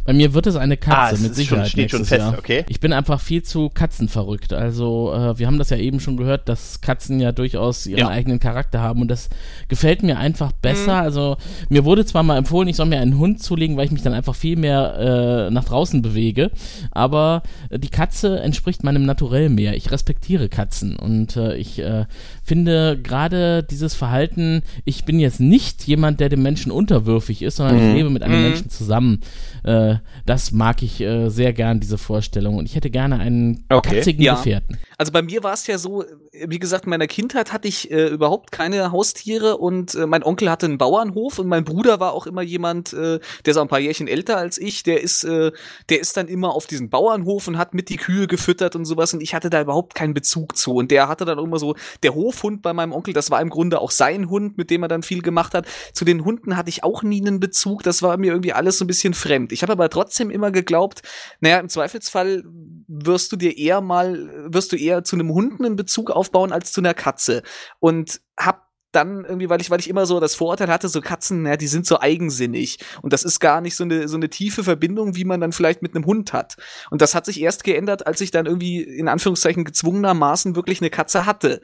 Bei mir wird es eine Katze, ah, mit Sicherheit. Schon, steht schon fest, Jahr. okay. Ich bin einfach viel zu katzenverrückt. Also, äh, wir haben das ja eben schon gehört, dass Katzen ja durchaus ihren ja. eigenen Charakter haben und das gefällt mir einfach besser. Mhm. Also, mir wurde zwar mal empfohlen, ich soll mir einen Hund zulegen, weil ich mich dann einfach viel mehr äh, nach draußen bewege, aber äh, die Katze entspricht meinem Naturell mehr. Ich respektiere Katzen und äh, ich äh, finde gerade dieses Verhalten, ich bin jetzt nicht jemand, der dem Menschen unterwürfig ist, sondern mhm. ich lebe mit einem mhm. Menschen zusammen. Äh, das mag ich äh, sehr gern, diese Vorstellung. Und ich hätte gerne einen okay. katzigen ja. Gefährten. Also bei mir war es ja so, wie gesagt, in meiner Kindheit hatte ich äh, überhaupt keine Haustiere und äh, mein Onkel hatte einen Bauernhof und mein Bruder war auch immer jemand, äh, der ist auch ein paar Jährchen älter als ich, der ist, äh, der ist dann immer auf diesen Bauernhof und hat mit die Kühe gefüttert und sowas und ich hatte da überhaupt keinen Bezug zu. Und der hatte dann immer so, der Hofhund bei meinem Onkel, das war im Grunde auch sein Hund, mit dem er dann viel gemacht hat. Zu den Hunden hatte ich auch nie einen Bezug, das war mir irgendwie alles so ein bisschen fremd. Ich habe aber trotzdem immer geglaubt, naja, im Zweifelsfall wirst du dir eher mal, wirst du eher zu einem Hund einen Bezug aufbauen als zu einer Katze. Und hab dann irgendwie, weil ich, weil ich immer so das Vorurteil hatte, so Katzen, ja, die sind so eigensinnig. Und das ist gar nicht so eine, so eine tiefe Verbindung, wie man dann vielleicht mit einem Hund hat. Und das hat sich erst geändert, als ich dann irgendwie in Anführungszeichen gezwungenermaßen wirklich eine Katze hatte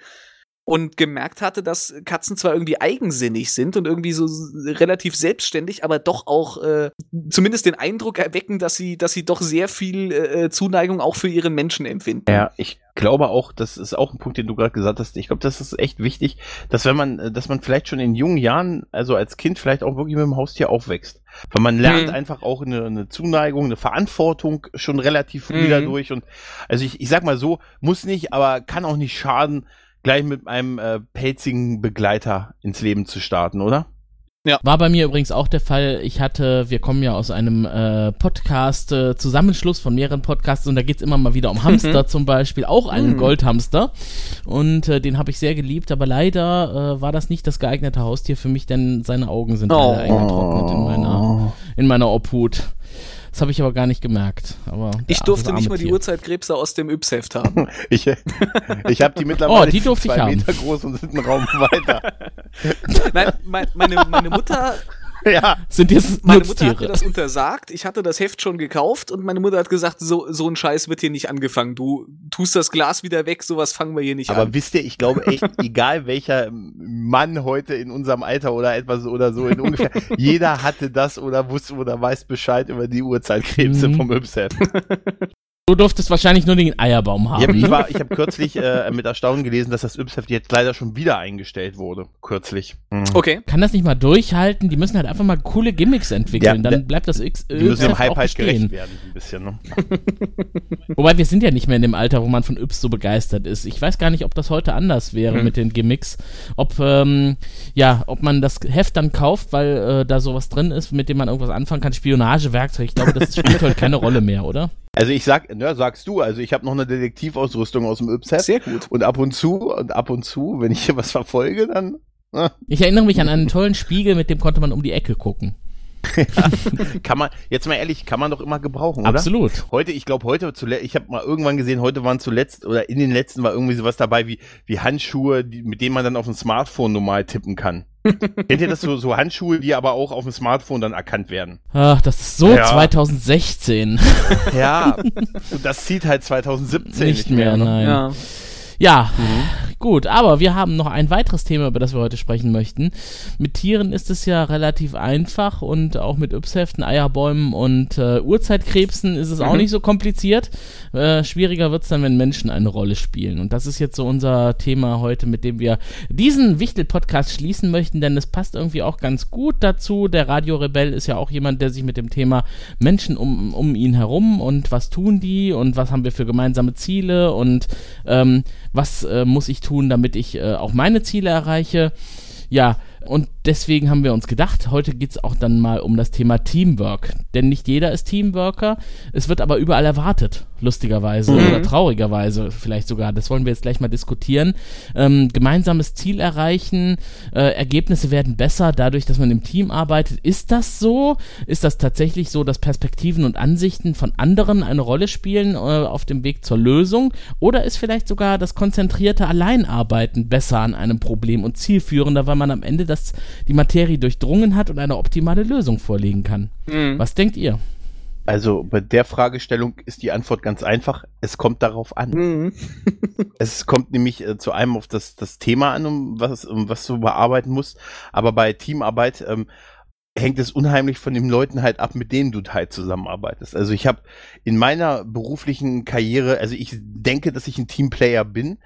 und gemerkt hatte, dass Katzen zwar irgendwie eigensinnig sind und irgendwie so relativ selbstständig, aber doch auch äh, zumindest den Eindruck erwecken, dass sie, dass sie doch sehr viel äh, Zuneigung auch für ihren Menschen empfinden. Ja, ich glaube auch, das ist auch ein Punkt, den du gerade gesagt hast. Ich glaube, das ist echt wichtig, dass wenn man, dass man vielleicht schon in jungen Jahren, also als Kind vielleicht auch wirklich mit dem Haustier aufwächst. Weil man lernt hm. einfach auch eine, eine, Zuneigung, eine Verantwortung schon relativ früh hm. dadurch. Und also ich, ich sag mal so, muss nicht, aber kann auch nicht schaden, gleich mit einem äh, pelzigen Begleiter ins Leben zu starten, oder? Ja. War bei mir übrigens auch der Fall. Ich hatte, wir kommen ja aus einem äh, Podcast, äh, Zusammenschluss von mehreren Podcasts und da geht's immer mal wieder um Hamster mhm. zum Beispiel, auch einen mhm. Goldhamster. Und äh, den habe ich sehr geliebt, aber leider äh, war das nicht das geeignete Haustier für mich, denn seine Augen sind oh. eingetrocknet in meiner, in meiner Obhut. Das habe ich aber gar nicht gemerkt. Aber ich durfte nicht mal die Uhrzeitkrebse aus dem Yps-Heft haben. ich ich habe die mittlerweile oh, die durfte zwei Meter groß und sind einen Raum weiter. Nein, mein, meine, meine Mutter ja. Sind jetzt Meine Mutter hat mir das untersagt. Ich hatte das Heft schon gekauft und meine Mutter hat gesagt, so, so ein Scheiß wird hier nicht angefangen. Du tust das Glas wieder weg, sowas fangen wir hier nicht Aber an. Aber wisst ihr, ich glaube echt, egal welcher Mann heute in unserem Alter oder etwas oder so in ungefähr, jeder hatte das oder wusste oder weiß Bescheid über die Uhrzeitkrebse mhm. vom Ypset. Du durftest wahrscheinlich nur den Eierbaum haben. Ja, ich, war, ich habe kürzlich äh, mit Erstaunen gelesen, dass das Yps-Heft jetzt leider schon wieder eingestellt wurde. Kürzlich. Mhm. Okay. Kann das nicht mal durchhalten? Die müssen halt einfach mal coole Gimmicks entwickeln. Ja, dann bleibt das X. Die müssen dem Hype halt gerecht werden, ein bisschen. Ne? Wobei wir sind ja nicht mehr in dem Alter, wo man von Yps so begeistert ist. Ich weiß gar nicht, ob das heute anders wäre mhm. mit den Gimmicks. Ob ähm, ja, ob man das Heft dann kauft, weil äh, da sowas drin ist, mit dem man irgendwas anfangen kann. Spionagewerkzeug. Ich glaube, das spielt heute keine Rolle mehr, oder? Also ich sag, ne, sagst du, also ich habe noch eine Detektivausrüstung aus dem Ypset. Sehr gut. Und ab und zu, und ab und zu, wenn ich hier was verfolge, dann. Ne? Ich erinnere mich an einen tollen Spiegel, mit dem konnte man um die Ecke gucken. kann man, jetzt mal ehrlich, kann man doch immer gebrauchen, oder? Absolut. Heute, ich glaube heute zuletzt, ich habe mal irgendwann gesehen, heute waren zuletzt oder in den letzten war irgendwie sowas dabei wie, wie Handschuhe, die, mit denen man dann auf dem Smartphone normal tippen kann. Kennt ihr das so, so Handschuhe, die aber auch auf dem Smartphone dann erkannt werden? Ach, das ist so ja. 2016. Ja, das zieht halt 2017 nicht, nicht mehr, mehr, ne? nein. Ja. Ja, mhm. gut, aber wir haben noch ein weiteres Thema, über das wir heute sprechen möchten. Mit Tieren ist es ja relativ einfach und auch mit Ypsheften, Eierbäumen und äh, Urzeitkrebsen ist es mhm. auch nicht so kompliziert. Äh, schwieriger wird es dann, wenn Menschen eine Rolle spielen. Und das ist jetzt so unser Thema heute, mit dem wir diesen Wichtel-Podcast schließen möchten, denn es passt irgendwie auch ganz gut dazu. Der Radiorebell ist ja auch jemand, der sich mit dem Thema Menschen um, um ihn herum und was tun die und was haben wir für gemeinsame Ziele und ähm, was äh, muss ich tun, damit ich äh, auch meine Ziele erreiche. Ja, und deswegen haben wir uns gedacht, heute geht es auch dann mal um das Thema Teamwork. Denn nicht jeder ist Teamworker. Es wird aber überall erwartet, lustigerweise mhm. oder traurigerweise vielleicht sogar. Das wollen wir jetzt gleich mal diskutieren. Ähm, gemeinsames Ziel erreichen, äh, Ergebnisse werden besser dadurch, dass man im Team arbeitet. Ist das so? Ist das tatsächlich so, dass Perspektiven und Ansichten von anderen eine Rolle spielen äh, auf dem Weg zur Lösung? Oder ist vielleicht sogar das konzentrierte Alleinarbeiten besser an einem Problem und zielführender, weil man am Ende das dass die Materie durchdrungen hat und eine optimale Lösung vorlegen kann. Mhm. Was denkt ihr? Also bei der Fragestellung ist die Antwort ganz einfach. Es kommt darauf an. Mhm. es kommt nämlich äh, zu einem auf das, das Thema an, um was, um was du bearbeiten musst. Aber bei Teamarbeit ähm, hängt es unheimlich von den Leuten halt ab, mit denen du halt zusammenarbeitest. Also ich habe in meiner beruflichen Karriere, also ich denke, dass ich ein Teamplayer bin,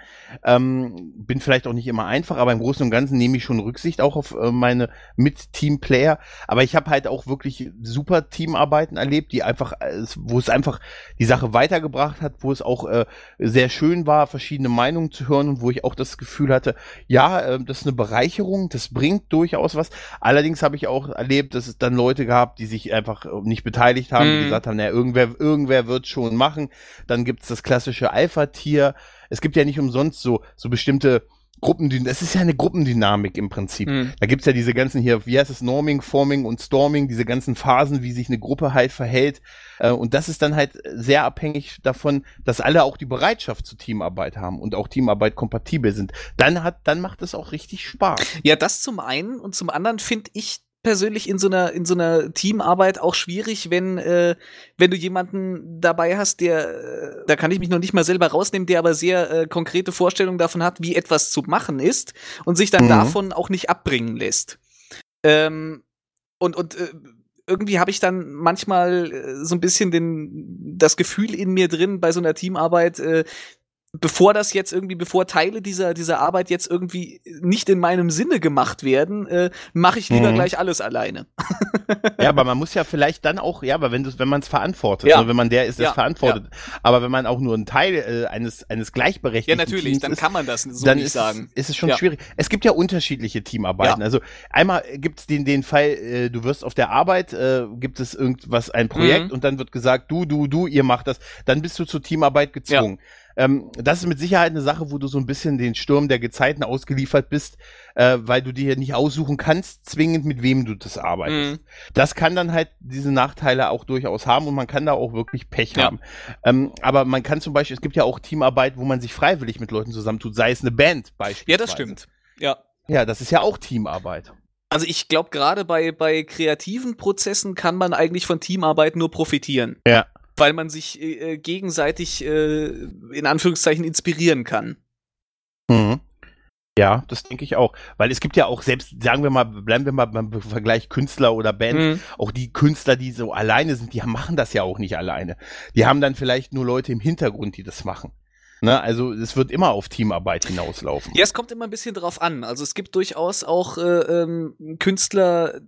ähm, bin vielleicht auch nicht immer einfach, aber im Großen und Ganzen nehme ich schon Rücksicht auch auf äh, meine Mit-Teamplayer. Aber ich habe halt auch wirklich super Teamarbeiten erlebt, die einfach, äh, wo es einfach die Sache weitergebracht hat, wo es auch äh, sehr schön war, verschiedene Meinungen zu hören und wo ich auch das Gefühl hatte, ja, äh, das ist eine Bereicherung, das bringt durchaus was. Allerdings habe ich auch erlebt, dass es dann Leute gab, die sich einfach äh, nicht beteiligt haben, mhm. die gesagt haben, naja, irgendwer, irgendwer wird schon machen. Dann gibt's das klassische Alpha-Tier. Es gibt ja nicht umsonst so, so bestimmte Gruppendynamik, das ist ja eine Gruppendynamik im Prinzip. Mhm. Da gibt's ja diese ganzen hier, wie heißt es, Norming, Forming und Storming, diese ganzen Phasen, wie sich eine Gruppe halt verhält. Äh, und das ist dann halt sehr abhängig davon, dass alle auch die Bereitschaft zur Teamarbeit haben und auch Teamarbeit kompatibel sind. Dann hat, dann macht es auch richtig Spaß. Ja, das zum einen und zum anderen finde ich persönlich in so einer in so einer Teamarbeit auch schwierig, wenn äh, wenn du jemanden dabei hast, der äh, da kann ich mich noch nicht mal selber rausnehmen, der aber sehr äh, konkrete Vorstellungen davon hat, wie etwas zu machen ist und sich dann mhm. davon auch nicht abbringen lässt. Ähm, und und äh, irgendwie habe ich dann manchmal äh, so ein bisschen den das Gefühl in mir drin bei so einer Teamarbeit, äh, bevor das jetzt irgendwie, bevor Teile dieser, dieser Arbeit jetzt irgendwie nicht in meinem Sinne gemacht werden, äh, mache ich lieber mhm. gleich alles alleine. ja, aber man muss ja vielleicht dann auch, ja, aber wenn du, wenn man es verantwortet, ja. ne, wenn man der ist, der ja. es verantwortet, ja. aber wenn man auch nur ein Teil äh, eines, eines gleichberechtigten Ja, natürlich, Teams dann ist, kann man das so dann nicht ist, sagen. Ist es schon schwierig. Es gibt ja unterschiedliche Teamarbeiten. Also einmal gibt es den, den Fall, äh, du wirst auf der Arbeit, äh, gibt es irgendwas, ein Projekt mhm. und dann wird gesagt, du, du, du, ihr macht das, dann bist du zur Teamarbeit gezwungen. Ähm, das ist mit Sicherheit eine Sache, wo du so ein bisschen den Sturm der Gezeiten ausgeliefert bist, äh, weil du dir nicht aussuchen kannst, zwingend mit wem du das arbeitest. Mhm. Das kann dann halt diese Nachteile auch durchaus haben und man kann da auch wirklich Pech ja. haben. Ähm, aber man kann zum Beispiel, es gibt ja auch Teamarbeit, wo man sich freiwillig mit Leuten zusammentut, sei es eine Band beispielsweise. Ja, das stimmt. Ja. Ja, das ist ja auch Teamarbeit. Also ich glaube, gerade bei, bei kreativen Prozessen kann man eigentlich von Teamarbeit nur profitieren. Ja weil man sich äh, gegenseitig äh, in Anführungszeichen inspirieren kann. Mhm. Ja, das denke ich auch. Weil es gibt ja auch selbst, sagen wir mal, bleiben wir mal beim Vergleich Künstler oder Band, mhm. auch die Künstler, die so alleine sind, die machen das ja auch nicht alleine. Die haben dann vielleicht nur Leute im Hintergrund, die das machen. Ne, also es wird immer auf Teamarbeit hinauslaufen. Ja, es kommt immer ein bisschen drauf an. Also es gibt durchaus auch äh, ähm, Künstler,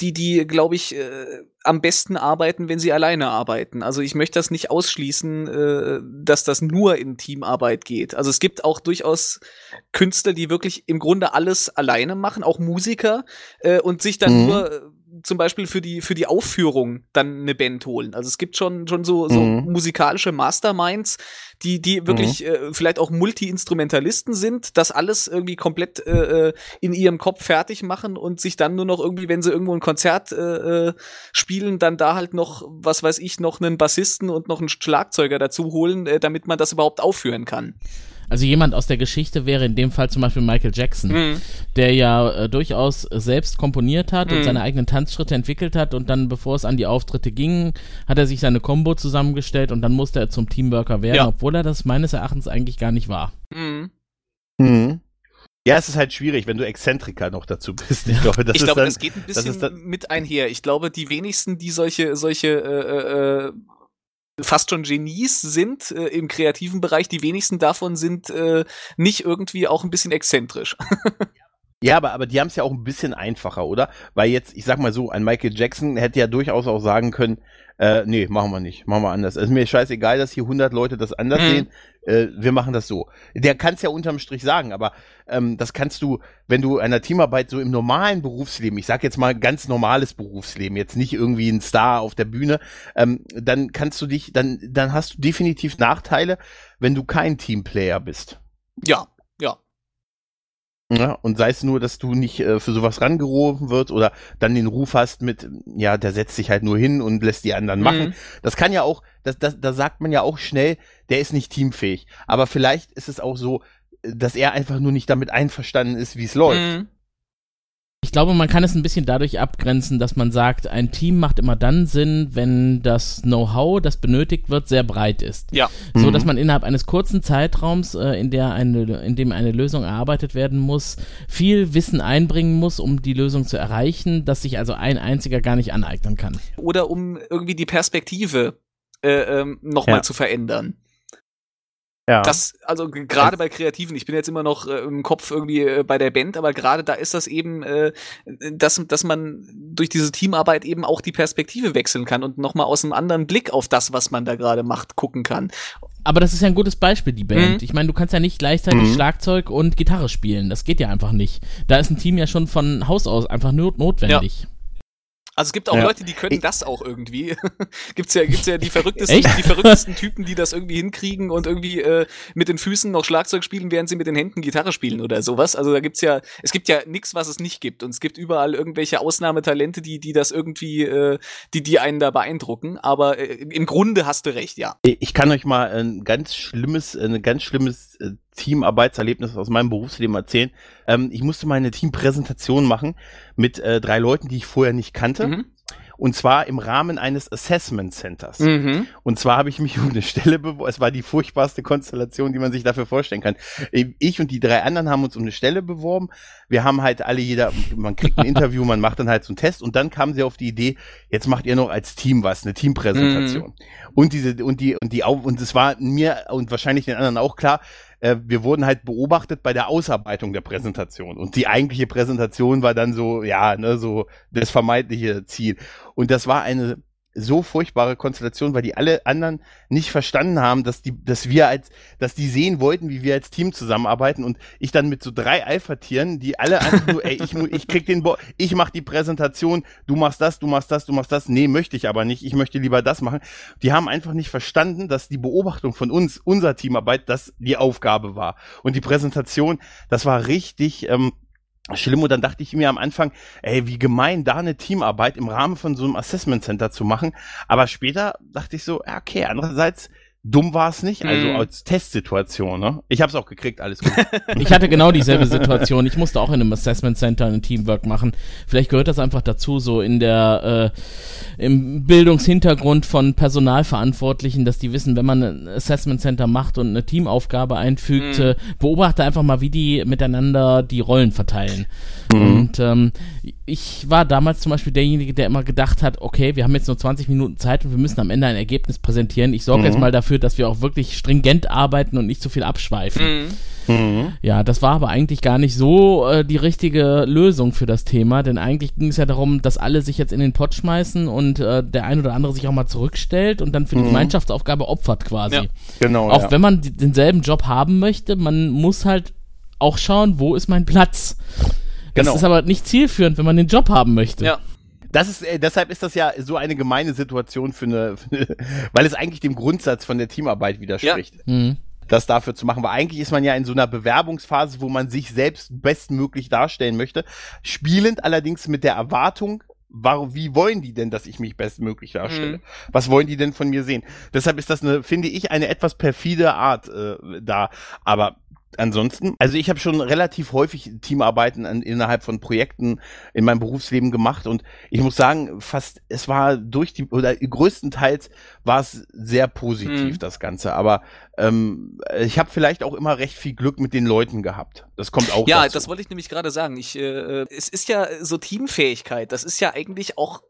die, die, glaube ich, äh, am besten arbeiten, wenn sie alleine arbeiten. Also ich möchte das nicht ausschließen, äh, dass das nur in Teamarbeit geht. Also es gibt auch durchaus Künstler, die wirklich im Grunde alles alleine machen, auch Musiker, äh, und sich dann mhm. nur äh, zum Beispiel für die, für die Aufführung dann eine Band holen. Also es gibt schon, schon so, so mhm. musikalische Masterminds, die, die wirklich mhm. äh, vielleicht auch Multi-Instrumentalisten sind, das alles irgendwie komplett äh, äh, in ihrem Kopf fertig machen und sich dann nur noch irgendwie, wenn sie irgendwo ein Konzert äh, äh, spielen, dann da halt noch, was weiß ich, noch einen Bassisten und noch einen Schlagzeuger dazu holen, äh, damit man das überhaupt aufführen kann. Also jemand aus der Geschichte wäre in dem Fall zum Beispiel Michael Jackson, mhm. der ja äh, durchaus selbst komponiert hat mhm. und seine eigenen Tanzschritte entwickelt hat und dann, bevor es an die Auftritte ging, hat er sich seine Combo zusammengestellt und dann musste er zum Teamworker werden, ja. obwohl er das meines Erachtens eigentlich gar nicht war. Mhm. Mhm. Ja, es ist halt schwierig, wenn du Exzentriker noch dazu bist. Ich glaube, das, ich glaube, dann, das geht ein bisschen mit einher. Ich glaube, die wenigsten, die solche, solche äh, äh, fast schon Genies sind äh, im kreativen Bereich. Die wenigsten davon sind äh, nicht irgendwie auch ein bisschen exzentrisch. Ja, aber, aber die haben es ja auch ein bisschen einfacher, oder? Weil jetzt, ich sag mal so, ein Michael Jackson hätte ja durchaus auch sagen können, äh, nee, machen wir nicht, machen wir anders. Es ist mir scheißegal, dass hier 100 Leute das anders mhm. sehen, äh, wir machen das so. Der kann es ja unterm Strich sagen, aber ähm, das kannst du, wenn du einer Teamarbeit so im normalen Berufsleben, ich sag jetzt mal ganz normales Berufsleben, jetzt nicht irgendwie ein Star auf der Bühne, ähm, dann kannst du dich, dann, dann hast du definitiv Nachteile, wenn du kein Teamplayer bist. Ja, ja. Und sei es nur, dass du nicht äh, für sowas rangerufen wird oder dann den Ruf hast mit, ja, der setzt sich halt nur hin und lässt die anderen machen. Mhm. Das kann ja auch, das, das, da sagt man ja auch schnell, der ist nicht teamfähig. Aber vielleicht ist es auch so, dass er einfach nur nicht damit einverstanden ist, wie es läuft. Mhm. Ich glaube, man kann es ein bisschen dadurch abgrenzen, dass man sagt, ein Team macht immer dann Sinn, wenn das Know-how, das benötigt wird, sehr breit ist. Ja. So, dass mhm. man innerhalb eines kurzen Zeitraums, äh, in, der eine, in dem eine Lösung erarbeitet werden muss, viel Wissen einbringen muss, um die Lösung zu erreichen, dass sich also ein einziger gar nicht aneignen kann. Oder um irgendwie die Perspektive äh, ähm, nochmal ja. zu verändern. Ja. Das, also gerade bei Kreativen, ich bin jetzt immer noch äh, im Kopf irgendwie äh, bei der Band, aber gerade da ist das eben, äh, dass, dass man durch diese Teamarbeit eben auch die Perspektive wechseln kann und nochmal aus einem anderen Blick auf das, was man da gerade macht, gucken kann. Aber das ist ja ein gutes Beispiel, die Band. Mhm. Ich meine, du kannst ja nicht gleichzeitig mhm. Schlagzeug und Gitarre spielen. Das geht ja einfach nicht. Da ist ein Team ja schon von Haus aus einfach not notwendig. Ja. Also es gibt auch ja. Leute, die können das auch irgendwie. gibt's ja, gibt's ja die verrücktesten, die verrücktesten Typen, die das irgendwie hinkriegen und irgendwie äh, mit den Füßen noch Schlagzeug spielen, während sie mit den Händen Gitarre spielen oder sowas. Also da gibt's ja, es gibt ja nichts, was es nicht gibt. Und es gibt überall irgendwelche Ausnahmetalente, die, die das irgendwie, äh, die, die einen da beeindrucken. Aber äh, im Grunde hast du recht, ja. Ich kann euch mal ein ganz schlimmes, ein ganz schlimmes äh, Teamarbeitserlebnis aus meinem Berufsleben erzählen. Ähm, ich musste mal eine Teampräsentation machen mit äh, drei Leuten, die ich vorher nicht kannte. Mhm. Und zwar im Rahmen eines Assessment Centers. Mhm. Und zwar habe ich mich um eine Stelle beworben. Es war die furchtbarste Konstellation, die man sich dafür vorstellen kann. Ich und die drei anderen haben uns um eine Stelle beworben. Wir haben halt alle jeder, man kriegt ein Interview, man macht dann halt so einen Test und dann kamen sie auf die Idee, jetzt macht ihr noch als Team was, eine Teampräsentation. Mhm. Und diese, und die, und die, und es war mir und wahrscheinlich den anderen auch klar, äh, wir wurden halt beobachtet bei der Ausarbeitung der Präsentation. Und die eigentliche Präsentation war dann so, ja, ne, so das vermeintliche Ziel. Und das war eine so furchtbare Konstellation, weil die alle anderen nicht verstanden haben, dass die, dass wir als, dass die sehen wollten, wie wir als Team zusammenarbeiten und ich dann mit so drei Alpha-Tieren, die alle einfach nur, ey, ich, ich krieg den, Bo ich mach die Präsentation, du machst das, du machst das, du machst das, nee, möchte ich aber nicht, ich möchte lieber das machen. Die haben einfach nicht verstanden, dass die Beobachtung von uns, unser Teamarbeit, das die Aufgabe war. Und die Präsentation, das war richtig, ähm, schlimm und dann dachte ich mir am Anfang, ey, wie gemein, da eine Teamarbeit im Rahmen von so einem Assessment Center zu machen. Aber später dachte ich so, okay, andererseits dumm war es nicht, also mm. als Testsituation, ne? Ich habe es auch gekriegt, alles gut. ich hatte genau dieselbe Situation. Ich musste auch in einem Assessment Center ein Teamwork machen. Vielleicht gehört das einfach dazu, so in der äh, im Bildungshintergrund von Personalverantwortlichen, dass die wissen, wenn man ein Assessment Center macht und eine Teamaufgabe einfügt, mm. äh, beobachte einfach mal, wie die miteinander die Rollen verteilen. Mm. Und ähm, ich war damals zum Beispiel derjenige, der immer gedacht hat, okay, wir haben jetzt nur 20 Minuten Zeit und wir müssen am Ende ein Ergebnis präsentieren. Ich sorge jetzt mhm. mal dafür, dass wir auch wirklich stringent arbeiten und nicht so viel abschweifen. Mhm. Mhm. Ja, das war aber eigentlich gar nicht so äh, die richtige Lösung für das Thema, denn eigentlich ging es ja darum, dass alle sich jetzt in den Pott schmeißen und äh, der ein oder andere sich auch mal zurückstellt und dann für die mhm. Gemeinschaftsaufgabe opfert quasi. Ja. Genau. Auch ja. wenn man denselben Job haben möchte, man muss halt auch schauen, wo ist mein Platz. Das genau. ist aber nicht zielführend, wenn man den Job haben möchte. Ja. Das ist, äh, deshalb ist das ja so eine gemeine Situation für eine, für eine weil es eigentlich dem Grundsatz von der Teamarbeit widerspricht. Ja. Mhm. Das dafür zu machen, weil eigentlich ist man ja in so einer Bewerbungsphase, wo man sich selbst bestmöglich darstellen möchte, spielend allerdings mit der Erwartung, warum, wie wollen die denn, dass ich mich bestmöglich darstelle? Mhm. Was wollen die denn von mir sehen? Deshalb ist das eine, finde ich, eine etwas perfide Art äh, da. Aber ansonsten, also ich habe schon relativ häufig Teamarbeiten an, innerhalb von Projekten in meinem Berufsleben gemacht und ich muss sagen, fast, es war durch die, oder größtenteils war es sehr positiv, mhm. das Ganze. Aber ähm, ich habe vielleicht auch immer recht viel Glück mit den Leuten gehabt. Das kommt auch. Ja, dazu. das wollte ich nämlich gerade sagen. Ich, äh, äh, es ist ja so Teamfähigkeit, das ist ja eigentlich auch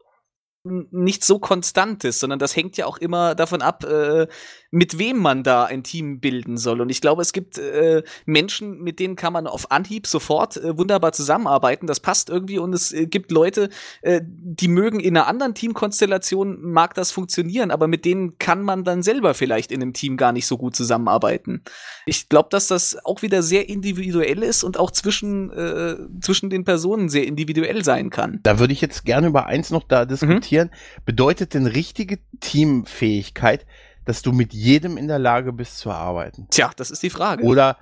nicht so konstant ist, sondern das hängt ja auch immer davon ab, äh, mit wem man da ein Team bilden soll. Und ich glaube, es gibt äh, Menschen, mit denen kann man auf Anhieb sofort äh, wunderbar zusammenarbeiten. Das passt irgendwie und es äh, gibt Leute, äh, die mögen in einer anderen Teamkonstellation mag das funktionieren, aber mit denen kann man dann selber vielleicht in einem Team gar nicht so gut zusammenarbeiten. Ich glaube, dass das auch wieder sehr individuell ist und auch zwischen äh, zwischen den Personen sehr individuell sein kann. Da würde ich jetzt gerne über eins noch da diskutieren. Mhm reflektieren, bedeutet denn richtige Teamfähigkeit, dass du mit jedem in der Lage bist zu arbeiten? Tja, das ist die Frage. Oder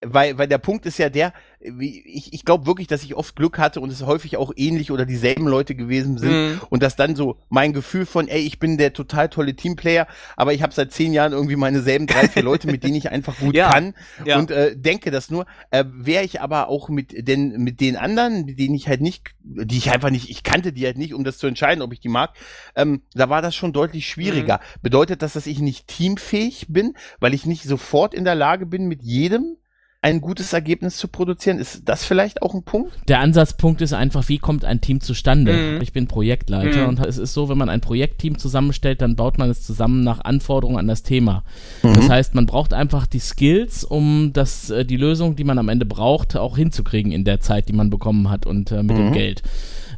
weil, weil der Punkt ist ja der, ich, ich glaube wirklich, dass ich oft Glück hatte und es häufig auch ähnlich oder dieselben Leute gewesen sind mhm. und dass dann so mein Gefühl von, ey, ich bin der total tolle Teamplayer, aber ich habe seit zehn Jahren irgendwie meine selben drei, vier Leute, mit denen ich einfach gut ja. kann ja. und äh, denke das nur. Äh, Wäre ich aber auch mit den, mit den anderen, mit denen ich halt nicht, die ich einfach nicht, ich kannte die halt nicht, um das zu entscheiden, ob ich die mag, ähm, da war das schon deutlich schwieriger. Mhm. Bedeutet das, dass ich nicht teamfähig bin, weil ich nicht sofort in der Lage bin, mit jedem ein gutes Ergebnis zu produzieren. Ist das vielleicht auch ein Punkt? Der Ansatzpunkt ist einfach, wie kommt ein Team zustande? Mhm. Ich bin Projektleiter mhm. und es ist so, wenn man ein Projektteam zusammenstellt, dann baut man es zusammen nach Anforderungen an das Thema. Mhm. Das heißt, man braucht einfach die Skills, um das, äh, die Lösung, die man am Ende braucht, auch hinzukriegen in der Zeit, die man bekommen hat und äh, mit dem mhm. Geld.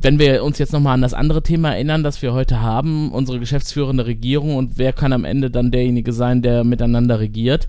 Wenn wir uns jetzt nochmal an das andere Thema erinnern, das wir heute haben, unsere geschäftsführende Regierung und wer kann am Ende dann derjenige sein, der miteinander regiert,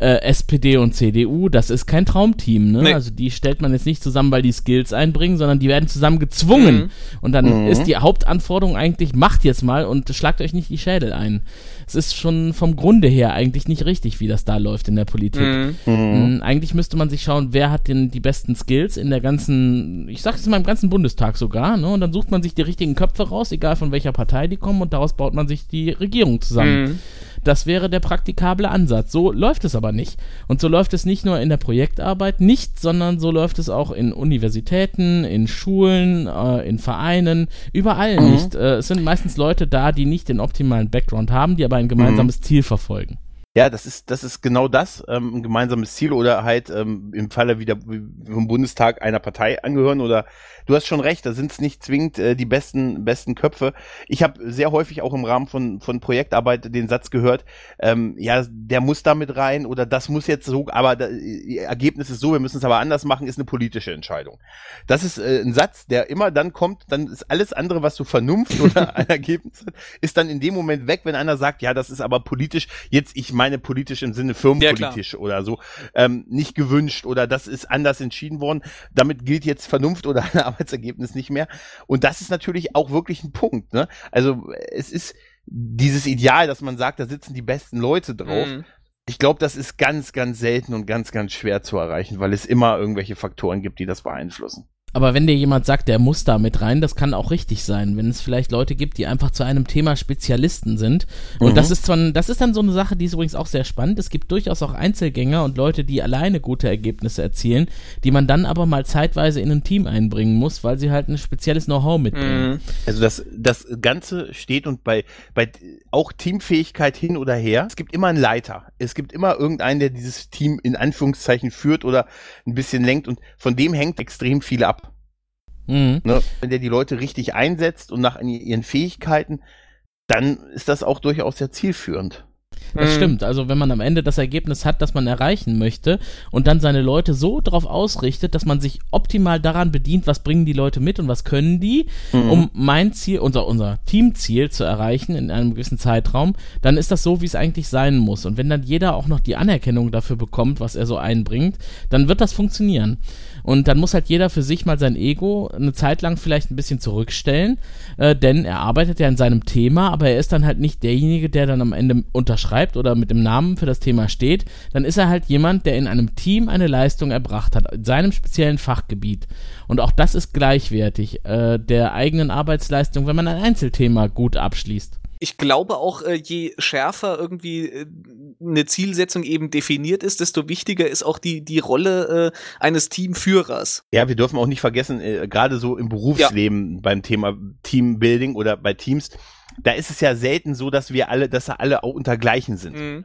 äh, SPD und CDU, das ist kein Traumteam. Ne? Nee. Also die stellt man jetzt nicht zusammen, weil die Skills einbringen, sondern die werden zusammen gezwungen. Mhm. Und dann mhm. ist die Hauptanforderung eigentlich, macht jetzt mal und schlagt euch nicht die Schädel ein. Es ist schon vom Grunde her eigentlich nicht richtig, wie das da läuft in der Politik. Mhm. Mhm. Eigentlich müsste man sich schauen, wer hat denn die besten Skills in der ganzen, ich sag es mal im ganzen Bundestag sogar, ne? Und dann sucht man sich die richtigen Köpfe raus, egal von welcher Partei die kommen, und daraus baut man sich die Regierung zusammen. Das wäre der praktikable Ansatz. So läuft es aber nicht. Und so läuft es nicht nur in der Projektarbeit nicht, sondern so läuft es auch in Universitäten, in Schulen, äh, in Vereinen, überall mhm. nicht. Äh, es sind meistens Leute da, die nicht den optimalen Background haben, die aber ein gemeinsames mhm. Ziel verfolgen. Ja, das ist, das ist genau das, ähm, ein gemeinsames Ziel oder halt ähm, im Falle wieder vom Bundestag einer Partei angehören oder du hast schon recht, da sind es nicht zwingend äh, die besten, besten Köpfe. Ich habe sehr häufig auch im Rahmen von, von Projektarbeit den Satz gehört, ähm, ja, der muss da mit rein oder das muss jetzt so, aber da, Ergebnis ist so, wir müssen es aber anders machen, ist eine politische Entscheidung. Das ist äh, ein Satz, der immer dann kommt, dann ist alles andere, was so Vernunft oder ein Ergebnis hat, ist dann in dem Moment weg, wenn einer sagt, ja, das ist aber politisch, jetzt ich meine politisch im Sinne firmenpolitisch ja, oder so, ähm, nicht gewünscht oder das ist anders entschieden worden. Damit gilt jetzt Vernunft oder ein Arbeitsergebnis nicht mehr. Und das ist natürlich auch wirklich ein Punkt. Ne? Also es ist dieses Ideal, dass man sagt, da sitzen die besten Leute drauf. Mhm. Ich glaube, das ist ganz, ganz selten und ganz, ganz schwer zu erreichen, weil es immer irgendwelche Faktoren gibt, die das beeinflussen. Aber wenn dir jemand sagt, der muss da mit rein, das kann auch richtig sein. Wenn es vielleicht Leute gibt, die einfach zu einem Thema Spezialisten sind. Und mhm. das ist zwar, das ist dann so eine Sache, die ist übrigens auch sehr spannend. Es gibt durchaus auch Einzelgänger und Leute, die alleine gute Ergebnisse erzielen, die man dann aber mal zeitweise in ein Team einbringen muss, weil sie halt ein spezielles Know-how mitbringen. Mhm. Also das, das Ganze steht und bei, bei auch Teamfähigkeit hin oder her. Es gibt immer einen Leiter. Es gibt immer irgendeinen, der dieses Team in Anführungszeichen führt oder ein bisschen lenkt und von dem hängt extrem viel ab. Mhm. Ne? Wenn der die Leute richtig einsetzt und nach ihren Fähigkeiten, dann ist das auch durchaus sehr zielführend. Das mhm. stimmt. Also wenn man am Ende das Ergebnis hat, das man erreichen möchte und dann seine Leute so darauf ausrichtet, dass man sich optimal daran bedient, was bringen die Leute mit und was können die, mhm. um mein Ziel, unser, unser Teamziel zu erreichen in einem gewissen Zeitraum, dann ist das so, wie es eigentlich sein muss. Und wenn dann jeder auch noch die Anerkennung dafür bekommt, was er so einbringt, dann wird das funktionieren. Und dann muss halt jeder für sich mal sein Ego eine Zeit lang vielleicht ein bisschen zurückstellen, äh, denn er arbeitet ja in seinem Thema, aber er ist dann halt nicht derjenige, der dann am Ende unterschreibt schreibt oder mit dem Namen für das Thema steht, dann ist er halt jemand, der in einem Team eine Leistung erbracht hat, in seinem speziellen Fachgebiet. Und auch das ist gleichwertig äh, der eigenen Arbeitsleistung, wenn man ein Einzelthema gut abschließt ich glaube auch, äh, je schärfer irgendwie äh, eine Zielsetzung eben definiert ist, desto wichtiger ist auch die, die Rolle äh, eines Teamführers. Ja, wir dürfen auch nicht vergessen, gerade so im Berufsleben ja. beim Thema Teambuilding oder bei Teams, da ist es ja selten so, dass wir alle, dass alle auch unter Gleichen sind. Mhm.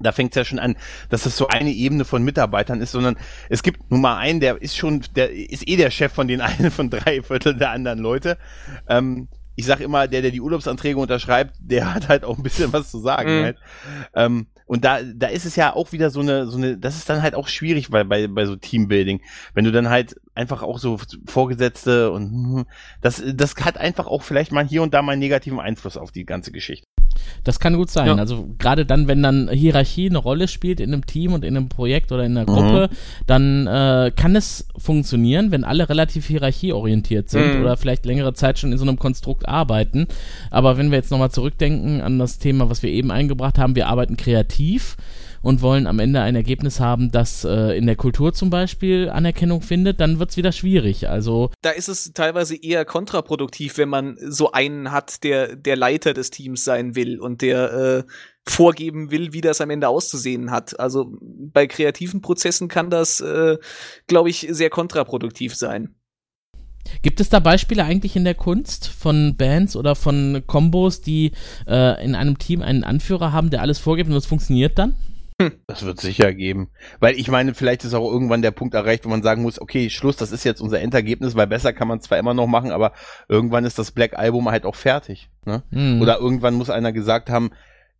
Da fängt es ja schon an, dass es so eine Ebene von Mitarbeitern ist, sondern es gibt nun mal einen, der ist schon, der ist eh der Chef von den einen von drei Viertel der anderen Leute. Ähm, ich sag immer, der, der die Urlaubsanträge unterschreibt, der hat halt auch ein bisschen was zu sagen. Mhm. Halt. Ähm, und da, da ist es ja auch wieder so eine, so eine, das ist dann halt auch schwierig bei, bei, bei so Teambuilding. Wenn du dann halt einfach auch so Vorgesetzte und hm, das, das hat einfach auch vielleicht mal hier und da mal einen negativen Einfluss auf die ganze Geschichte. Das kann gut sein. Ja. Also gerade dann, wenn dann Hierarchie eine Rolle spielt in einem Team und in einem Projekt oder in einer Gruppe, mhm. dann äh, kann es funktionieren, wenn alle relativ hierarchieorientiert sind mhm. oder vielleicht längere Zeit schon in so einem Konstrukt arbeiten. Aber wenn wir jetzt nochmal zurückdenken an das Thema, was wir eben eingebracht haben, wir arbeiten kreativ und wollen am Ende ein Ergebnis haben, das äh, in der Kultur zum Beispiel Anerkennung findet, dann wird es wieder schwierig. Also da ist es teilweise eher kontraproduktiv, wenn man so einen hat, der der Leiter des Teams sein will und der äh, vorgeben will, wie das am Ende auszusehen hat. Also bei kreativen Prozessen kann das, äh, glaube ich, sehr kontraproduktiv sein. Gibt es da Beispiele eigentlich in der Kunst von Bands oder von Kombos, die äh, in einem Team einen Anführer haben, der alles vorgibt und das funktioniert dann? Das wird sicher geben. Weil ich meine, vielleicht ist auch irgendwann der Punkt erreicht, wo man sagen muss, okay, Schluss, das ist jetzt unser Endergebnis, weil besser kann man zwar immer noch machen, aber irgendwann ist das Black Album halt auch fertig. Ne? Mhm. Oder irgendwann muss einer gesagt haben,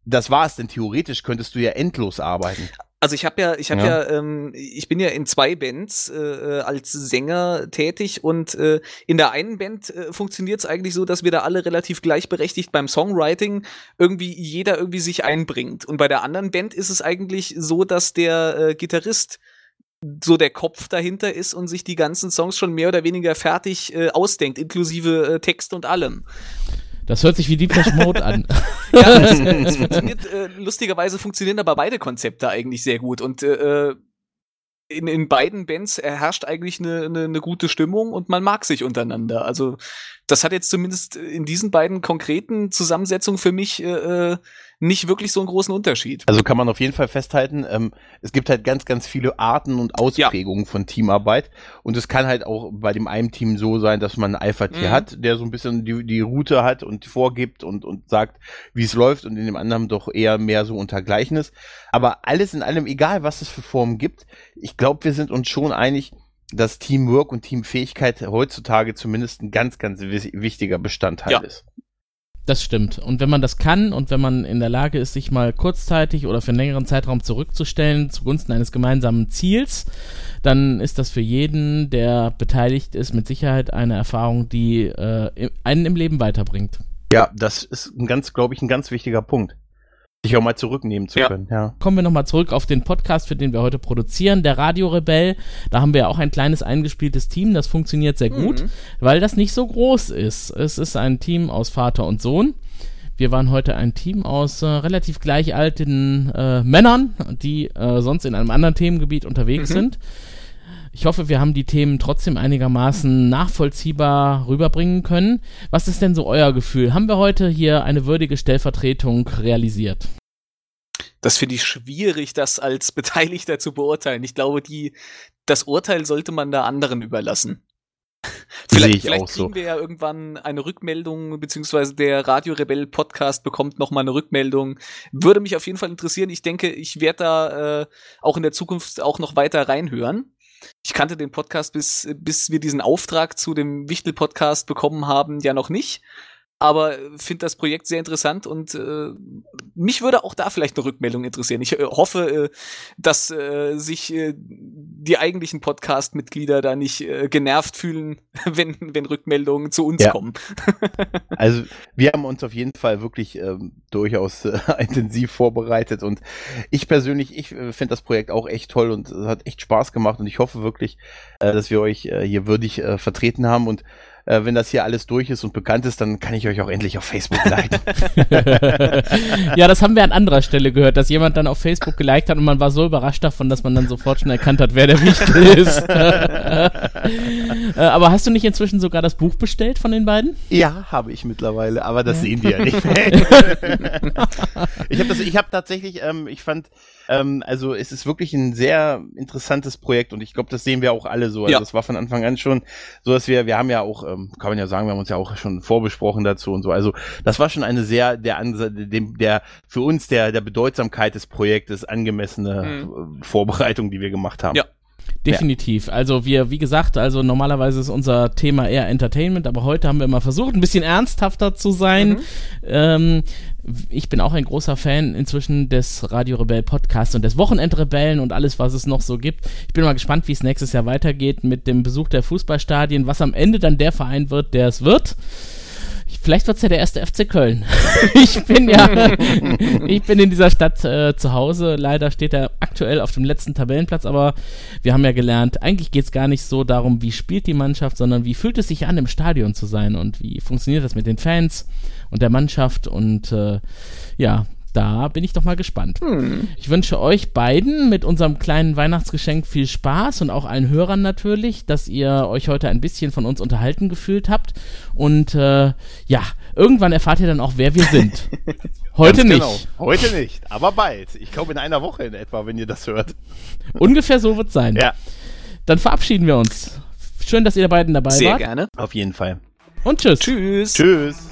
das war's, denn theoretisch könntest du ja endlos arbeiten. Also ich habe ja, ich habe ja, ja ähm, ich bin ja in zwei Bands äh, äh, als Sänger tätig und äh, in der einen Band äh, funktioniert es eigentlich so, dass wir da alle relativ gleichberechtigt beim Songwriting irgendwie jeder irgendwie sich einbringt. Und bei der anderen Band ist es eigentlich so, dass der äh, Gitarrist so der Kopf dahinter ist und sich die ganzen Songs schon mehr oder weniger fertig äh, ausdenkt, inklusive äh, Text und allem. Das hört sich wie Deepesh Mode an. ja, es, es funktioniert, äh, lustigerweise funktionieren aber beide Konzepte eigentlich sehr gut und äh, in, in beiden Bands herrscht eigentlich eine, eine, eine gute Stimmung und man mag sich untereinander. Also das hat jetzt zumindest in diesen beiden konkreten Zusammensetzungen für mich äh, äh nicht wirklich so einen großen Unterschied. Also kann man auf jeden Fall festhalten, ähm, es gibt halt ganz, ganz viele Arten und Ausprägungen ja. von Teamarbeit. Und es kann halt auch bei dem einen Team so sein, dass man ein Alpha-Tier mhm. hat, der so ein bisschen die, die Route hat und vorgibt und, und sagt, wie es läuft und in dem anderen doch eher mehr so untergleichen ist. Aber alles in allem, egal was es für Formen gibt, ich glaube, wir sind uns schon einig, dass Teamwork und Teamfähigkeit heutzutage zumindest ein ganz, ganz wichtiger Bestandteil ja. ist. Das stimmt. Und wenn man das kann und wenn man in der Lage ist, sich mal kurzzeitig oder für einen längeren Zeitraum zurückzustellen zugunsten eines gemeinsamen Ziels, dann ist das für jeden, der beteiligt ist, mit Sicherheit eine Erfahrung, die äh, einen im Leben weiterbringt. Ja, das ist ein ganz, glaube ich, ein ganz wichtiger Punkt sich auch mal zurücknehmen zu ja. können. Ja. Kommen wir nochmal zurück auf den Podcast, für den wir heute produzieren, der Radio Rebell. Da haben wir ja auch ein kleines eingespieltes Team, das funktioniert sehr gut, mhm. weil das nicht so groß ist. Es ist ein Team aus Vater und Sohn. Wir waren heute ein Team aus äh, relativ gleich alten äh, Männern, die äh, sonst in einem anderen Themengebiet unterwegs mhm. sind. Ich hoffe, wir haben die Themen trotzdem einigermaßen nachvollziehbar rüberbringen können. Was ist denn so euer Gefühl? Haben wir heute hier eine würdige Stellvertretung realisiert? Das finde ich schwierig, das als Beteiligter zu beurteilen. Ich glaube, die, das Urteil sollte man da anderen überlassen. vielleicht, vielleicht kriegen so. wir ja irgendwann eine Rückmeldung, beziehungsweise der Radio Rebell Podcast bekommt nochmal eine Rückmeldung. Würde mich auf jeden Fall interessieren. Ich denke, ich werde da äh, auch in der Zukunft auch noch weiter reinhören. Ich kannte den Podcast bis, bis wir diesen Auftrag zu dem Wichtel-Podcast bekommen haben, ja noch nicht aber finde das Projekt sehr interessant und äh, mich würde auch da vielleicht eine Rückmeldung interessieren. Ich äh, hoffe, äh, dass äh, sich äh, die eigentlichen Podcast-Mitglieder da nicht äh, genervt fühlen, wenn, wenn Rückmeldungen zu uns ja. kommen. also wir haben uns auf jeden Fall wirklich ähm, durchaus äh, intensiv vorbereitet und ich persönlich, ich äh, finde das Projekt auch echt toll und es hat echt Spaß gemacht und ich hoffe wirklich, äh, dass wir euch äh, hier würdig äh, vertreten haben und äh, wenn das hier alles durch ist und bekannt ist, dann kann ich euch auch endlich auf Facebook liken. ja, das haben wir an anderer Stelle gehört, dass jemand dann auf Facebook geliked hat und man war so überrascht davon, dass man dann sofort schon erkannt hat, wer der Wichtel ist. äh, aber hast du nicht inzwischen sogar das Buch bestellt von den beiden? Ja, habe ich mittlerweile, aber das ja. sehen die ja nicht. ich habe hab tatsächlich, ähm, ich fand ähm, also es ist wirklich ein sehr interessantes Projekt und ich glaube, das sehen wir auch alle so. Also ja. das war von Anfang an schon so, dass wir, wir haben ja auch, ähm, kann man ja sagen, wir haben uns ja auch schon vorbesprochen dazu und so. Also das war schon eine sehr, der, dem, der für uns der, der Bedeutsamkeit des Projektes angemessene mhm. Vorbereitung, die wir gemacht haben. Ja. Definitiv. Ja. Also wir, wie gesagt, also normalerweise ist unser Thema eher Entertainment, aber heute haben wir mal versucht, ein bisschen ernsthafter zu sein. Mhm. Ähm, ich bin auch ein großer Fan inzwischen des Radio Rebell Podcasts und des Wochenendrebellen und alles, was es noch so gibt. Ich bin mal gespannt, wie es nächstes Jahr weitergeht mit dem Besuch der Fußballstadien, was am Ende dann der Verein wird, der es wird. Vielleicht wird es ja der erste FC Köln. ich bin ja, ich bin in dieser Stadt äh, zu Hause. Leider steht er aktuell auf dem letzten Tabellenplatz, aber wir haben ja gelernt, eigentlich geht es gar nicht so darum, wie spielt die Mannschaft, sondern wie fühlt es sich an, im Stadion zu sein und wie funktioniert das mit den Fans und der Mannschaft und äh, ja, da bin ich doch mal gespannt. Hm. Ich wünsche euch beiden mit unserem kleinen Weihnachtsgeschenk viel Spaß und auch allen Hörern natürlich, dass ihr euch heute ein bisschen von uns unterhalten gefühlt habt. Und äh, ja, irgendwann erfahrt ihr dann auch, wer wir sind. Heute nicht. Genau. Heute nicht, aber bald. Ich glaube in einer Woche in etwa, wenn ihr das hört. Ungefähr so wird es sein. Ja. Dann verabschieden wir uns. Schön, dass ihr beiden dabei Sehr wart. Sehr gerne. Auf jeden Fall. Und tschüss. Tschüss. Tschüss.